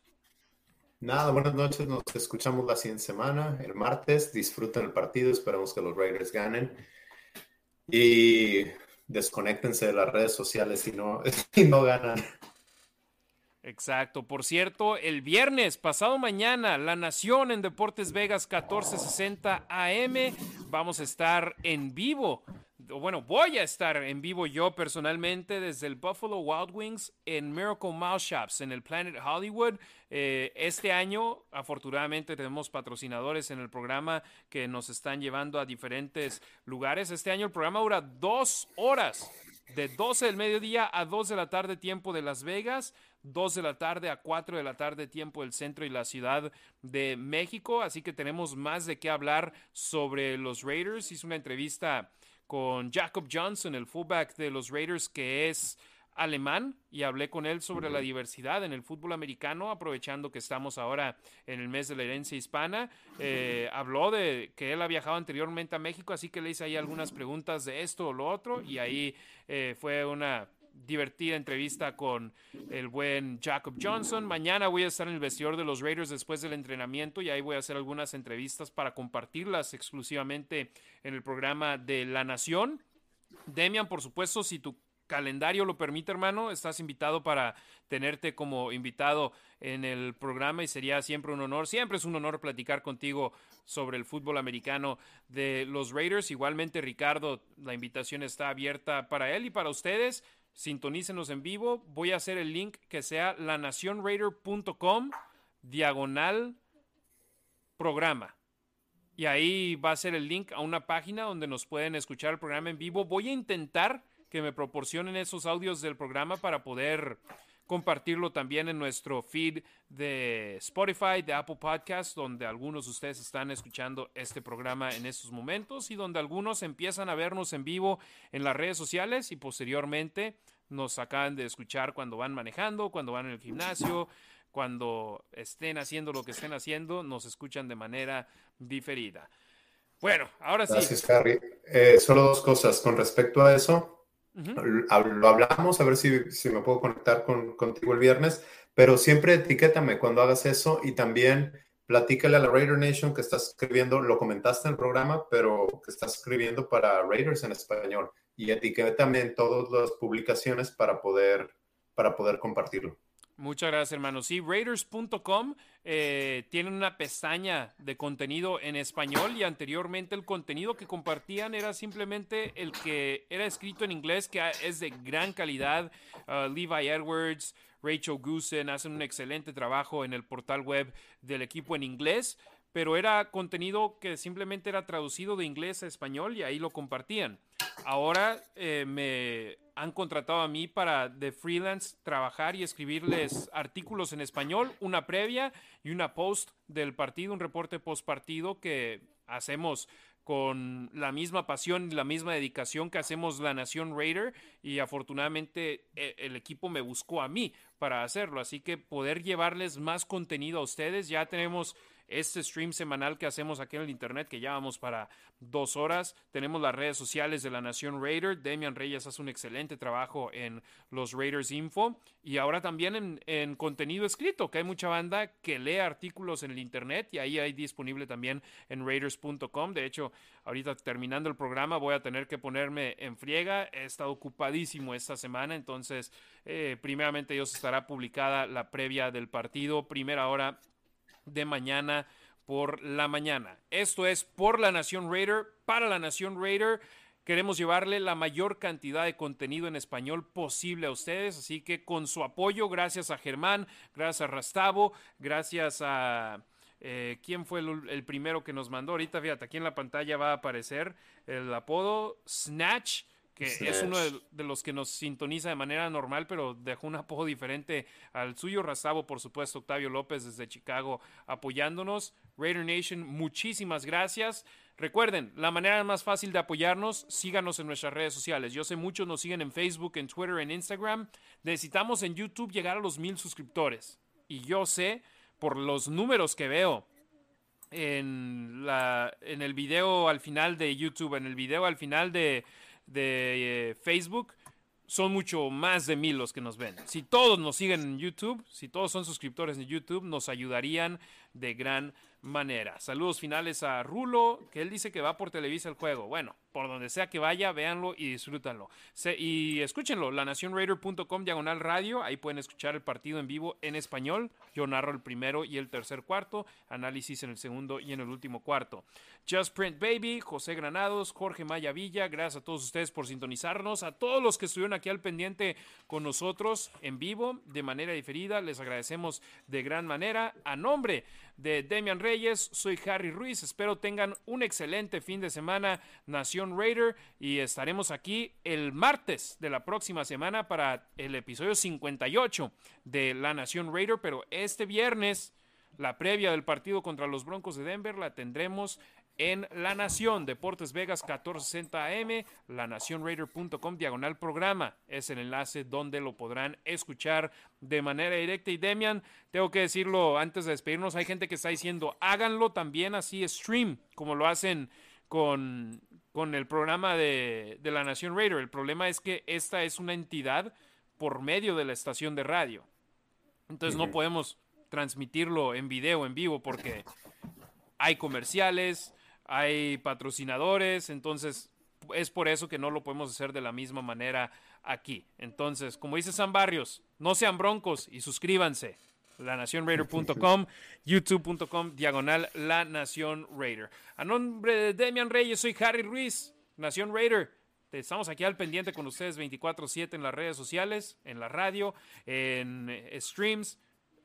Speaker 2: Nada, buenas noches. Nos escuchamos la siguiente semana, el martes. Disfruten el partido. Esperamos que los Raiders ganen. Y desconéctense de las redes sociales si no, si no ganan.
Speaker 1: Exacto. Por cierto, el viernes, pasado mañana, La Nación en Deportes Vegas 1460 AM. Vamos a estar en vivo bueno, voy a estar en vivo yo personalmente desde el Buffalo Wild Wings en Miracle Mouse Shops en el Planet Hollywood. Eh, este año, afortunadamente, tenemos patrocinadores en el programa que nos están llevando a diferentes lugares. Este año el programa dura dos horas, de 12 del mediodía a 2 de la tarde, tiempo de Las Vegas. 2 de la tarde a 4 de la tarde, tiempo del centro y la ciudad de México. Así que tenemos más de qué hablar sobre los Raiders. Hice una entrevista con Jacob Johnson, el fullback de los Raiders, que es alemán, y hablé con él sobre la diversidad en el fútbol americano, aprovechando que estamos ahora en el mes de la herencia hispana. Eh, habló de que él ha viajado anteriormente a México, así que le hice ahí algunas preguntas de esto o lo otro, y ahí eh, fue una divertida entrevista con el buen Jacob Johnson. Mañana voy a estar en el vestidor de los Raiders después del entrenamiento y ahí voy a hacer algunas entrevistas para compartirlas exclusivamente en el programa de La Nación. Demian, por supuesto, si tu calendario lo permite, hermano, estás invitado para tenerte como invitado en el programa y sería siempre un honor, siempre es un honor platicar contigo sobre el fútbol americano de los Raiders. Igualmente, Ricardo, la invitación está abierta para él y para ustedes sintonícenos en vivo. Voy a hacer el link que sea lanacionraider.com diagonal programa. Y ahí va a ser el link a una página donde nos pueden escuchar el programa en vivo. Voy a intentar que me proporcionen esos audios del programa para poder compartirlo también en nuestro feed de Spotify, de Apple Podcasts, donde algunos de ustedes están escuchando este programa en estos momentos y donde algunos empiezan a vernos en vivo en las redes sociales y posteriormente nos acaban de escuchar cuando van manejando, cuando van en el gimnasio, cuando estén haciendo lo que estén haciendo, nos escuchan de manera diferida. Bueno, ahora sí.
Speaker 2: Gracias, Harry. Eh, solo dos cosas con respecto a eso lo hablamos, a ver si, si me puedo conectar con, contigo el viernes, pero siempre etiquétame cuando hagas eso y también platícale a la Raider Nation que estás escribiendo, lo comentaste en el programa, pero que estás escribiendo para Raiders en español y etiquétame en todas las publicaciones para poder, para poder compartirlo.
Speaker 1: Muchas gracias, hermano. Sí, Raiders.com eh, tiene una pestaña de contenido en español y anteriormente el contenido que compartían era simplemente el que era escrito en inglés, que es de gran calidad. Uh, Levi Edwards, Rachel Goosen hacen un excelente trabajo en el portal web del equipo en inglés, pero era contenido que simplemente era traducido de inglés a español y ahí lo compartían. Ahora eh, me han contratado a mí para de freelance trabajar y escribirles artículos en español, una previa y una post del partido, un reporte post partido que hacemos con la misma pasión y la misma dedicación que hacemos la Nación Raider y afortunadamente e, el equipo me buscó a mí para hacerlo, así que poder llevarles más contenido a ustedes, ya tenemos este stream semanal que hacemos aquí en el internet, que ya vamos para dos horas. Tenemos las redes sociales de la Nación Raider. Demian Reyes hace un excelente trabajo en los Raiders Info. Y ahora también en, en, contenido escrito, que hay mucha banda que lee artículos en el internet y ahí hay disponible también en raiders.com. De hecho, ahorita terminando el programa voy a tener que ponerme en friega. He estado ocupadísimo esta semana, entonces eh, primeramente Dios estará publicada la previa del partido, primera hora de mañana por la mañana. Esto es por la Nación Raider, para la Nación Raider. Queremos llevarle la mayor cantidad de contenido en español posible a ustedes, así que con su apoyo, gracias a Germán, gracias a Rastavo, gracias a... Eh, ¿Quién fue el, el, primero que nos mandó? Ahorita, fíjate, aquí en la pantalla va a aparecer el apodo Snatch que es uno de, los que nos sintoniza de manera normal, pero dejó un apodo diferente al suyo. Razabo, por supuesto, Octavio López desde Chicago apoyándonos. Raider Nation, muchísimas gracias. Recuerden, la manera más fácil de apoyarnos, síganos en nuestras redes sociales. Yo sé muchos nos siguen en Facebook, en Twitter, en Instagram. Necesitamos en YouTube llegar a los mil suscriptores. Y yo sé, por los números que veo en, la, en el video al final de YouTube, en el video al final de de eh, Facebook, son mucho más de mil los que nos ven. Si todos nos siguen en YouTube, si todos son suscriptores en YouTube, nos ayudarían de gran manera. Saludos finales a Rulo, que él dice que va por Televisa el juego. Bueno, por donde sea que vaya, véanlo y disfrútanlo. y escúchenlo, lanacionraider.com diagonal radio, ahí pueden escuchar el partido en vivo en español. Yo narro el primero y el tercer cuarto, análisis en el segundo y en el último cuarto. Just Print Baby, José Granados, Jorge Maya Villa, gracias a todos ustedes por sintonizarnos, a todos los que estuvieron aquí al pendiente con nosotros en vivo de manera diferida, les agradecemos de gran manera. A nombre de Demian Reyes. Soy Harry Ruiz. Espero tengan un excelente fin de semana, Nación Raider. Y estaremos aquí el martes de la próxima semana para el episodio 58 de La Nación Raider. Pero este viernes, la previa del partido contra los Broncos de Denver la tendremos en La Nación, Deportes Vegas 1460 AM, lanacionraider.com, diagonal programa. Es el enlace donde lo podrán escuchar de manera directa. Y Demian, tengo que decirlo antes de despedirnos, hay gente que está diciendo, háganlo también así stream, como lo hacen con, con el programa de, de La Nación Raider. El problema es que esta es una entidad por medio de la estación de radio. Entonces no podemos transmitirlo en video, en vivo, porque hay comerciales, hay patrocinadores, entonces es por eso que no lo podemos hacer de la misma manera aquí. Entonces, como dice San Barrios, no sean broncos y suscríbanse. LaNaciónRaider.com, youtube.com, diagonal La Nación Raider. A nombre de Demian Reyes, soy Harry Ruiz, Nación Raider. Estamos aquí al pendiente con ustedes 24/7 en las redes sociales, en la radio, en streams.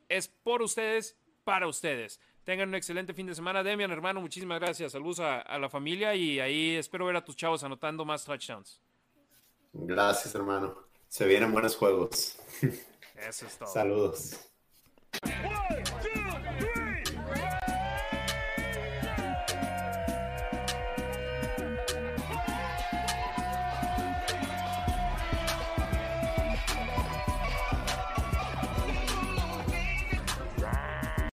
Speaker 1: Es por ustedes, para ustedes. Tengan un excelente fin de semana. Demian, hermano, muchísimas gracias. Saludos a, la familia y ahí espero ver a tus chavos anotando más touchdowns.
Speaker 2: Gracias, hermano. Se vienen buenos juegos.
Speaker 1: Eso es todo.
Speaker 2: Saludos.